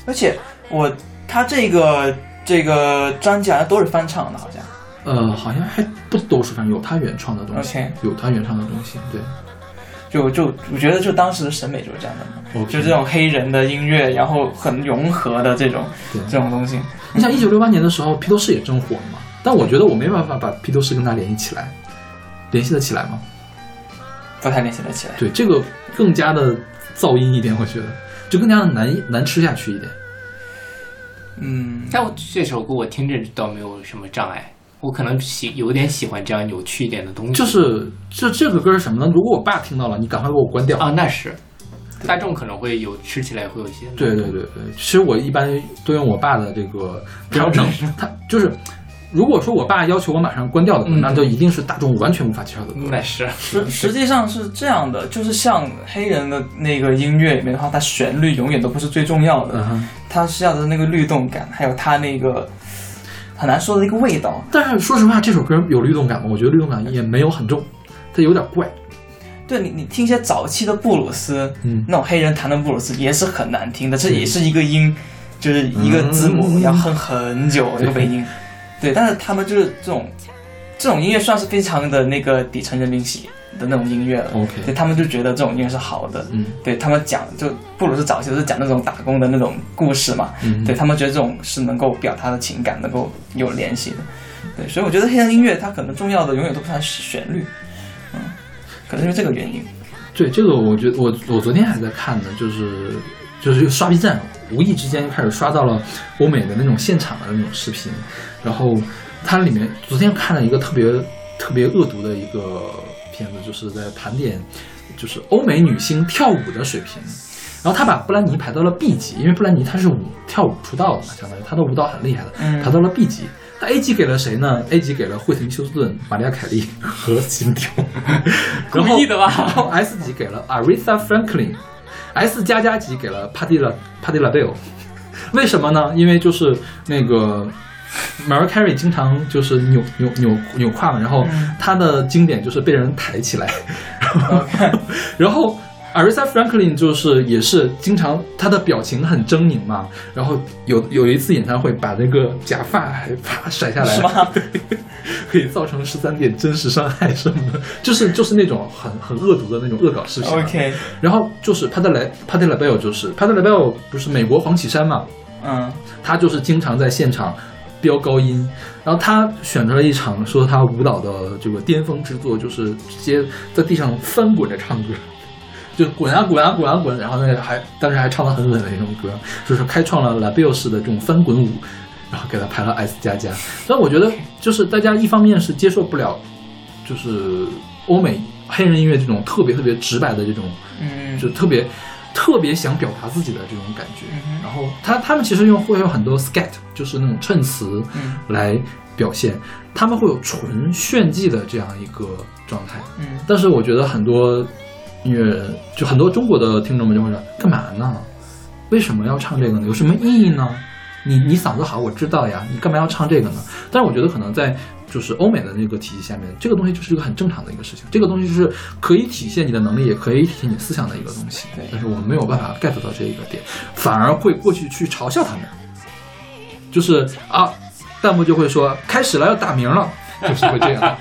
而且我他这个这个专辑好像都是翻唱的，好像。呃，好像还不都是，反正有他原创的东西有他原创的东西，对。就就我觉得就当时的审美就是这样的就这种黑人的音乐，然后很融合的这种这种东西。你想，一九六八年的时候，披头士也正火嘛，但我觉得我没办法把披头士跟他联系起来，联系得起来吗？不太联系得起来。对，这个更加的噪音一点，我觉得就更加的难难吃下去一点。嗯，但我这首歌我听着倒没有什么障碍，我可能喜有点喜欢这样扭曲一点的东西。就是这这个歌是什么呢？如果我爸听到了，你赶快给我关掉。啊，那是大众可能会有吃起来会有一些对对对对，其实我一般都用我爸的这个标准，他就是如果说我爸要求我马上关掉的歌，嗯那就一定是大众完全无法接受的歌。那是实实际上是这样的，就是像黑人的那个音乐里面的话，它旋律永远都不是最重要的，它是要的那个律动感，还有它那个很难说的一个味道。但是说实话，这首歌有律动感吗？我觉得律动感也没有很重，它有点怪。对你，你听一些早期的布鲁斯，嗯那种黑人弹的布鲁斯也是很难听的，这也是一个音，就是一个字母嗯要哼很久一个尾音。对，但是他们就是这种这种音乐算是非常的那个底层人民喜的那种音乐了。OK 对他们就觉得这种音乐是好的。嗯对他们讲，就布鲁斯早期都是讲那种打工的那种故事嘛。嗯对他们觉得这种是能够表达的情感，能够有联系的。对，所以我觉得黑人音乐它可能重要的永远都不是旋律，嗯，可能是因为这个原因。对这个，我觉得我我昨天还在看呢，就是就是刷 B 站，无意之间就开始刷到了欧美的那种现场的那种视频，然后它里面昨天看了一个特别特别恶毒的一个片子，就是在盘点就是欧美女星跳舞的水平。然后他把布兰妮排到了 B 级，因为布兰妮她是舞跳舞出道的嘛，相当于她的舞蹈很厉害的，嗯排到了 B 级。那 A 级给了谁呢？A 级给了惠特尼休斯顿、玛利亚凯莉和金条，然后故意的吧然 <laughs> 后 S 级给了 Aretha Franklin，S 加加级给了 Patti La Patti LaBelle。为什么呢？因为就是那个 Mariah Carey 经常就是扭扭扭扭胯嘛，然后她的经典就是被人抬起来，<laughs> 然后 Aretha Franklin 就是也是经常她的表情很狰狞嘛，然后有有一次演唱会把那个假发还啪甩下来，是吗？<laughs> 可以造成十三点真实伤害什么的，就是就是那种很很恶毒的那种恶搞视频啊。OK，然后就是帕特莱帕特莱贝尔，就是帕特莱贝尔不是美国黄绮珊嘛，嗯他就是经常在现场飙高音，然后他选择了一场说他舞蹈的这个巅峰之作，就是直接在地上翻滚着唱歌。就滚啊滚啊滚啊滚，然后那个还当时还唱得很稳的那种歌，就是开创了 La b e l 式的这种翻滚舞，然后给他排了 S 加加。所以我觉得就是大家一方面是接受不了，就是欧美黑人音乐这种特别特别直白的这种嗯，就特别特别想表达自己的这种感觉。嗯然后他他们其实用会有很多 skat，就是那种衬词嗯来表现，他们会有纯炫技的这样一个状态。嗯但是我觉得很多音乐人，就很多中国的听众们就会说，干嘛呢？为什么要唱这个呢？有什么意义呢？你你嗓子好，我知道呀，你干嘛要唱这个呢？但是我觉得可能在就是欧美的那个体系下面，这个东西就是一个很正常的一个事情，这个东西就是可以体现你的能力，也可以体现你思想的一个东西。但是我们没有办法 get 到这一个点，反而会过去去嘲笑他们，就是啊，弹幕就会说开始了，要打鸣了，就是会这样。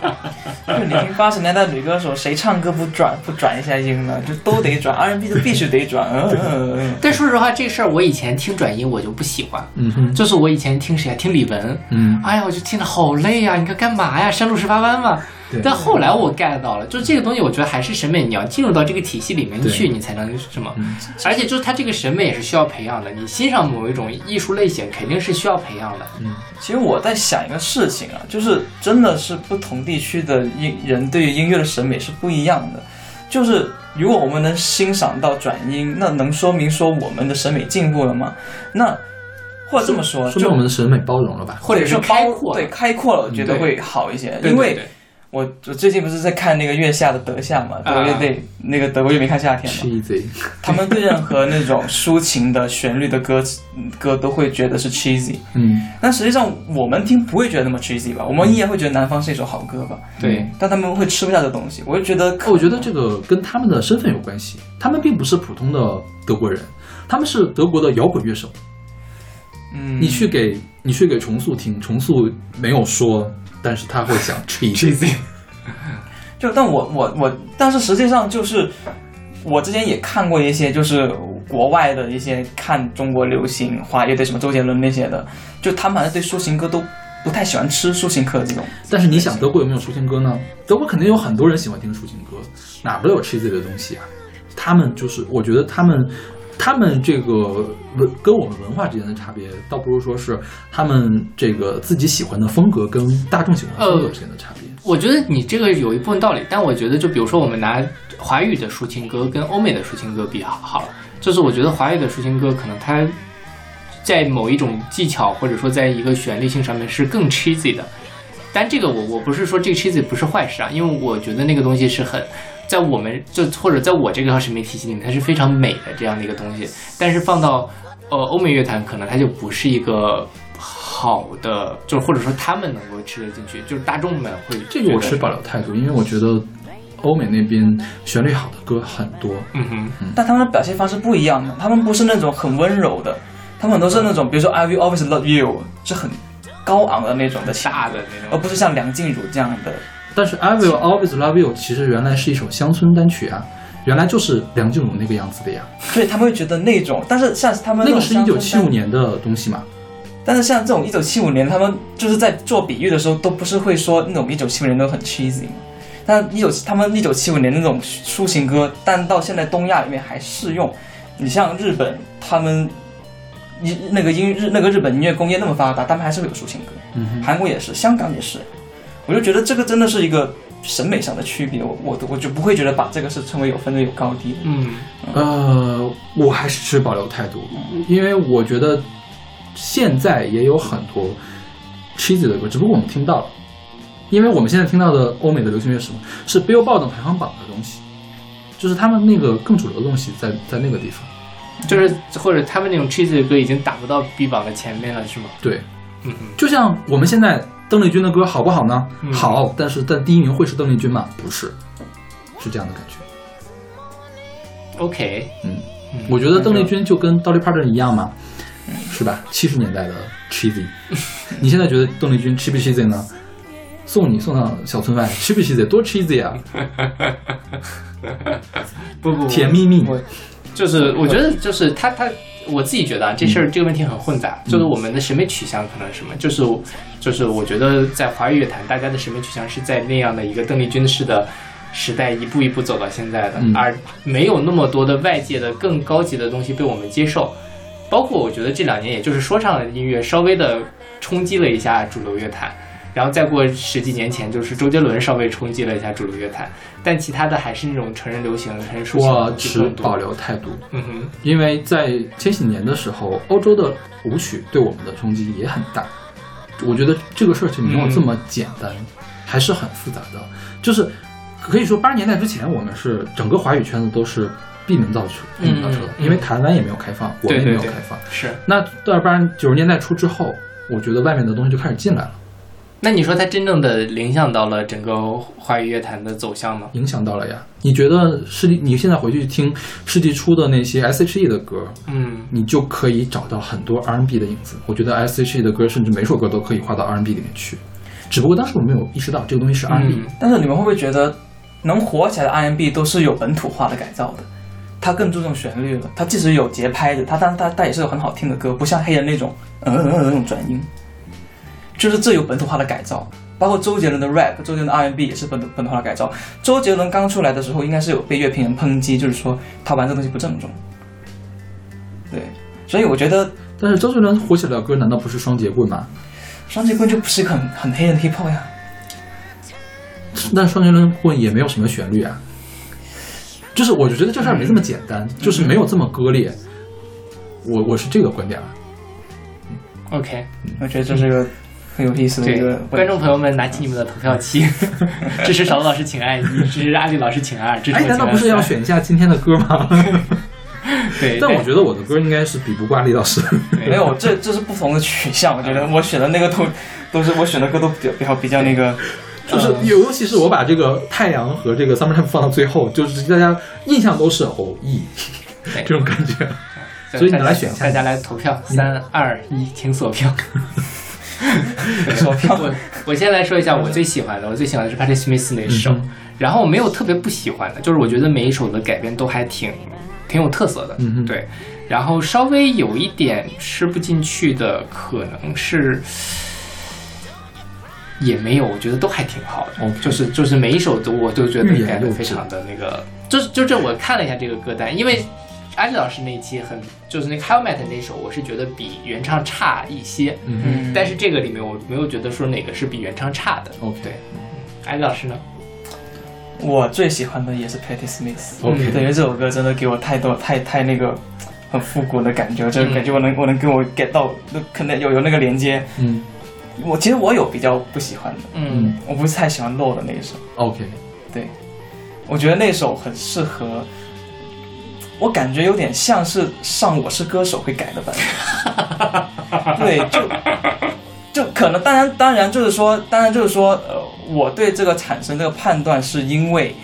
就你听八十年代女歌手，谁唱歌不转不转一下音呢？就都得转，R&B <laughs> 就必须得转。嗯嗯嗯 <laughs> 但说实话，这事儿我以前听转音我就不喜欢，嗯哼，就是我以前听谁啊？听李玟，嗯哎呀，我就听着好累呀、你看干嘛呀？山路十八弯嘛。对但后来我 get 到了，就这个东西，我觉得还是审美，你要进入到这个体系里面去，你才能什么。嗯而且就是它这个审美也是需要培养的，你欣赏某一种艺术类型，肯定是需要培养的。嗯其实我在想一个事情啊，就是真的是不同地区的音人对于音乐的审美是不一样的。就是如果我们能欣赏到转音，那能说明说我们的审美进步了吗？那或者这么说，说就明我们的审美包容了吧？或者是包开阔对开阔了，我觉得会好一些。因为我我最近不是在看那个月下的德夏嘛，德国乐队、那个德国乐没看夏天嘛，cheesy，他们对任何那种抒情的旋律的歌词歌都会觉得是 cheesy，嗯，但实际上我们听不会觉得那么 cheesy 吧？我们依然会觉得南方是一首好歌吧？对，但他们会吃不下这东西，我就觉得可，我觉得这个跟他们的身份有关系，他们并不是普通的德国人，他们是德国的摇滚乐手。嗯，你去给你去给重塑听，重塑没有说，但是他会想 <laughs> cheesy，就但我我我，但是实际上就是我之前也看过一些，就是国外的一些看中国流行华乐队，什么周杰伦那些的，就他们好像对抒情歌都不太喜欢吃抒情歌这种。但是你想，德国有没有抒情歌呢？德国肯定有很多人喜欢听抒情歌，哪不都有 cheesy 的东西啊？他们就是，我觉得他们，他们这个文跟我们文化之间的差别，倒不如说是他们这个自己喜欢的风格跟大众喜欢的风格之间的差别。我觉得你这个有一部分道理，但我觉得就比如说我们拿华语的抒情歌跟欧美的抒情歌比好好了，就是我觉得华语的抒情歌可能它在某一种技巧或者说在一个旋律性上面是更 cheesy 的，但这个我我不是说这个 cheesy 不是坏事啊，因为我觉得那个东西是很在我们就或者在我这个审美体系里面它是非常美的这样的一个东西，但是放到呃欧美乐坛可能它就不是一个。好的，就或者说他们能够吃得进去，就是大众们会这个我持保留态度，因为我觉得欧美那边旋律好的歌很多。嗯哼，但他们的表现方式不一样的，他们不是那种很温柔的，他们都是那种，比如说 I will always love you，是很高昂的那种的情大的那种。而不是像梁静茹这样的。但是 I will always love you 其实原来是一首乡村单曲啊，原来就是梁静茹那个样子的呀。对他们会觉得那种，但是像他们那个是一九七五年的东西嘛。但是像这种一九七五年，他们就是在做比喻的时候，都不是会说那种一九七五年都很 cheesy 嘛。但一九他们一九七五年那种抒情歌，但到现在东亚里面还适用。你像日本，他们一那个音日那个日本音乐工业那么发达，他们还是会有抒情歌。嗯哼，韩国也是，香港也是。我就觉得这个真的是一个审美上的区别，我我我就不会觉得把这个是称为有分的有高低。嗯，呃，我还是持保留态度，因为我觉得现在也有很多 cheesy 的歌，只不过我们听到了。因为我们现在听到的欧美的流行乐是什么？是 Billboard 排行榜的东西，就是他们那个更主流的东西在在那个地方。就是或者他们那种 cheesy 的歌已经打不到 B 榜的前面了，是吗？对，嗯嗯，就像我们现在邓丽君的歌好不好呢？嗯好，但是但第一名会是邓丽君吗？不是，是这样的感觉。OK，嗯嗯，我觉得邓丽君就跟 Dolly Parton 一样嘛，是吧？七十年代的 cheesy，你现在觉得邓丽君 cheap cheesy 呢？送你送到小村外，cheap cheesy 多 cheesy 啊，<laughs> 不不不甜蜜蜜。就是我觉得就是他他我自己觉得啊，这事儿这个问题很混杂，就是我们的审美取向可能是什么，就是就是我觉得在华语乐坛，大家的审美取向是在那样的一个邓丽君式的。时代一步一步走到现在的，嗯。而没有那么多的外界的更高级的东西被我们接受，包括我觉得这两年，也就是说唱的音乐稍微的冲击了一下主流乐坛，然后再过十几年前，就是周杰伦稍微冲击了一下主流乐坛，但其他的还是那种成人流行、成人抒情我持保留态度，嗯哼，因为在千禧年的时候，欧洲的舞曲对我们的冲击也很大。我觉得这个事情没有这么简单，还是很复杂的。就是可以说，八十年代之前，我们是整个华语圈子都是闭门造车，闭门造车，嗯因为台湾也没有开放，我们也没有开放。是。那要不然九十年代初之后，我觉得外面的东西就开始进来了，那你说它真正的影响到了整个华语乐坛的走向吗？影响到了呀。你觉得世纪？你现在回去听世纪初的那些 S.H.E 的歌，嗯，你就可以找到很多 R&B 的影子。我觉得 S.H.E 的歌，甚至每首歌都可以划到 R&B 里面去。只不过当时我没有意识到这个东西是 R&B。嗯但是你们会不会觉得，能火起来的 R&B 都是有本土化的改造的？它更注重旋律了，它即使有节拍的，它但它它也是有很好听的歌，不像黑人那种嗯嗯嗯那种转音，就是这有本土化的改造。包括周杰伦的 rap，周杰伦的 R&B 也是本土本土化的改造。周杰伦刚出来的时候，应该是有被乐评人抨击，就是说他玩这东西不正宗。对，所以我觉得但是周杰伦火起来的歌难道不是双截棍吗？双截棍就不是一个很很黑人的 hop 呀。但双截棍棍也没有什么旋律啊。就是我就觉得这事儿没这么简单，就是没有这么割裂。我我是这个观点啊。OK，我觉得这是个很有意思的一个，观众朋友们，拿起你们的投票器，<laughs> 支持勺子老师请按一，支持阿丽老师请二，支持难道不是要？选一下今天的歌吗？<laughs> 对，但我觉得我的歌应该是比不过李老师。对没有，这这是不同的取向。我觉得我选的那个都都是我选的歌都比较比较比较那个，就是尤尤其是我把这个太阳和这个 summertime 放到最后，就是大家印象都是哦咦这种感觉。所以你来选一下大家来投票，三二一，请锁票。<laughs> <laughs> 锁票 <laughs> 我我先来说一下我最喜欢的，我最喜欢的是 Patti Smith 那首，嗯然后我没有特别不喜欢的，就是我觉得每一首的改编都还挺挺有特色的，嗯哼对。然后稍微有一点吃不进去的，可能是也没有，我觉得都还挺好的。就是就是每一首都我都觉得改的非常的那个，就是就这我看了一下这个歌单，因为阿丽老师那一期很就是那个 Helmet 那首，我是觉得比原唱差一些，嗯嗯，但是这个里面我没有觉得说哪个是比原唱差的。OK 对，艾丽老师呢？我最喜欢的也是 Patti Smith。OK 对，因为这首歌真的给我太多太太那个很复古的感觉，就是感觉我能我能跟我 get 到，可能有有那个连接。嗯我其实我有比较不喜欢的，嗯我不是太喜欢 Low 的那一首。OK 对，我觉得那首很适合，我感觉有点像是上《我是歌手》会改的版本。<laughs> 对，就就可能，当然当然就是说，当然就是说，呃，我对这个产生这个判断是因为。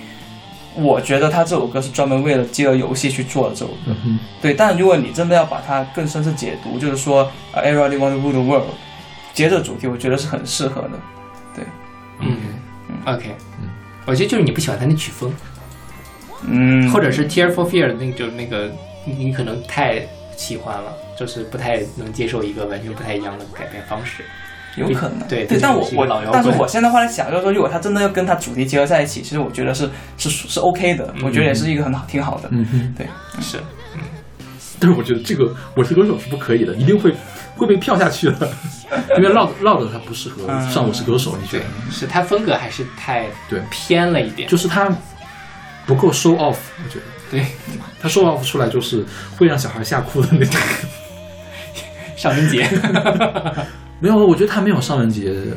我觉得他这首歌是专门为了饥饿游戏去做的这首歌，嗯对。但如果你真的要把它更深层解读，就是说，呃，Everybody Want to Rule the World，接着主题，我觉得是很适合的。对嗯，OK，嗯我觉得就是你不喜欢他那曲风，嗯，或者是 Tear for Fear 的那就那个你你可能太喜欢了，就是不太能接受一个完全不太一样的改变方式。有可能，对对，但我我但是我现在后来想，就是说，如果他真的要跟他主题结合在一起，其实我觉得是是是 OK 的，我觉得也是一个很好挺好的，嗯哼，对，是，<laughs> 但是我觉得这个我是歌手是不可以的，一定会会被票下去的，<laughs> 因为 loud loud 它不适合上我是歌手，你觉对得？，是他风格还是太对偏了一点。就是它不够 show off，我觉得对，他 show off 出来就是会让小孩吓哭的那种。尚雯婕，没有，我觉得他没有尚雯婕，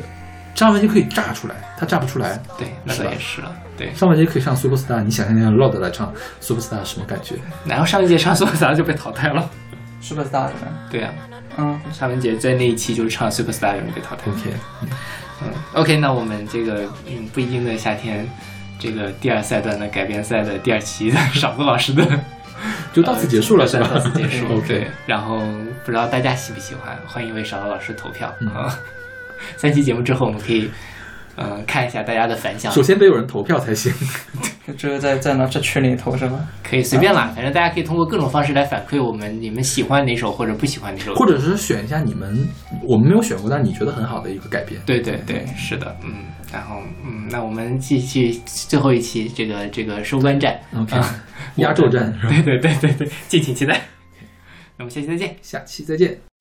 尚雯婕可以炸出来，他炸不出来。对，那倒也是了。对，尚雯婕可以上 super star，你想象一下 loud 来唱 super star 什么感觉？然后上一届上所有咱就被淘汰了。Superstar 的，对呀、嗯，尚雯婕在那一期就是唱 Superstar 有人被淘汰。OK，嗯，OK，那我们这个嗯不一定的夏天，这个第二赛段的改编赛的第二期的勺子老师的 <laughs> 就到此结束了，是吧到此结束。<laughs> OK 对，然后不知道大家喜不喜欢，欢迎为勺子老师投票嗯啊。<laughs> 三期节目之后，我们可以嗯、呃看一下大家的反响，首先得有人投票才行。就只有在在那这群里投是吧？可以随便啦，反正大家可以通过各种方式来反馈我们你们喜欢哪首或者不喜欢哪首，或者是选一下你们我们没有选过，但你觉得很好的一个改编。对对对，是的，嗯，然后嗯，那我们继续最后一期这个这个收官战 OK，啊压轴战是吧？对对对对对，敬请期待。那我们下期再见。下期再见。